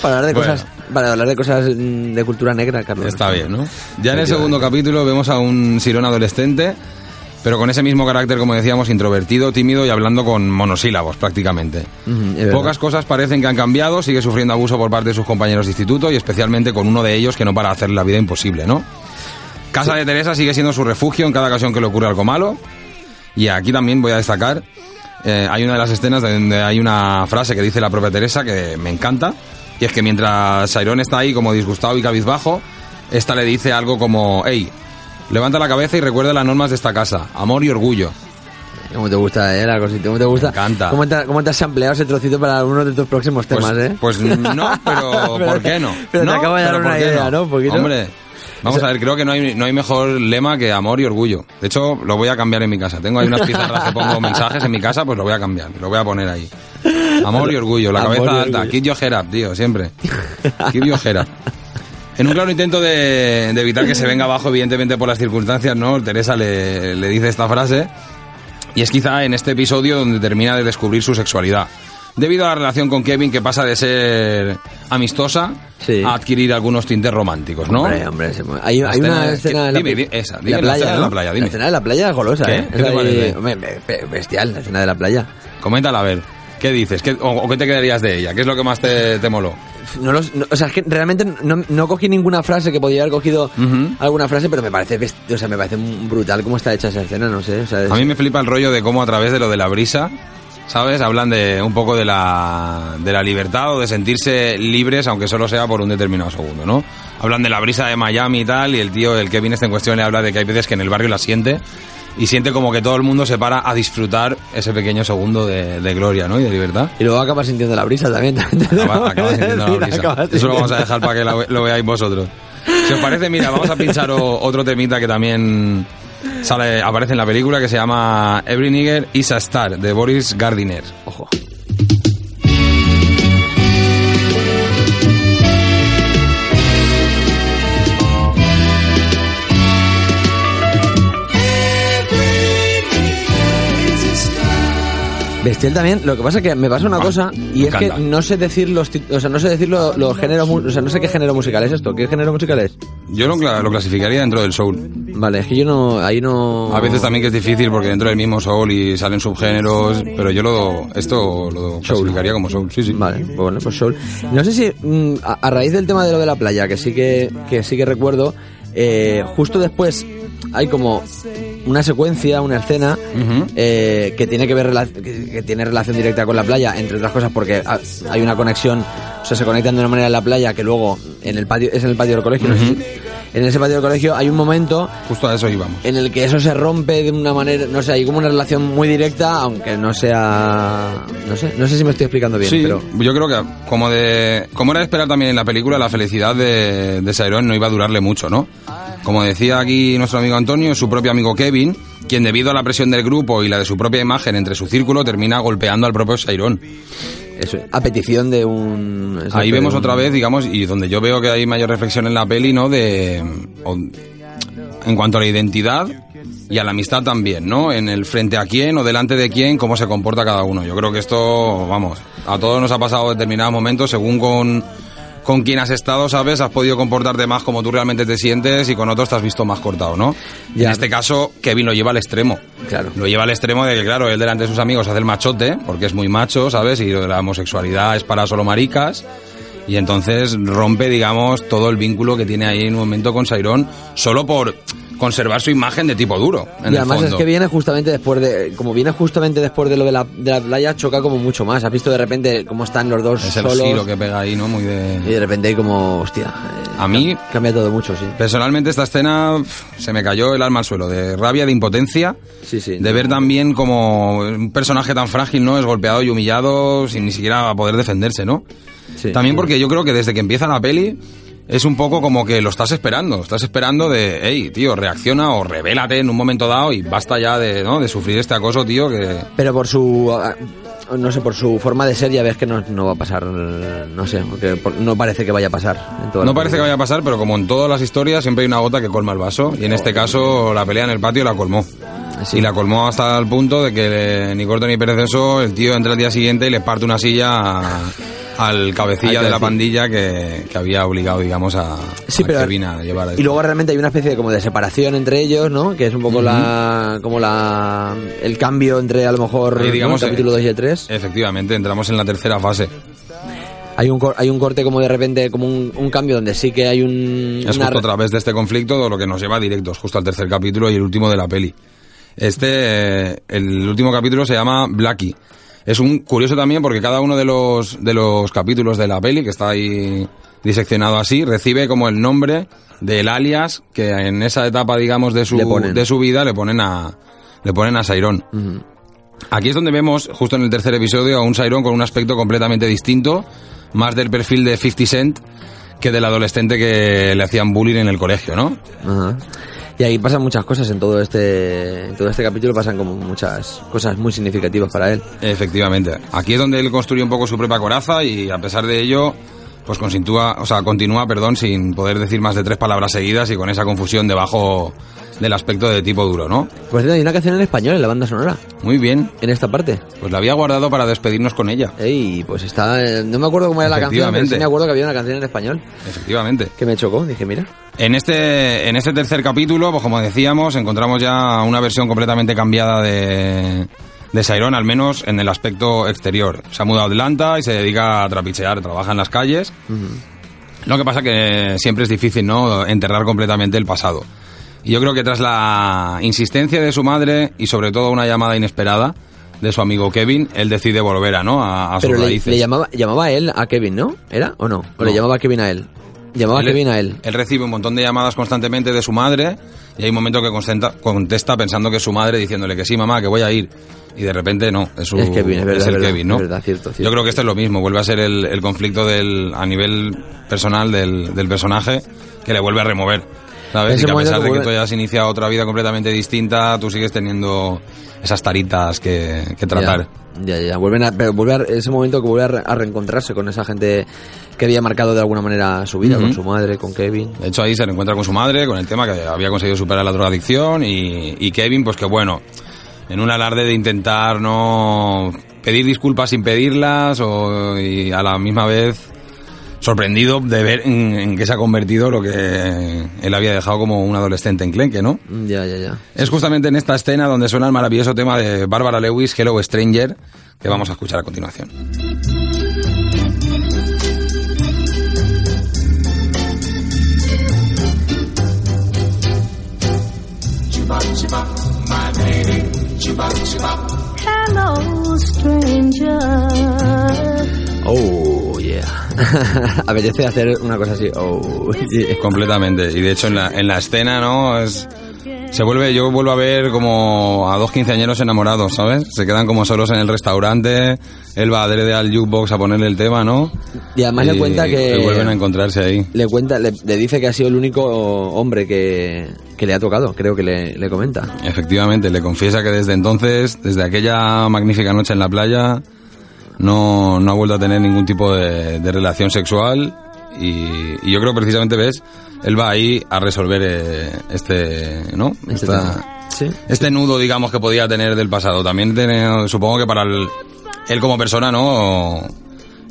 para hablar de Bueno. cosas, para hablar de cosas mm, de cultura negra, Carlos. Está bien, ¿no? Ya en el segundo capítulo vemos a un Sirón adolescente, pero con ese mismo carácter, como decíamos, introvertido, tímido y hablando con monosílabos prácticamente. Pocas cosas parecen que han cambiado, sigue sufriendo abuso por parte de sus compañeros de instituto y especialmente con uno de ellos que no para hacer la vida imposible, ¿no? Casa de Teresa sigue siendo su refugio en cada ocasión que le ocurre algo malo. Y aquí también voy a destacar, eh, hay una de las escenas donde hay una frase que dice la propia Teresa que me encanta, y es que mientras Sairón está ahí como disgustado y cabizbajo, esta le dice algo como, hey, levanta la cabeza y recuerda las normas de esta casa, amor y orgullo. ¿Cómo te gusta, eh, la cosita? ¿Cómo te gusta? Me encanta. ¿Cómo te, cómo te has ampliado ese trocito para algunos de tus próximos Pues, temas, eh? pues no, pero, ¿por qué no? pero te No, acabo de dar una ¿por qué idea, ¿no? Un poquito. Hombre, vamos a ver, creo que no hay, no hay mejor lema que amor y orgullo. De hecho, lo voy a cambiar en mi casa. Tengo ahí unas pizarras que pongo mensajes en mi casa, pues lo voy a cambiar. Lo voy a poner ahí. Amor y orgullo, la cabeza alta. Keep your head up, tío, siempre. Keep your head up. En un claro intento de, de evitar que se venga abajo, evidentemente por las circunstancias, ¿no? Teresa le, le dice esta frase. Y es quizá en este episodio donde termina de descubrir su sexualidad. Debido a la relación con Kevin, que pasa de ser amistosa a adquirir algunos tintes románticos, ¿no? Hombre, hombre, hay, La hay una escena- de la, dime, esa, la dime, la playa, escena de la playa, dime. La escena de la playa es golosa, ¿Qué? ¿eh? ¿Qué te parece? hombre, be- be- bestial, la escena de la playa. Coméntala a ver. ¿Qué dices? ¿Qué- o, o qué te quedarías de ella? ¿Qué es lo que más te, te moló? No los- no- o sea, es que realmente no, no cogí ninguna frase que podía haber cogido alguna frase, pero me parece, o sea, me parece brutal cómo está hecha esa escena, no sé. O sea, es- A mí me flipa el rollo de cómo a través de lo de la brisa, ¿sabes? Hablan de un poco de la, de la libertad o de sentirse libres, aunque solo sea por un determinado segundo, ¿no? Hablan de la brisa de Miami y tal, y el tío, el Kevin este en cuestión, le habla de que hay veces que en el barrio la siente y siente como que todo el mundo se para a disfrutar ese pequeño segundo de, de gloria, ¿no? Y de libertad. Y luego acabas sintiendo la brisa también. Acaba- acabas sintiendo la brisa. acabas Eso lo vamos a dejar para que lo, lo veáis vosotros. Si os parece, mira, vamos a pinchar o- otro temita que también sale, aparece en la película que se llama Every Nigger is a Star, de Boris Gardiner. Ojo. Bestial también, lo que pasa es que me pasa una cosa y es que no sé decir los o sea, no sé decir lo- los géneros, o sea, no sé qué género musical es esto, ¿qué género musical es? Yo lo clasificaría dentro del soul. Vale, es que yo no, ahí no... A veces también que es difícil porque dentro del mismo soul y salen subgéneros, pero yo lo esto lo clasificaría como soul. Sí, sí. Vale, pues bueno, pues soul. No sé si mm, a, a raíz del tema de lo de la playa, que sí que, que sí que recuerdo, eh, justo después hay como una secuencia, una escena eh, que tiene que ver que, que tiene relación directa con la playa, entre otras cosas porque ha- hay una conexión, o sea, se conectan de una manera en la playa que luego en el patio es en el patio del colegio. no sé si- en ese patio del colegio hay un momento Justo a eso íbamos. en el que eso se rompe de una manera, no sé, hay como una relación muy directa, aunque no sea, no sé, no sé si me estoy explicando bien, sí, pero yo creo que como de como era de esperar también en la película, la felicidad de, de Sairón no iba a durarle mucho, ¿no? Como decía aquí nuestro amigo Antonio, su propio amigo Kevin, quien debido a la presión del grupo y la de su propia imagen entre su círculo termina golpeando al propio Sairón. Eso, a petición de un... Ahí vemos un- otra vez, digamos, y donde yo veo que hay mayor reflexión en la peli, ¿no? De o- en cuanto a la identidad y a la amistad también, ¿no? En el frente a quién o delante de quién, cómo se comporta cada uno. Yo creo que esto, vamos, a todos nos ha pasado en determinados momentos, según con con quién has estado, ¿sabes? Has podido comportarte más como tú realmente te sientes y con otros te has visto más cortado, ¿no? Ya. En este caso, Kevin lo lleva al extremo. Claro. Lo lleva al extremo de que, claro, él delante de sus amigos hace el machote, porque es muy macho, ¿sabes? Y lo de la homosexualidad es para solo maricas. Y entonces rompe, digamos, todo el vínculo que tiene ahí en un momento con Sairón, solo por, conservar su imagen de tipo duro. En y el además fondo. es que viene justamente después de. Como viene justamente después de lo de la, de la playa, choca como mucho más. Has visto de repente cómo están los dos Es el solos. giro que pega ahí, ¿no? Muy de... Y de repente hay como. Hostia. eh, A mí, Cambia todo mucho, sí. personalmente, esta escena pf, se me cayó el alma al suelo, de rabia, de impotencia, Sí, sí. de ver también como un personaje tan frágil, ¿no? Es golpeado y humillado sin ni siquiera poder defenderse, ¿no? Sí. También porque yo creo que desde que empieza la peli es un poco como que lo estás esperando, estás esperando de, hey, tío, reacciona o revélate en un momento dado y basta ya de, ¿no? de sufrir este acoso, tío, que... Pero por su. ah, No sé, por su forma de ser ya ves que no, no va a pasar. No sé, porque por- no parece que vaya a pasar. En No parece que vaya a pasar, pero como en todas las historias siempre hay una gota que colma el vaso y en este caso la pelea en el patio la colmó. Y la colmó hasta el punto de que eh, ni corto ni perezoso el tío entra al día siguiente y le parte una silla a- al cabecilla de la pandilla que, que había obligado, digamos, a, Sí, a pero- a llevar a Y luego realmente hay una especie de como de separación entre ellos, ¿no? Que es un poco la como la el cambio entre a lo mejor Ahí, ¿no? digamos, el capítulo eh, 2 y el 3. Efectivamente, entramos en la tercera fase. Hay un hay un corte como de repente como un, un cambio donde sí que hay un Es una justo a través de este conflicto lo que nos lleva directos, justo al tercer capítulo y el último de la peli. Este, eh, el último capítulo se llama Blackie. Es un curioso también porque cada uno de los, de los capítulos de la peli, que está ahí diseccionado así, recibe como el nombre del alias que en esa etapa, digamos, de su, de su vida le ponen a, le ponen a Sairon. Aquí es donde vemos, justo en el tercer episodio, a un Sairon con un aspecto completamente distinto, más del perfil de 50 Cent que del adolescente que le hacían bullying en el colegio, ¿no? Ajá. Y ahí pasan muchas cosas en todo este en todo este capítulo pasan como muchas cosas muy significativas para él. Efectivamente. Aquí es donde él construye un poco su propia coraza y a pesar de ello, pues continúa, o sea, continúa, perdón, sin poder decir más de tres palabras seguidas y con esa confusión debajo del aspecto de tipo duro, ¿no? Pues hay una canción en español en la banda sonora. Muy bien. En esta parte. Pues la había guardado para despedirnos con ella. Ey, pues está no me acuerdo cómo era la canción, pero sí me acuerdo que había una canción en español Efectivamente. que me chocó, dije, mira. En este, en este tercer capítulo, pues como decíamos, encontramos ya una versión completamente cambiada de, de Sairon, al menos en el aspecto exterior. Se ha mudado a Atlanta y se dedica a trapichear, trabaja en las calles. Lo que pasa que siempre es difícil, ¿no? Enterrar completamente el pasado. Y yo creo que tras la insistencia de su madre y sobre todo una llamada inesperada de su amigo Kevin, él decide volver a, ¿no? a, a sus le, raíces. le llamaba llamaba a él a Kevin, ¿no? ¿Era o no? ¿O No. le llamaba a Kevin a él? Llamaba a Kevin a él. Él recibe un montón de llamadas constantemente de su madre y hay un momento que contesta, contesta pensando que es su madre diciéndole que sí, mamá, que voy a ir. Y de repente no, es, su, Es Kevin, es verdad, el verdad, Kevin, ¿no? es verdad, cierto, cierto. Yo creo que esto es lo mismo, vuelve a ser el, el conflicto del, a nivel personal del, del personaje que le vuelve a remover. ¿Sabes? Y que a pesar de que tú hayas iniciado otra vida completamente distinta, tú sigues teniendo esas taritas que, que tratar. Ya, ya, ya. Vuelven a, pero a- ese momento que vuelve a, re- a reencontrarse con esa gente que había marcado de alguna manera su vida, con su madre, con Kevin. De hecho, ahí se reencuentra con su madre, con el tema que había conseguido superar la drogadicción y, y Kevin, pues que bueno, en un alarde de intentar no pedir disculpas sin pedirlas o, y a la misma vez sorprendido de ver en, en qué se ha convertido lo que él había dejado como un adolescente enclenque, ¿no? Ya, ya, ya. Es justamente en esta escena donde suena el maravilloso tema de Bárbara Lewis, Hello Stranger, que vamos a escuchar a continuación. Hello, stranger. Oh, yeah. Apetece hacer una cosa así. Oh, yeah. Completamente. Y de hecho en la, en la escena, ¿no? Es, se vuelve, yo vuelvo a ver como a dos quinceañeros enamorados, ¿sabes? Se quedan como solos en el restaurante, él va adrede al jukebox a ponerle el tema, ¿no? Y además le cuenta que- vuelven a encontrarse ahí. Le cuenta, le, le dice que ha sido el único hombre que, que le ha tocado, creo que le, le comenta. Efectivamente, le confiesa que desde entonces, desde aquella magnífica noche en la playa, no, no ha vuelto a tener ningún tipo de, de relación sexual y, y yo creo precisamente, ves, él va ahí a resolver eh, este, ¿no? Este Esta- tema. Sí. este nudo, digamos, que podía tener del pasado. También tiene- supongo que para el- él como persona, ¿no?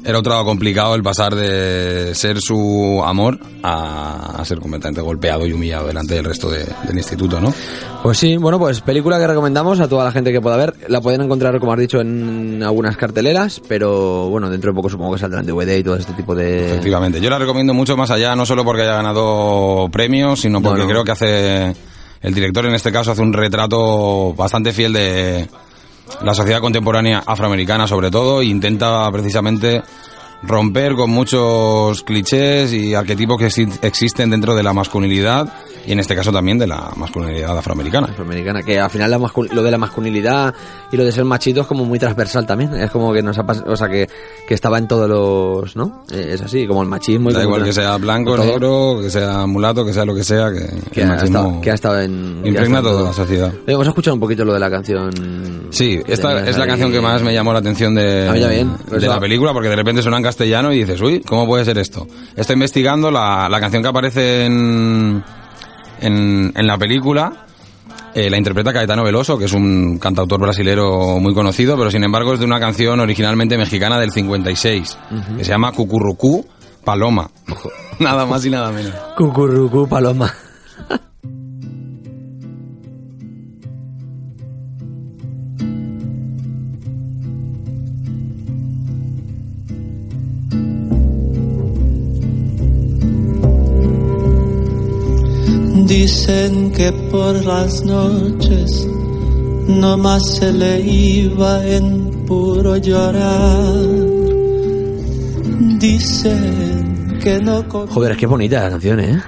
Era otro complicado el pasar de ser su amor a, a ser completamente golpeado y humillado delante del resto de- del instituto, ¿no? Pues sí, bueno, pues película que recomendamos a toda la gente que pueda ver. La pueden encontrar, como has dicho, en algunas carteleras, pero bueno, dentro de poco supongo que saldrán DVD y todo este tipo de... Efectivamente. Yo la recomiendo mucho más allá, no solo porque haya ganado premios, sino porque no. creo que hace el director en este caso hace un retrato bastante fiel de la sociedad contemporánea afroamericana sobre todo intenta precisamente romper con muchos clichés y arquetipos que exi- existen dentro de la masculinidad y en este caso también de la masculinidad afroamericana. Afroamericana, que al final la lo de la masculinidad y lo de ser machito es como muy transversal también. Es como que nos ha o sea, que, que estaba en todos los, ¿no? Eh, Es así, como el machismo. y Da igual que sea blanco, todo, negro, que sea mulato, que sea lo que sea, que, Que el ha, machismo estado, que ha estado en... impregna toda la sociedad. Eh, Vamos a escuchar un poquito lo de la canción. Sí, esta es la ahí. canción que más me llamó la atención de. Pues de va. la película, porque de repente suena en castellano y dices, uy, ¿cómo puede ser esto? Estoy investigando la, la canción que aparece en, en, en la película. eh, la interpreta Caetano Veloso, que es un cantautor brasilero muy conocido, pero sin embargo es de una canción originalmente mexicana del 56, Ujú. que se llama Cucurrucú Paloma. nada más y nada menos. Cucurrucú, paloma. Dicen que por las noches no más se le iba en puro llorar. Dicen que no con- Joder, es que bonita la canción, ¿eh?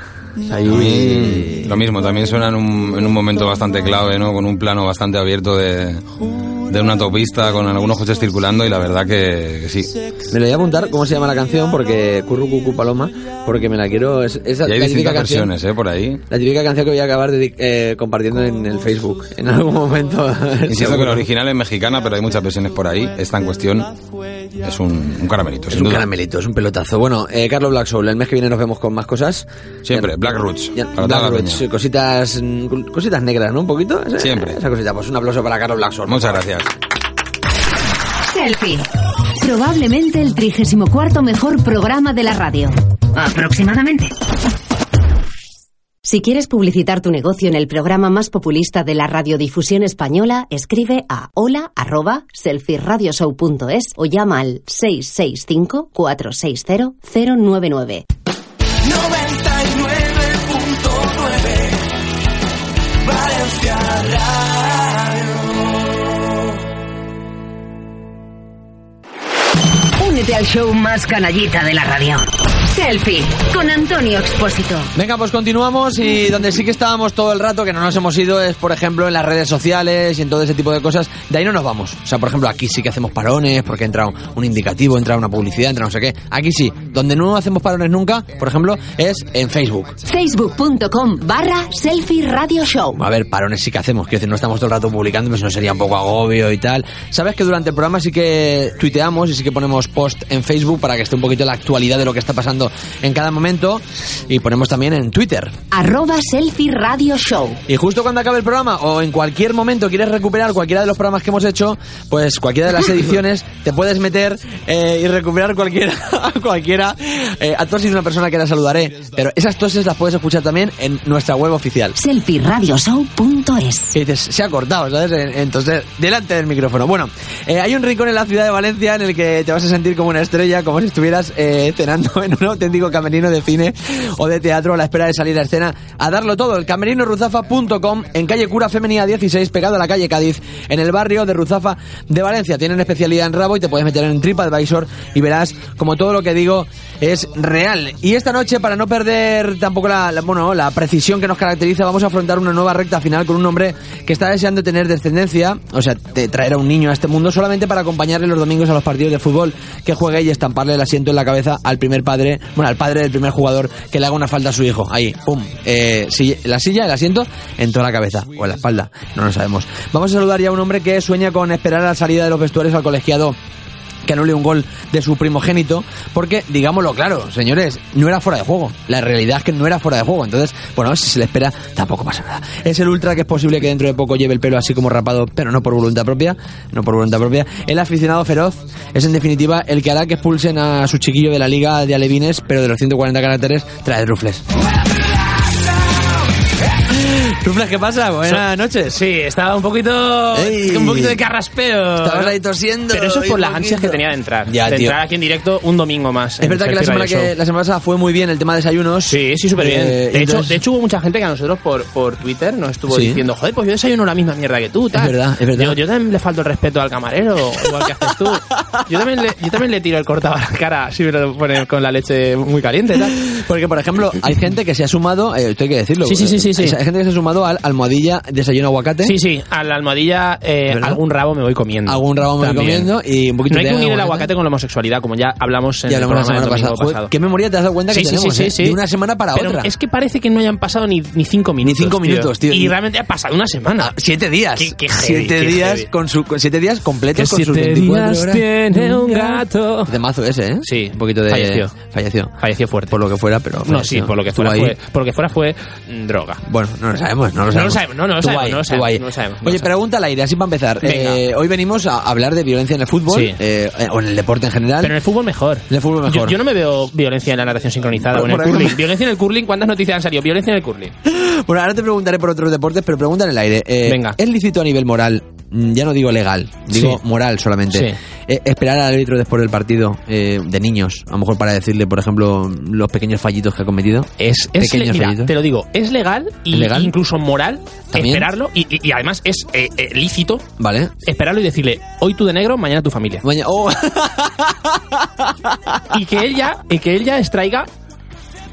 Ahí... A mí, lo mismo, también suena en un, en un momento bastante clave, ¿no? Con un plano bastante abierto de, de una autopista con algunos coches circulando y la verdad que, que sí. Me lo voy a apuntar cómo se llama la canción porque Currucucu Paloma, porque me la quiero. Es, es Y hay distintas canción. versiones, ¿eh? Por ahí. La típica canción que voy a acabar de- eh, compartiendo en el Facebook en algún momento. Insisto que la original es mexicana, pero hay muchas versiones por ahí. Esta en cuestión es un, un caramelito, Es sin un duda. caramelito, es un pelotazo. Bueno, eh, Carlos Black Soul, el mes que viene nos vemos con más cosas. Siempre, Black Roots. Ya, para toda Black la Roots, peña. cositas, mm, cositas negras, ¿no? Un poquito. Esa- Siempre. Esa cosita. Pues un aplauso para Carlos Black Soul. Muchas gracias. Selfie. Probablemente el 34 mejor programa de la radio. Aproximadamente. Si quieres publicitar tu negocio en el programa más populista de la radiodifusión española, escribe a hola arroba selfieradioshow.es o llama al 665 460 099. 99.9 Valencia Radio. Únete al show más canallita de la radio. Selfie con Antonio Expósito. Venga, pues continuamos y donde sí que estábamos todo el rato, que no nos hemos ido, es por ejemplo en las redes sociales y en todo ese tipo de cosas. De ahí no nos vamos. O sea, por ejemplo, aquí sí que hacemos parones porque entra un, un indicativo, entra una publicidad, entra no sé qué. Aquí sí. Donde no hacemos parones nunca, por ejemplo, es en Facebook. Facebook.com barra Selfie Radio Show. A ver, parones sí que hacemos, quiero decir, no estamos todo el rato publicando, pues no sería un poco agobio y tal. Sabes que durante el programa sí que tuiteamos y sí que ponemos post en Facebook para que esté un poquito la actualidad de lo que está pasando en cada momento y ponemos también en Twitter. Arroba Selfie Radio Show. Y justo cuando acabe el programa o en cualquier momento quieres recuperar cualquiera de los programas que hemos hecho, pues cualquiera de las ediciones te puedes meter eh, y recuperar cualquiera, cualquiera. Eh, a todos y una persona que la saludaré, pero esas toses las puedes escuchar también en nuestra web oficial. Selfieradioshow.es. Y dices, se ha cortado, ¿sabes? Entonces, delante del micrófono. Bueno, eh, hay un rincón en la ciudad de Valencia en el que te vas a sentir como una estrella, como si estuvieras eh, cenando en un auténtico camerino de cine o de teatro a la espera de salir a escena a darlo todo. El camerinoruzafa.com en calle Cura Femenina 16, pegado a la calle Cádiz, en el barrio de Ruzafa de Valencia. Tienen especialidad en rabo y te puedes meter en TripAdvisor y verás como todo lo que digo es real. Y esta noche, para no perder tampoco la, la- bueno, la precisión que nos caracteriza, vamos a afrontar una nueva recta final con un hombre que está deseando tener descendencia, o sea, de traer a un niño a este mundo solamente para acompañarle los domingos a los partidos de fútbol que juegue y estamparle el asiento en la cabeza al primer padre, bueno, al padre del primer jugador que le haga una falta a su hijo. Ahí, pum. Eh, la silla, el asiento, en toda la cabeza o en la espalda, no lo sabemos. Vamos a saludar ya a un hombre que sueña con esperar a la salida de los vestuarios al colegiado que anule un gol de su primogénito, porque, digámoslo claro, señores, no era fuera de juego. La realidad es que no era fuera de juego. Entonces, bueno, si se le espera, tampoco pasa nada. Es el ultra que es posible que dentro de poco lleve el pelo así como rapado, pero no por voluntad propia, no por voluntad propia. El aficionado feroz es en definitiva el que hará que expulsen a su chiquillo de la liga de alevines, pero de los 140 caracteres trae rufles. Ruflas, ¿qué pasa? Buenas noches. Sí, estaba un poquito. Ey. Un poquito de carraspeo. Estabas ahí. Pero eso es por las poquito. ansias que tenía de entrar. Ya, de tío. entrar aquí en directo un domingo más. Es verdad que la, semana que la semana pasada fue muy bien el tema de desayunos. Sí, sí, súper bien. Eh, de, entonces... hecho, de hecho, hubo mucha gente que a nosotros por, por Twitter nos estuvo sí. diciendo, joder, pues yo desayuno la misma mierda que tú, tal. Es verdad, es verdad. Yo, yo también le falto el respeto al camarero, igual que haces tú. Yo también le, yo también le tiro el cortado a la cara si me lo ponen con la leche muy caliente, tal. Porque, por ejemplo, hay gente que se ha sumado, eh, esto hay que decirlo. Sí, sí, sí, sí. Eh, hay, gente que se ha sumado al almohadilla desayuno aguacate. Sí, sí, a la almohadilla eh, algún rabo me voy comiendo. Algún rabo me voy comiendo y un poquito No hay que unir el aguacate con la homosexualidad, como ya hablamos en el la semana pasada. pasado. ¿Qué memoria te has dado cuenta que Sí, sí, tenemos? Eh? sí. De una semana para otra. Es que parece que no hayan pasado ni, ni cinco minutos. ni cinco minutos, tío. Y realmente ha pasado una semana. Ah, siete días. Siete días heavy. con su con siete días completos con sus tiene un gato. De mazo ese, ¿eh? Sí, un poquito de falleció. Falleció. Falleció fuerte. Por lo que fuera, pero No, sí, por lo que fuera fue, por lo que fuera fue droga. Bueno, no lo sabemos, no lo sabemos. No lo sabemos, Oye, pregunta al aire. así para empezar. Eh, hoy venimos a hablar de violencia en el fútbol, sí. Eh, eh, o en el deporte en general. Pero en el fútbol mejor. En el fútbol mejor. Yo, no me veo violencia en la natación sincronizada pues o en el curling. violencia en el curling, ¿cuántas noticias han salido? Violencia en el curling. Bueno, ahora te preguntaré por otros deportes, pero pregunta en el aire. Venga. ¿Es lícito a nivel moral Mm, ya no digo legal, digo moral solamente. Eh, esperar al árbitro después del partido eh, de niños, a lo mejor para decirle, por ejemplo, los pequeños fallitos que ha cometido. Es, es te lo digo, es legal y incluso moral esperarlo y, y, además es eh, eh, lícito vale. esperarlo y decirle, hoy tú de negro, mañana tu familia. Oh. Y que él y que él ya extraiga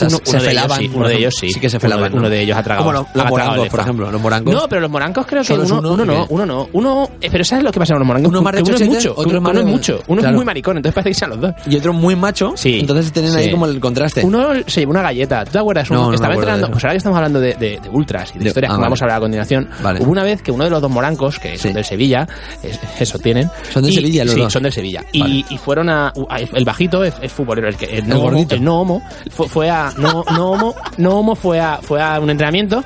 Uno, se felaban. Uno de ellos sí. Sí que se felaban. Uno, de ellos ha tragado. Como los, los morangos, por ejemplo. Los morangos. No, pero los morangos creo que uno, uno, uno no. Uno no. Uno. Eh, pero ¿sabes lo que pasa con los morangos? Uno, más uno es mucho. Otro uno es mucho. Uno es muy maricón, entonces parece que sean los dos. Y otro muy macho. Sí. Entonces tienen ahí como el contraste. Uno se llevó una galleta. ¿Tú te acuerdas? Uno que estaba entrenando. Pues ahora que estamos hablando de ultras y de historias ah, que vamos a hablar a continuación. Hubo una vez que uno de los dos morancos, que son del Sevilla, eso tienen. Son del Sevilla, los Sí, son del Sevilla. Y fueron a. El bajito es futbolero, el no. El no homo fue a no, no homo, no homo fue a fue a un entrenamiento.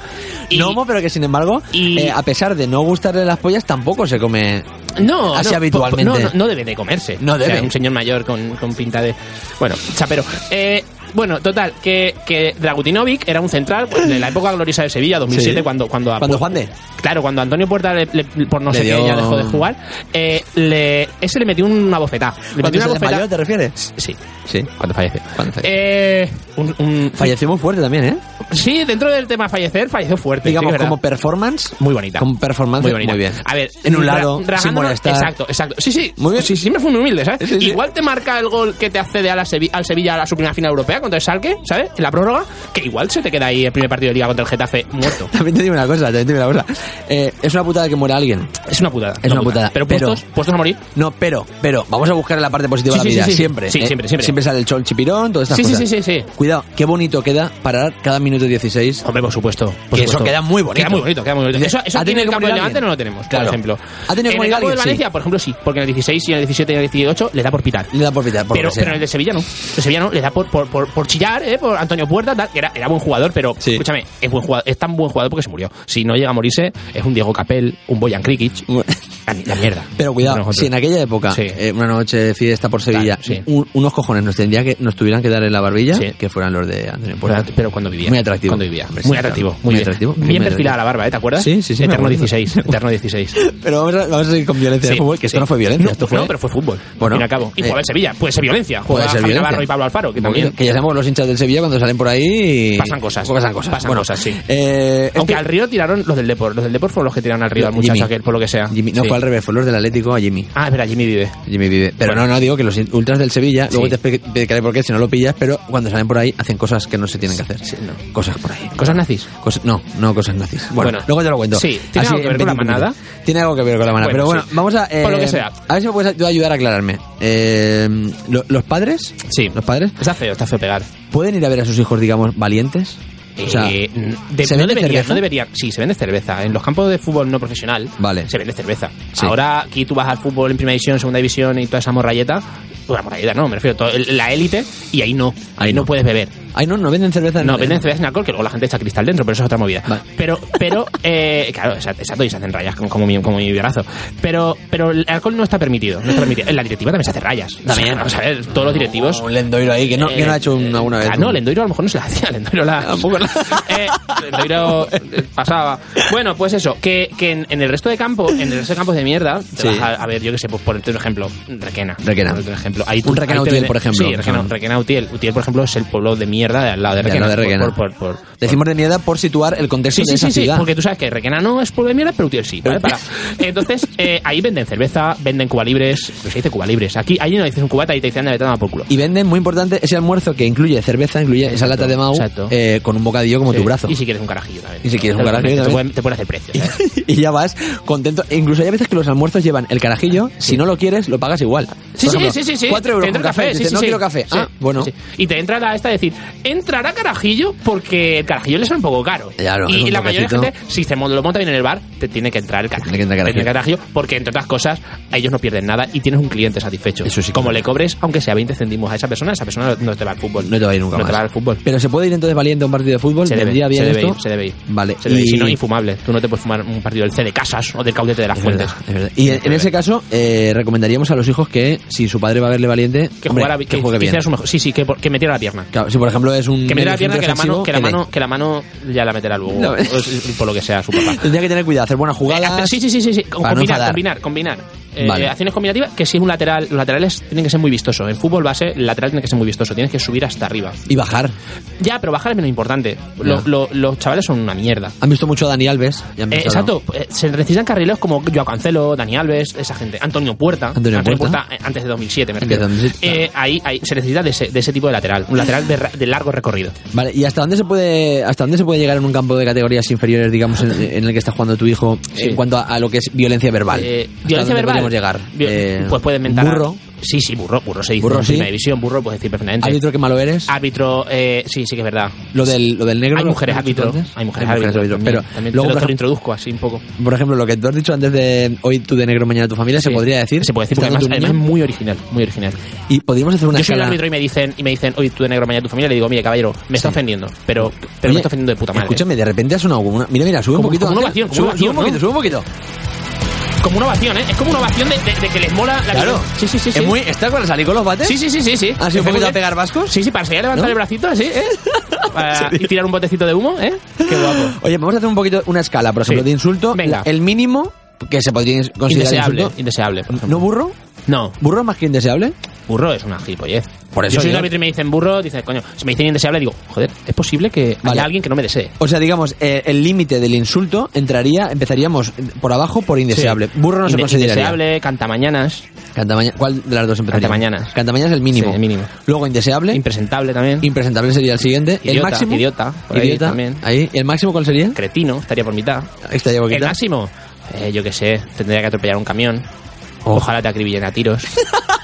No homo, pero que sin embargo, y, eh, a pesar de no gustarle las pollas, tampoco se come no, así no, habitualmente. No, no, debe de comerse. No debe. O sea, un señor mayor con, con pinta de. Bueno, chapero. Eh, bueno, total, que, que Dragutinovic era un central pues, de la época gloriosa de Sevilla, 2007, Sí. cuando... Cuando, ¿Cuándo Juan de? Claro, cuando Antonio Puerta, le- por no sé qué, ya dejó de jugar, eh, le, ese le metió una bofetada. Le ¿Cuándo metió una te refieres? Sí, Sí. cuando fallece. Cuando fallece. Eh, un- Falleció muy fuerte también, ¿eh? sí, dentro del tema fallecer, falleció fuerte. Digamos, como performance. Muy bonita. Como performance, muy, bonita. bien. A ver, en un lado, sin. Exacto, exacto. Sí, sí. Muy bien. Sí, siempre fue muy humilde, ¿sabes? Igual te marca el gol que te accede a la Sevi- al Sevilla a la subprima final europea Europea contra el Salque, ¿sabes? En la prórroga, que igual se te queda ahí el primer partido de Liga contra el Getafe muerto. también te digo una cosa, también te digo una cosa. Eh, es una putada que muera alguien. Es una putada. Es una, putada. putada. Pero, pero puestos, puestos a morir. No, pero, pero, vamos a buscar la parte positiva sí, de la sí, vida, sí, siempre. Sí, eh, siempre, siempre. Siempre sale el chol chipirón, todas estas cosas. Sí, sí, sí, Cuidado, qué bonito queda parar cada minuto 16. Hombre, por supuesto. Por que supuesto. eso queda muy bonito. Queda muy bonito, queda muy bonito. Eso, eso tiene el campo de Levante no lo tenemos, claro. por ejemplo. ¿Ha tenido en el campo de Valencia, por ejemplo, sí. Porque en el 16 y en el 17 y en el 18 le da por pitar. Le da por pitar, por Pero en el de Sevilla no. El Sevilla no, le da por por, chillar, ¿eh? por Antonio Puerta, que era, era buen jugador, pero escúchame, es, buen jugador, es tan buen jugador porque se murió. Si no llega a morirse, es un Diego Capel, un Boyan Krikic, la, mierda. Pero cuidado, si en aquella época, eh, una noche de fiesta por Sevilla, unos cojones nos tendría que nos tuvieran que dar en la barbilla, que fueran los de Antonio Puerta. Pero, cuando vivía. Muy atractivo. Cuando vivía. Muy atractivo, muy, bien. Atractivo, bien perfilada la barba, ¿eh? ¿Te acuerdas? Sí, sí, sí. Eterno 16, Eterno 16. pero vamos a, vamos seguir con violencia de fútbol, que esto no fue violencia. No, esto fue... no pero fue fútbol. Bueno, y al cabo. Y juega eh, en Sevilla, puede ser violencia. Juega Navarro y Pablo Alfaro, que también los hinchas del Sevilla cuando salen por ahí. Pasan cosas. Pasan cosas. Pasan cosas, sí. Eh, Aunque al río tiraron los del Depor. Los del Depor fueron los que tiraron al río al muchacho aquel, por lo que sea. Jimmy. No, fue al revés, fue los del Atlético a Jimmy. Ah, espera, Jimmy vive. Jimmy vive. Pero no, no, digo que los ultras del Sevilla, luego te explicaré por qué si no lo pillas, pero cuando salen por ahí hacen cosas que no se tienen que hacer. Cosas por ahí. ¿Cosas nazis? No, no cosas nazis. Bueno, bueno, luego te lo cuento. Sí, ¿tiene algo que ver con la manada? Tiene algo que ver con la manada. Pero bueno, vamos a. Por lo que eh, sea. A ver si me puedes ayudar a aclararme. Eh, ¿Los padres? Sí. ¿Los padres? Está feo, está feo pegar. ¿Pueden ir a ver a sus hijos, digamos, valientes? O sea, Eh, de- ¿se no vende cerveza? no. Sí, se vende cerveza. En los campos de fútbol no profesional Vale. se vende cerveza. Sí. Ahora aquí tú vas al fútbol en primera división, segunda división y toda esa morralleta. Bueno, morralleta no, me refiero a todo- la élite y ahí no. Ahí, no. puedes beber. Ahí no, no venden cerveza. en- No, venden cerveza sin alcohol, que luego la gente echa cristal dentro, pero eso es otra movida. Pero, pero, eh, claro, exacto, y se hacen rayas como, como mi, como mi brazo. Pero, pero el alcohol no está permitido, no está permitido. En la directiva también se hace rayas. También. Vamos a ver, todos los directivos. Un lendoiro ahí que no, que no ha hecho una, alguna vez. Ah, no, Lendoiro a lo mejor no se la hacía, Lendoiro la... eh, Lendoiro eh, pasaba. Bueno, pues eso, que, que en, en el resto de campo, en el resto de campos de mierda, te Sí. vas a, a ver, yo que sé, pues por un ejemplo, Requena. Requena. Por ejemplo. Ahí Un Requena Utiel, viene- por ejemplo. Sí, Requena, Requena Utiel. Utiel, por ejemplo, es el pueblo de mierda de al lado de De al Requena. lado de Requena. Por- por- por- Decimos de mierda por situar el contexto Sí, de sí, esa sí, ciudad. porque tú sabes que Requena no es pueblo de mierda, pero Utiel sí, ¿vale? Para. Entonces, eh, ahí venden cerveza, venden cuba libres, pues se dice cuba libres. Aquí, ahí no dices un cubata y te dicen, anda, vete a tomar por culo. Y venden, muy importante, ese almuerzo que incluye cerveza, incluye esa lata de Mau eh, con un bocadillo como tu brazo. Y si quieres un carajillo también. Y si quieres un carajillo te, también. pueden, te pueden hacer precio, y ya vas contento. E incluso hay veces que los almuerzos llevan el carajillo. Si no lo quieres, lo pagas igual. Sí, ejemplo, sí, sí, sí. Cuatro euros Te café. Dices, no quiero café. Ah, bueno. Y te entra la esta de decir, entrará carajillo porque el carajillo le sale un poco caro. Claro, y la mayoría de gente, si se lo monta bien en el bar, te tiene que entrar el carajillo. Tiene que entrar Te tiene carajillo. carajillo porque, entre otras cosas, a ellos no pierden nada y tienes un cliente satisfecho. Eso sí. Como le cobres, aunque sea 20 céntimos a esa persona, esa persona no te va al fútbol. No te va a ir nunca No te va al fútbol. Pero se puede ir entonces valiente a un partido de fútbol. Se debe, ¿Vendría bien se debe esto? ir, se debe ir. Vale. Se debe ir. y... Si no, infumable. Tú no te puedes fumar un partido del C de Casas o del Caudete de las Es Fuentes. verdad, es verdad. Y en, en ese caso, eh, recomendaríamos a los hijos que si su padre va a verle valiente, Que, hombre, jugara, que, que, juegue que bien. su mejor. Sí, sí, que, que metiera la pierna. Claro, si por ejemplo es un Que metiera la pierna, que la mano, que la mano, que la mano ya la meterá luego. No. por lo que sea, su papá. Tendría que tener cuidado, hacer buenas Eh, jugadas. sí, sí, sí, sí, sí. Para no combinar, enfadar. combinar, Eh. Acciones combinativas, que si es un lateral, los laterales tienen que ser muy vistosos. En fútbol base, el lateral tiene que ser muy vistoso. Tienes que subir hasta arriba. Y bajar. Ya, pero bajar es menos importante. Lo- Ya. lo- los chavales son una mierda. Han visto mucho a Dani Alves. han Eh, exacto, eh, se necesitan carrileros como Joao Cancelo, Dani Alves, esa gente. Antonio Puerta. Antonio Puerta. antes de 2007, me Antes de refiero. 2007. Eh, ahí, ahí se necesita de ese, de ese tipo de lateral. Un lateral de, de largo recorrido. Vale, ¿y hasta dónde se puede hasta dónde se puede llegar en un campo de categorías inferiores, digamos, en, en el que está jugando tu hijo, Sí. en cuanto a, a lo que es violencia verbal? Eh, ¿Hasta violencia verbal. Podríamos llegar? Eh, pues puedes mentar. Burro. Sí, sí, burro. Burro se dice Burro, en sí. primera división. Burro puedes decir perfectamente. Árbitro que malo eres. Árbitro, eh, sí, sí que es verdad. Lo del, lo del negro. Hay mujeres árbitro. Hay mujeres árbitro. Pero también luego, te lo- te introduzco así un poco. Por ejemplo, lo que tú has dicho antes de hoy tú de negro, mañana tu familia, se Sí. podría decir. Se puede decir, porque además, además es muy original, muy original. Y podríamos hacer una Yo soy escala. árbitro y me dicen, y me dicen, oye, tú de negro mañana tu familia, le digo, mire, caballero, me está ofendiendo, pero, pero Oye, me está ofendiendo de puta madre. Escúchame, de repente ha sonado una. Mira, mira, sube un poquito. sube, un poquito, sube un poquito. Como una ovación, ¿eh? Es como una ovación de, de- de que les mola la Claro. Sí, sí, sí. sí. Es muy. ¿Está para salir con los bates? Sí, sí, sí, sí, sí. ¿Ha sido un poquito a pegar vascos? Sí, sí, para enseñar a levantar ¿No? el bracito así, ¿eh? Para- y tirar un botecito de humo, ¿eh? Qué guapo. Oye, vamos a hacer un poquito una escala, por ejemplo, Sí. de insulto. Venga. El mínimo que se podría considerar Indeseable, insulto. indeseable, por ejemplo. ¿No burro? No, ¿Burro más que indeseable? Burro es una gilipollez. Por eso yo soy un árbitro y me dicen burro, dices, coño, si me dicen indeseable, digo, joder, es posible que Vale. haya alguien que no me desee. O sea, digamos, eh, el límite del insulto entraría, empezaríamos por abajo por indeseable. Sí. Burro no se Inde- consideraría. Indeseable, cantamañanas, Cantamaña- ¿Cuál de las dos empezaría? Cantamañanas. Cantamañanas es el mínimo. Sí, el mínimo. Luego indeseable. impresentable también. impresentable sería el siguiente. el Idiota, máximo. idiota, por ahí idiota, también. Ahí. ¿Y el máximo cuál sería? Cretino, estaría por mitad. Estaría El poquito. máximo, eh, yo qué sé, tendría que atropellar un camión. Oh. Ojalá te acribillen a tiros.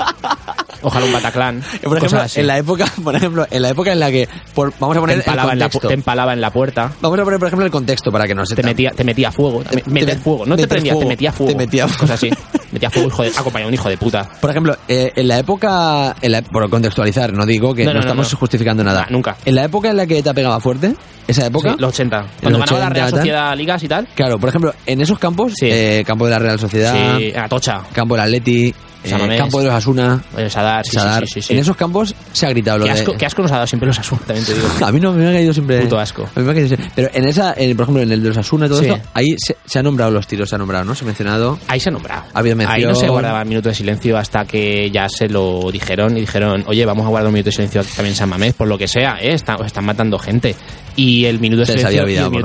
Ojalá un Bataclan. Por ejemplo, en la época, por ejemplo, en la época en la que por- vamos a te poner el en la, te empalaba en la puerta. Vamos a poner, por ejemplo, el contexto para que no se Te metía, te metía fuego. Te, Te- te- fuego. No te prendía, te metía fuego. Te metía fuego. Cosas así. Metía fuego, hijo de, acompañado un hijo de puta. Por ejemplo, eh, en la época, en la- por contextualizar, no digo que No, no, no, no, estamos no. justificando nada. Nah, nunca. En la época en la que te pegaba fuerte, esa época, Sí, los 80. Cuando los ganaba la 80, Real tal. Sociedad Ligas y tal. claro, por ejemplo, en esos campos, Sí. eh, campo de la Real Sociedad, Sí, Atocha. campo del Atleti, eh, campo de los Asuna, El Sadar, sí, Sadar, sí, sí, en esos campos se ha gritado lo Qué de... asco, qué asco nos ha dado siempre los Asuna, también te digo. A mí no me ha caído siempre. Puto asco. A mí me ha caído siempre. Pero en esa, en- por ejemplo, en el de los Asuna y todo eso, ahí se, se ha nombrado los tiros, se ha nombrado, ¿no? Se ha mencionado. Ahí se ha nombrado. Ha habido mención. Ahí no se guardaba minuto de silencio hasta que ya se lo dijeron y dijeron, oye, vamos a guardar un minuto de silencio también en San Mamés, por lo que sea, ¿eh? Está- están matando gente. Y el minuto de Se les silencio, había olvidado, y el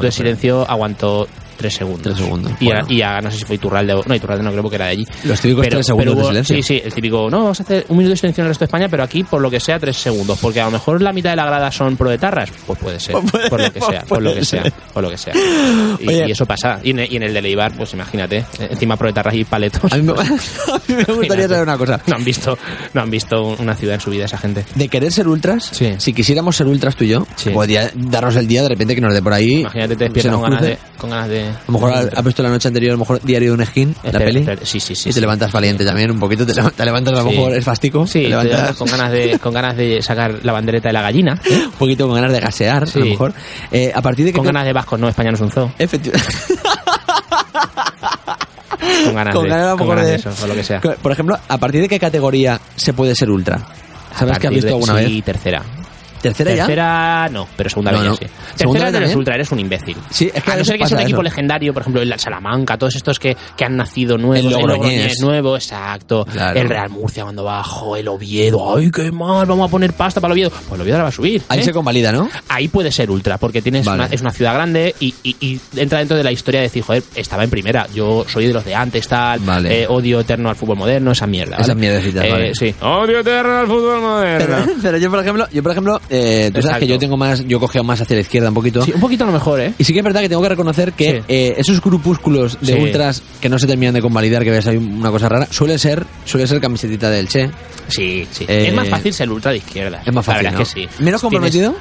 tres segundos. Tres segundos. Y, bueno. a, y a, no sé si fue Iturralde o. No, Iturralde no creo que era de allí. Los típicos pero, tres segundos de silencio. Sí, sí, el típico. No, vamos a hacer un minuto de silencio en el resto de España, pero aquí, por lo que sea, tres segundos. Porque a lo mejor la mitad de la grada son proetarras. Pues puede pues ser. Por lo que sea. Por lo que sea. Por lo que sea. Y, eso pasa. Y en, y en, el de Leibar, pues imagínate. Encima proetarras y paletos. A mí me, gustaría saber una cosa. No han visto, no han visto una ciudad en su vida esa gente. De querer ser ultras, sí. si quisiéramos ser ultras tú y yo, sí. podría darnos el día de repente que nos dé por ahí. Imagínate, te despiertas con ganas de a lo mejor has visto la noche anterior, a lo mejor Diario de un Skin, la peli. Sí, sí, sí. Y te levantas valiente también un poquito, te, te levantas a lo mejor el fástico. Sí, con ganas, de, con ganas de sacar la bandereta de la gallina. Un poquito con ganas de gasear, a lo mejor. Eh, con ganas de vascos, no, España no es un zoo. Efectivamente. con ganas, de, ganas, con ganas de, eso, o lo que sea. Por ejemplo, ¿a partir de qué categoría se puede ser ultra? ¿Sabes que has visto alguna vez? Sí, tercera. ¿Tercera, no, pero segunda no, vez no. sí. Tercera te resulta, eres un imbécil. Sí, es que a, no ser que sea un equipo legendario, por ejemplo, el Salamanca, todos estos que, que han nacido nuevos, el Logroñés, nuevo, exacto. El Real Murcia cuando bajo, el Oviedo, ay, qué mal, vamos a poner pasta para el Oviedo. Pues el Oviedo la va a subir. Ahí ¿eh? se convalida, ¿no? Ahí puede ser ultra, porque tienes vale. una, es una ciudad grande y, entra dentro de la historia de decir, joder, estaba en primera, yo soy de los de antes, tal, eh, odio eterno al fútbol moderno, esa mierda. ¿vale? Esa mierda, eh, Sí, odio eterno al fútbol moderno. Pero, pero, yo, por ejemplo, yo, por ejemplo eh, tú sabes que yo tengo más, yo cogeo más hacia la izquierda un poquito. Sí, un poquito a lo mejor, ¿eh? Y sí que es verdad que tengo que reconocer que eh, esos grupúsculos de ultras que no se terminan de convalidar, que ves hay una cosa rara, suele ser, suele ser camisetita del Che. Sí, sí. Eh, es más fácil ser ultra de izquierda. Es más fácil. La verdad que sí. Menos comprometido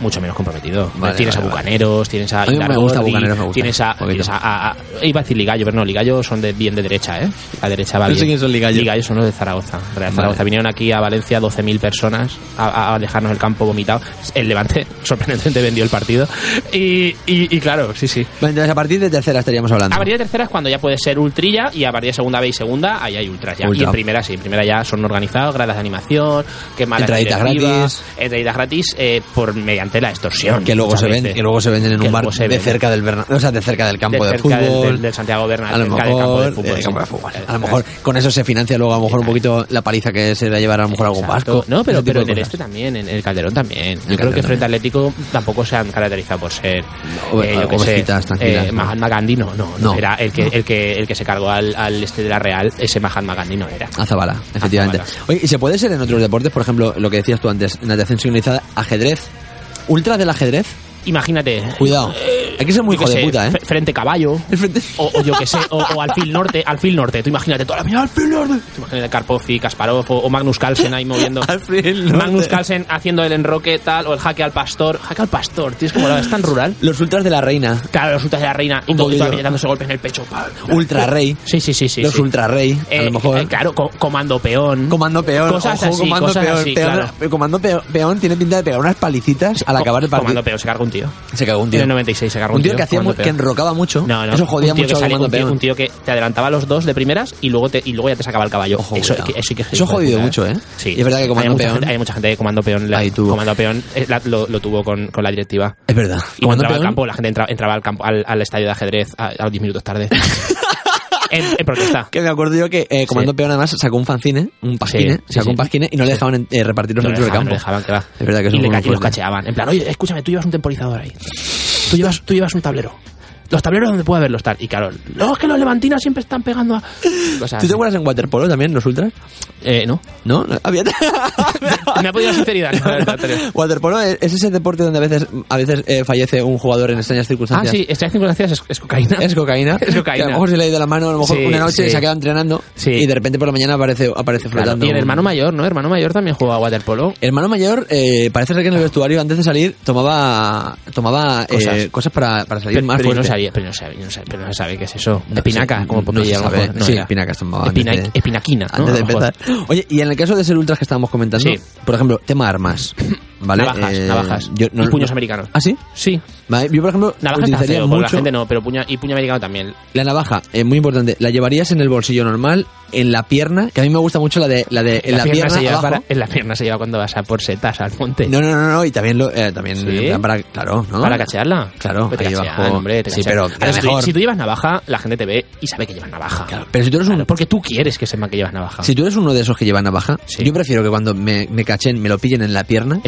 mucho menos comprometido. Vale, tienes vale, a Bucaneros, vale. tienes a, a mí me gusta Bucaneros, me gusta. Tienes a, tienes a, a, iba a decir Ligallo, pero no, Ligallo son de bien de derecha, ¿eh? La derecha va bien. No sé quién son Ligallo. Ligallo son los de Zaragoza, Real Zaragoza. Vinieron aquí a Valencia 12.000 personas a, dejarnos el campo vomitado. El Levante sorprendentemente vendió el partido y, y, y claro, sí, sí. Bueno, entonces a partir de tercera estaríamos hablando. A partir de tercera es cuando ya puede ser ultrilla y a partir de segunda B y segunda ahí hay ultras ya. Ultra. Y en primera sí, en primera ya son organizados, gradas de animación, qué mala Entraditas gratis. Entraditas gratis eh, por mediante la extorsión. Que luego, se, ven, que luego se venden en un bar de cerca, del Bernabéu, o sea, de cerca del campo de, fútbol. Del, Santiago Bernabéu, a lo mejor, con eso se financia luego a lo mejor un poquito la paliza que se da a llevar a lo mejor algún vasco. No, pero, pero en el este también, en el Calderón también. Yo creo que frente al Atlético tampoco se han caracterizado por ser... Mahatma Gandhi no, no, era el que, el que, el que se cargó al, al este de la Real, ese Mahatma Gandhi no era. Azabala, efectivamente. Azabala. ¿y se puede ser en otros deportes? Por ejemplo, lo que decías tú antes, natación sincronizada, ajedrez, ultra del ajedrez imagínate. Cuidado. Eh, Hay que ser muy hijo de puta, ¿eh? Frente caballo. O, yo que sé, o, o, alfil norte, alfil norte. Tú imagínate toda la vida, alfil norte. Tú imagínate Karpovsky, Kasparov o, Magnus Carlsen ahí moviendo. alfil norte. Magnus Carlsen haciendo el enroque tal, o el jaque al pastor. Jaque al pastor, tío, es como la es tan rural. Los ultras de la reina. Claro, los ultras de la reina. Y todo, también dándose golpes en el pecho. Ultra rey. Sí, sí, sí. sí los ultra rey, a lo eh, mejor. Eh, claro, comando peón. Comando peón. Cosas Ojo, así, comando peón. Comando peón, tiene pinta de pegar unas palicitas al acabar el partido. Comando peón se carga un tío. Se cagó un tío. En el 96 se cagó un, un tío. tío que, hacía que enrocaba mucho. No, no. Eso jodía un tío mucho. Que salía, un, tío, un, tío, que te adelantaba los dos de primeras y luego, te, y luego ya te sacaba el caballo. Ojo, eso, que, eso, que, eso ha jodido mucho, ¿eh? Sí. Y es verdad que Comando hay Peón. Hay mucha gente que Comando Peón, la, Comando Peón eh, la, lo, lo, tuvo con, con, la directiva. Es verdad. Y Comando entraba Peón? al campo, la gente entra, entraba, al, campo, al, al estadio de ajedrez a, a los 10 minutos tarde. en, en, protesta. Que me acuerdo yo que eh, Comando sí. Peón además sacó un fanzine, un pasquine, sí, sacó un pasquine y no le dejaban eh, repartir los no dentro del campo. No dejaban, claro. Es verdad que y, le, y los cacheaban. En plan, oye, escúchame, tú llevas un temporizador ahí. Tú llevas, tú llevas un tablero los tableros donde pueda verlos estar. Y claro, no, es que los levantinos siempre están pegando a. ¿Tú te acuerdas en waterpolo también, los ultras? Eh, no. ¿No? Me ha podido sinceridad. No, waterpolo es, ese deporte donde a veces, a veces eh, fallece un jugador en extrañas ah, circunstancias. Ah, sí, extrañas circunstancias es, cocaína. Es cocaína. Es cocaína. A lo mejor se le ha ido la mano, a lo mejor una noche se ha quedado entrenando sí. y de repente por la mañana aparece, aparece claro, flotando. Y el hermano mayor, ¿no? El hermano mayor también jugaba a waterpolo. El hermano mayor, eh, parece ser que en el vestuario antes de salir tomaba, tomaba eh, cosas. para, para salir pero, más pero fuerte pero no sabía, no sabía, pero no sabe qué es eso. Una espinaca, como podría no saber. No. Antes de empezar. Oye, y en el caso de ser ultras que estábamos comentando, por ejemplo, tema armas. ¿Vale? Navajas, eh, navajas. Y puños americanos. ¿Ah, sí? Sí. Yo, por ejemplo, navaja utilizaría feo, mucho... la gente no, pero puño, y puño americano también. La navaja, eh, muy importante. La llevarías en el bolsillo normal, en la pierna, que a mí me gusta mucho la de... La de en la, pierna, se lleva En la pierna se lleva cuando vas a por setas al monte. No, no, no, no y también... Lo, eh, también para, claro. Para cachearla. Claro, pues hombre, te sí, pero a si, tú llevas navaja, la gente te ve y sabe que llevas navaja. Pero si tú eres claro, un... Porque tú quieres que sepan que llevas navaja. Si tú eres uno de esos que lleva navaja, yo prefiero que cuando me, cachen, me lo pillen en la pierna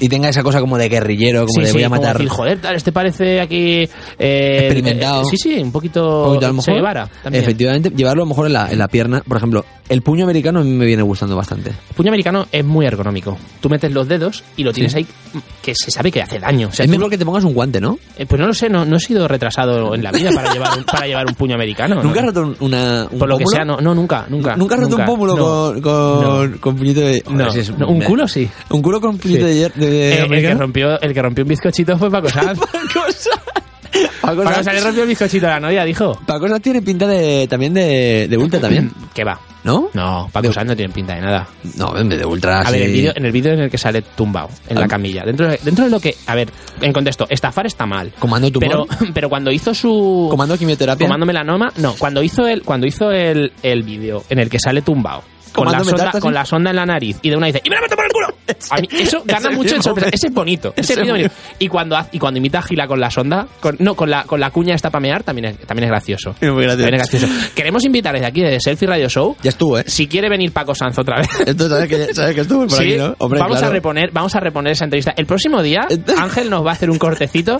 y, tenga esa cosa como de guerrillero, como sí, de voy a matar. Joder, tal, este parece aquí. Eh, Experimentado. Eh, sí, sí, un poquito. Un poquito a lo mejor, Efectivamente, llevarlo a lo mejor en la, en la pierna. Por ejemplo, el puño americano a mí me viene gustando bastante. El puño americano es muy ergonómico. Tú metes los dedos y lo tienes ahí que se sabe que hace daño. O sea, es mejor que te pongas un guante, ¿no? eh, pues no lo sé, no, no he sido retrasado en la vida para llevar un, para llevar un puño americano. ¿Nunca has ¿no? roto un- una, un Por lo que sea, no, no, nunca, nunca. ¿Nunca has roto un pómulo con, con, con puñito de... No, Joder, si es un culo sí. Un culo con puñito Sí. de, de, de Eh, el, que rompió, el que rompió un bizcochito fue Paco Sanz. Paco Paco Sanz- Sanz le rompió el bizcochito a la novia, dijo. Paco Sanz tiene pinta de, también de, de ultra también. ¿Qué va? ¿No? No, Paco Sanz no tiene pinta de nada. No, de ultra A ver, el vídeo, en el vídeo en el que sale tumbado, en la Ah. camilla. Dentro de, dentro de lo que, a ver, en contexto, estafar está mal. Comando tumor. Pero, pero cuando hizo su. Comando quimioterapia. Comando melanoma, no, cuando hizo el, cuando hizo el, el vídeo en el que sale tumbado. Con la, sonda, con la sonda en la nariz y de una dice ¡Y me la meto por el culo! A mí eso gana mucho en sorpresa. Ese es bonito. Ese me- bonito. Y cuando, y cuando imita a Gila con la sonda, con- no, con la, con la cuña esta pamear, también es, también es gracioso. Es muy gracioso. También es gracioso. Queremos invitar desde aquí, de Selfie Radio Show. Ya estuvo, ¿eh? Si quiere venir Paco Sanz otra vez. Esto sabes que, sabes que estuvo por Sí, aquí, ¿no? Hombre, vamos claro. a reponer, vamos a reponer esa entrevista. El próximo día, Ángel nos va a hacer un cortecito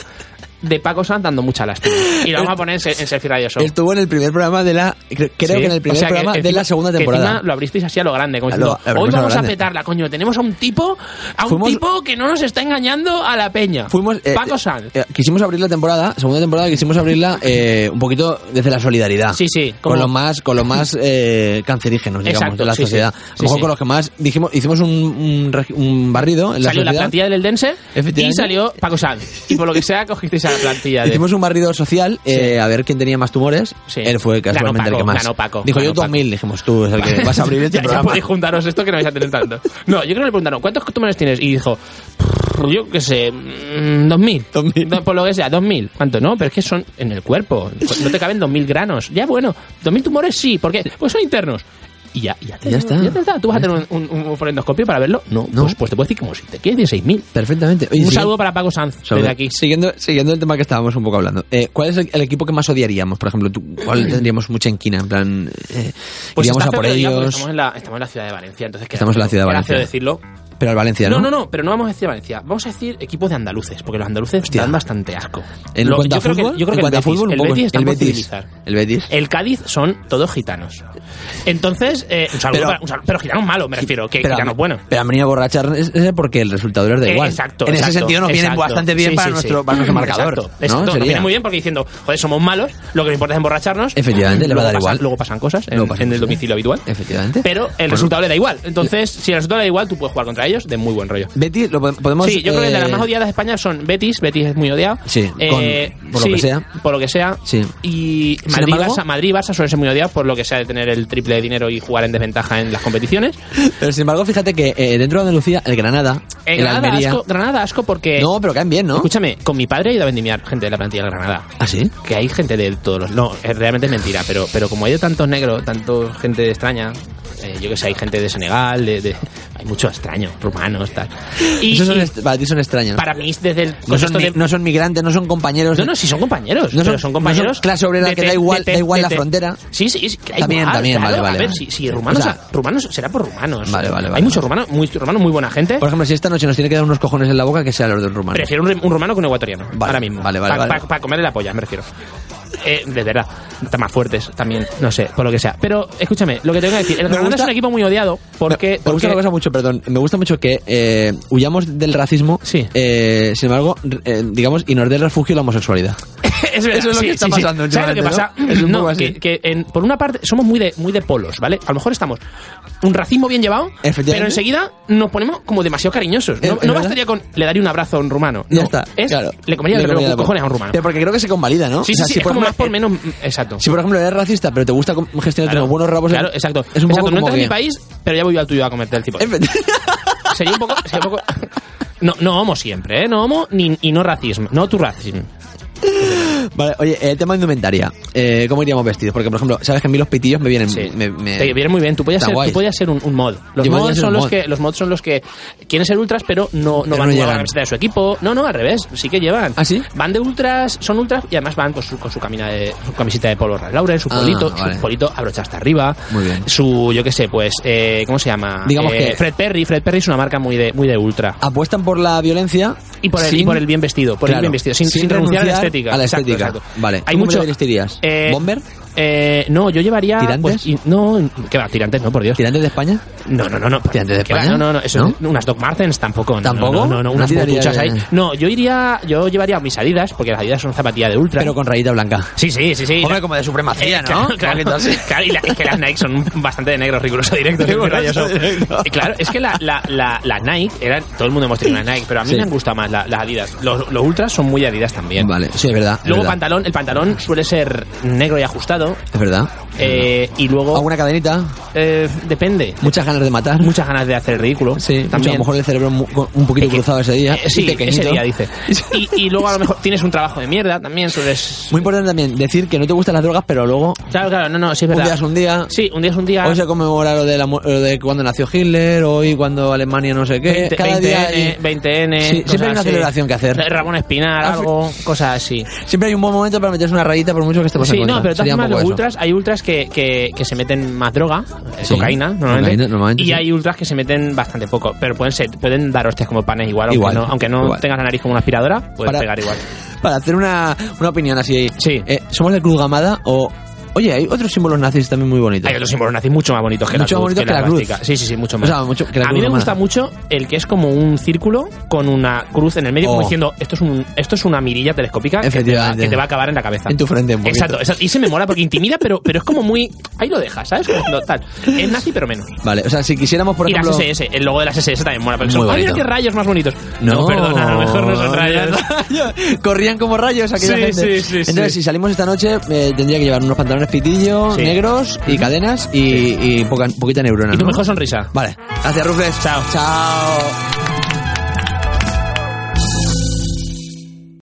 de Paco Sanz dando mucha lástima. Y lo vamos a poner en, en Selfie Radio Show. Estuvo en el primer programa de la... Creo Sí, que en el primer o sea, que programa de encima- la segunda que temporada. encima lo abristeis así a lo grande, como diciendo, lo- lo hoy a lo vamos a, grande". petarla, coño. Tenemos a un tipo, a un Fuimos- tipo que no nos está engañando a la peña. Fuimos... eh, Paco Sanz. eh, quisimos abrir la temporada, segunda temporada, quisimos abrirla eh, un poquito desde la solidaridad. Sí, sí, Con los más, con los más eh, cancerígenos, digamos, Exacto, de la sí, sociedad. sí. a lo mejor con los que más dijimos, hicimos un, un, barrido en la salió la plantilla del Eldense y salió Paco Sanz. Y por lo que sea, cogisteis a la plantilla de... Hicimos un barrido social eh, a ver quién tenía más tumores. Sí. Él fue casualmente Ganó el que Paco, más. Paco, Dijo yo 2000, dijimos tú, es el que vas a abrir este ya, ya programa. podéis juntaros esto que no vais a tener tanto. No, yo creo que le preguntaron, ¿cuántos tumores tienes? Y dijo, "Prr, yo qué sé, mm, 2000. No, Por lo que sea, 2000. ¿Cuánto? No, pero es que son en el cuerpo. No te caben 2000 granos. Ya bueno, 2000 tumores sí, ¿por qué? Pues son internos. Y ya, ya, te, Ya está. ya te está. ¿Tú vas a tener un, un, un forendoscopio para verlo? No, Pues, pues te puedo decir como si te quieres de 6.000. Perfectamente. Oye, un sigue- saludo para Paco Sanz, desde aquí. Siguiendo, siguiendo el tema que estábamos un poco hablando. Eh, ¿Cuál es el, el equipo que más odiaríamos? Por ejemplo, ¿tú, ¿cuál tendríamos mucha enquina? En plan, eh, Pues iríamos a por ellos. Estamos en, la, estamos en la ciudad de Valencia, entonces Estamos en la ciudad de Valencia. decirlo. Pero al Valencia, ¿no? No, no, no, pero no vamos a decir Valencia. Vamos a decir equipos de andaluces, porque los andaluces dan bastante asco. En Lo- cuanto a yo creo que- fútbol, yo creo en que cuanto el fútbol, Betis, poco. el Betis el Betis. El Betis. El Cádiz son todos gitanos. Entonces, eh, un saludo Pero- para- un saludo- pero gitanos malos, me refiero, que Pero, gitanos buenos. pero han venido a borrachar ese porque el resultado les da Eh, igual. exacto, en ese sentido nos vienen exacto. bastante bien Sí, para, sí, nuestro, sí. para nuestro marcador. Exacto, ¿no? exacto. Nos Sería. viene muy bien porque diciendo, joder, somos malos, lo que me importa es emborracharnos. Efectivamente, le va a dar pasan- igual. Luego pasan cosas en, el domicilio habitual. Efectivamente. Pero el resultado le da igual. Entonces, si el resultado le da igual, tú puedes jugar contra ellos de muy buen rollo. Betis, lo pod- podemos. sí, yo creo que de las eh, más odiadas de España son Betis, Betis es muy odiado. Sí, Eh, con- por lo que sea. Por lo que sea. Sí. Y Madrid, embargo- Barça, Madrid Barça suelen ser muy odiados por lo que sea de tener el triple de dinero y jugar en desventaja en las competiciones. Pero sin embargo, fíjate que eh, dentro de Andalucía, el Granada, el Granada, Almería. asco, Granada asco porque... No, pero caen bien, ¿no? Escúchame, con mi padre he ido a vendimiar gente de la plantilla del Granada. ¿Ah, sí? Que hay gente de todos los... No, es realmente mentira, pero, pero como hay de tantos negros, tanto gente extraña, eh, yo que sé, hay gente de Senegal, de, de- hay muchos extraños, rumanos, tal. Y, Esos son y para ti son extraños. para mí, desde el no, son, de... no son migrantes, no son compañeros. No, no, sí son compañeros. No pero son- son no compañeros. son clase obrera de que da igual- de da igual la te- frontera. Sí, sí, sí. También, igual, también, claro. vale, vale, A ver, si, si rumanos, O sea- rumanos será por rumanos. Vale, vale, vale. Hay muchos rumanos, muy, rumanos muy buena gente. Por ejemplo, si esta noche nos tiene que dar unos cojones en la boca, que sea los de un rumano. Prefiero un, un rumano que un ecuatoriano. Vale, ahora mismo. vale, vale, Para comerle la polla, me refiero. Eh, de verdad, están más fuertes también, no sé, por lo que sea. Pero escúchame, lo que tengo que decir, el Me Granada gusta- es un equipo muy odiado porque. Me gusta porque- una cosa mucho, perdón. Me gusta mucho que eh, huyamos del racismo. Sí. eh, sin embargo, eh, digamos, y nos dé refugio la homosexualidad. es verdad, Eso es lo sí, que está sí, sí. pasando ¿Sabes lo que pasa? ¿no? Es un No, poco así. que, que en- por una parte somos muy de, muy de polos, ¿vale? A lo mejor estamos un racismo bien llevado, pero enseguida nos ponemos como demasiado cariñosos. No, no bastaría con le daría un abrazo a un rumano. Ya No, está. Es, claro. Le comería Le comería cojones a un rumano. Pero porque creo que se convalida, ¿no? Sí, O sí, sea, sí, si es por como ejemplo, más por menos. Exacto. Si por ejemplo eres racista, pero te gusta gestionar Claro, buenos rabos. Claro, exacto. Es un poco exacto. No como entras en mi país, pero ya voy yo al tuyo a comerte el tipo. Sería un poco. Sería un poco... No, no homo siempre, ¿eh? No homo ni, y no racismo. No tu racismo. Vale, oye, el tema de indumentaria. Eh, ¿Cómo iríamos vestidos? Porque, por ejemplo, sabes que a mí los pitillos me vienen. Me, me- Te viene muy bien. Tú podías ser, tú podías ser un, un mod. Los Yo mods son los mod. que los mods son los que quieren ser ultras, pero no, no Pero van no con la camiseta de su equipo. No, no, al revés. Sí que llevan. ¿Ah, sí? Van de ultras, son ultras y además van con su, con su, camina de, su camiseta de polo Lauren, su Ah, polito, vale. su polito abrochado hasta arriba. Muy bien. Su, yo qué sé, pues, eh, ¿cómo se llama? Digamos Eh, que- Fred Perry. Fred Perry es una marca muy de, muy de ultra. Apuestan por la violencia Y por, el, sin- y por el bien vestido, por Claro, el bien vestido, sin, sin sin renunciar, a renunciar estética. a la estética. exacto. Vale. Hay ¿Tú cómo mucho. te vestirías? eh, ¿Bomber? Eh, no, yo llevaría. ¿Tirantes? pues, y- no, ¿qué va? Tirantes, no, por Dios. ¿Tirantes de España? No, no, no, no. ¿Tirantes de ¿Qué va? España? No, no, no. Eso, unas Doc Martens tampoco. no, ¿Tampoco? No, no, no, ¿No unas de- ahí. No, yo iría. Yo llevaría mis Adidas, porque las Adidas son zapatillas de ultra. Pero con rayita blanca. Sí, sí, sí, sí. Hombre, como de supremacía, ¿no? Claro, claro, claro, y la- es que las Nike son bastante de negro, riguroso directo. Riguroso. Eh, Claro, es que la, la, la, las Nike, eran, todo el mundo hemos tenido una Nike, pero a mí Sí. me han gustado más la- las Adidas. Los, los ultras son muy Adidas también. Vale, sí, es verdad. es Luego verdad. pantalón, el pantalón suele ser negro y ajustado. Es verdad. eh, y luego. ¿Alguna cadenita? Eh, depende. Muchas ganas de matar. Muchas ganas de hacer el ridículo. Sí, mucho, a también. lo mejor el cerebro un poquito cruzado ese día. Eh, sí, pequeñito. ese día dice. Y, y luego a lo mejor tienes un trabajo de mierda también, sueles... Muy importante también decir que no te gustan las drogas, pero luego Claro, claro, no, no, sí es un verdad. día es un día. Sí, un día es un día. Hoy se conmemora lo de, la lo de cuando nació Hitler, hoy cuando Alemania no sé qué. 20, Cada 20N, día hay- 20N. Sí, siempre hay una celebración que hacer. Ramón Espinar, Ah, algo, cosas así. Siempre hay un buen momento para meterse una rayita por mucho que estemos Sí, en contra. no, pero de ultras, hay ultras que, que, que se meten más droga, eh, Sí, cocaína, normalmente. cocaína, normalmente, y sí. hay ultras que se meten bastante poco, pero pueden ser, pueden dar hostias como panes igual, aunque Igual, no, aunque no igual. tengas la nariz como una aspiradora, puedes Para- pegar igual. Para hacer una, una opinión así. Sí. eh, ¿Somos de Cruz Gamada o.? Oye, hay otros símbolos nazis también muy bonitos. Hay otros símbolos nazis mucho más bonitos que Mucho la más cruz. bonitos que la cruz. plástica. Sí, sí, sí, mucho más. O sea, mucho que la a mí me gusta mucho el que es como un círculo con una cruz en el medio, Oh. como diciendo, esto es, un, esto es una mirilla telescópica que te, va, Efectivamente. que te va a acabar en la cabeza. En tu frente, un. Exacto, exacto. Y se me mola porque intimida, pero, pero es como muy... Ahí lo dejas, ¿sabes? Como cuando tal. Es nazi, pero menos. Vale, o sea, si quisiéramos, por y ejemplo. las SS, el logo de las SS también mola. Porque Muy son, ¡Ay, mira bonito. qué rayos más bonitos! No, perdona, a lo mejor no son rayos. Corrían como rayos aquella Sí, gente. sí, sí, Entonces, si salimos esta noche, eh, tendría que llevar unos pantalones Sí. negros y cadenas y, y poca, poquita neurona. Y tu ¿no? mejor sonrisa. Vale, gracias, Rufles. Chao. Chao.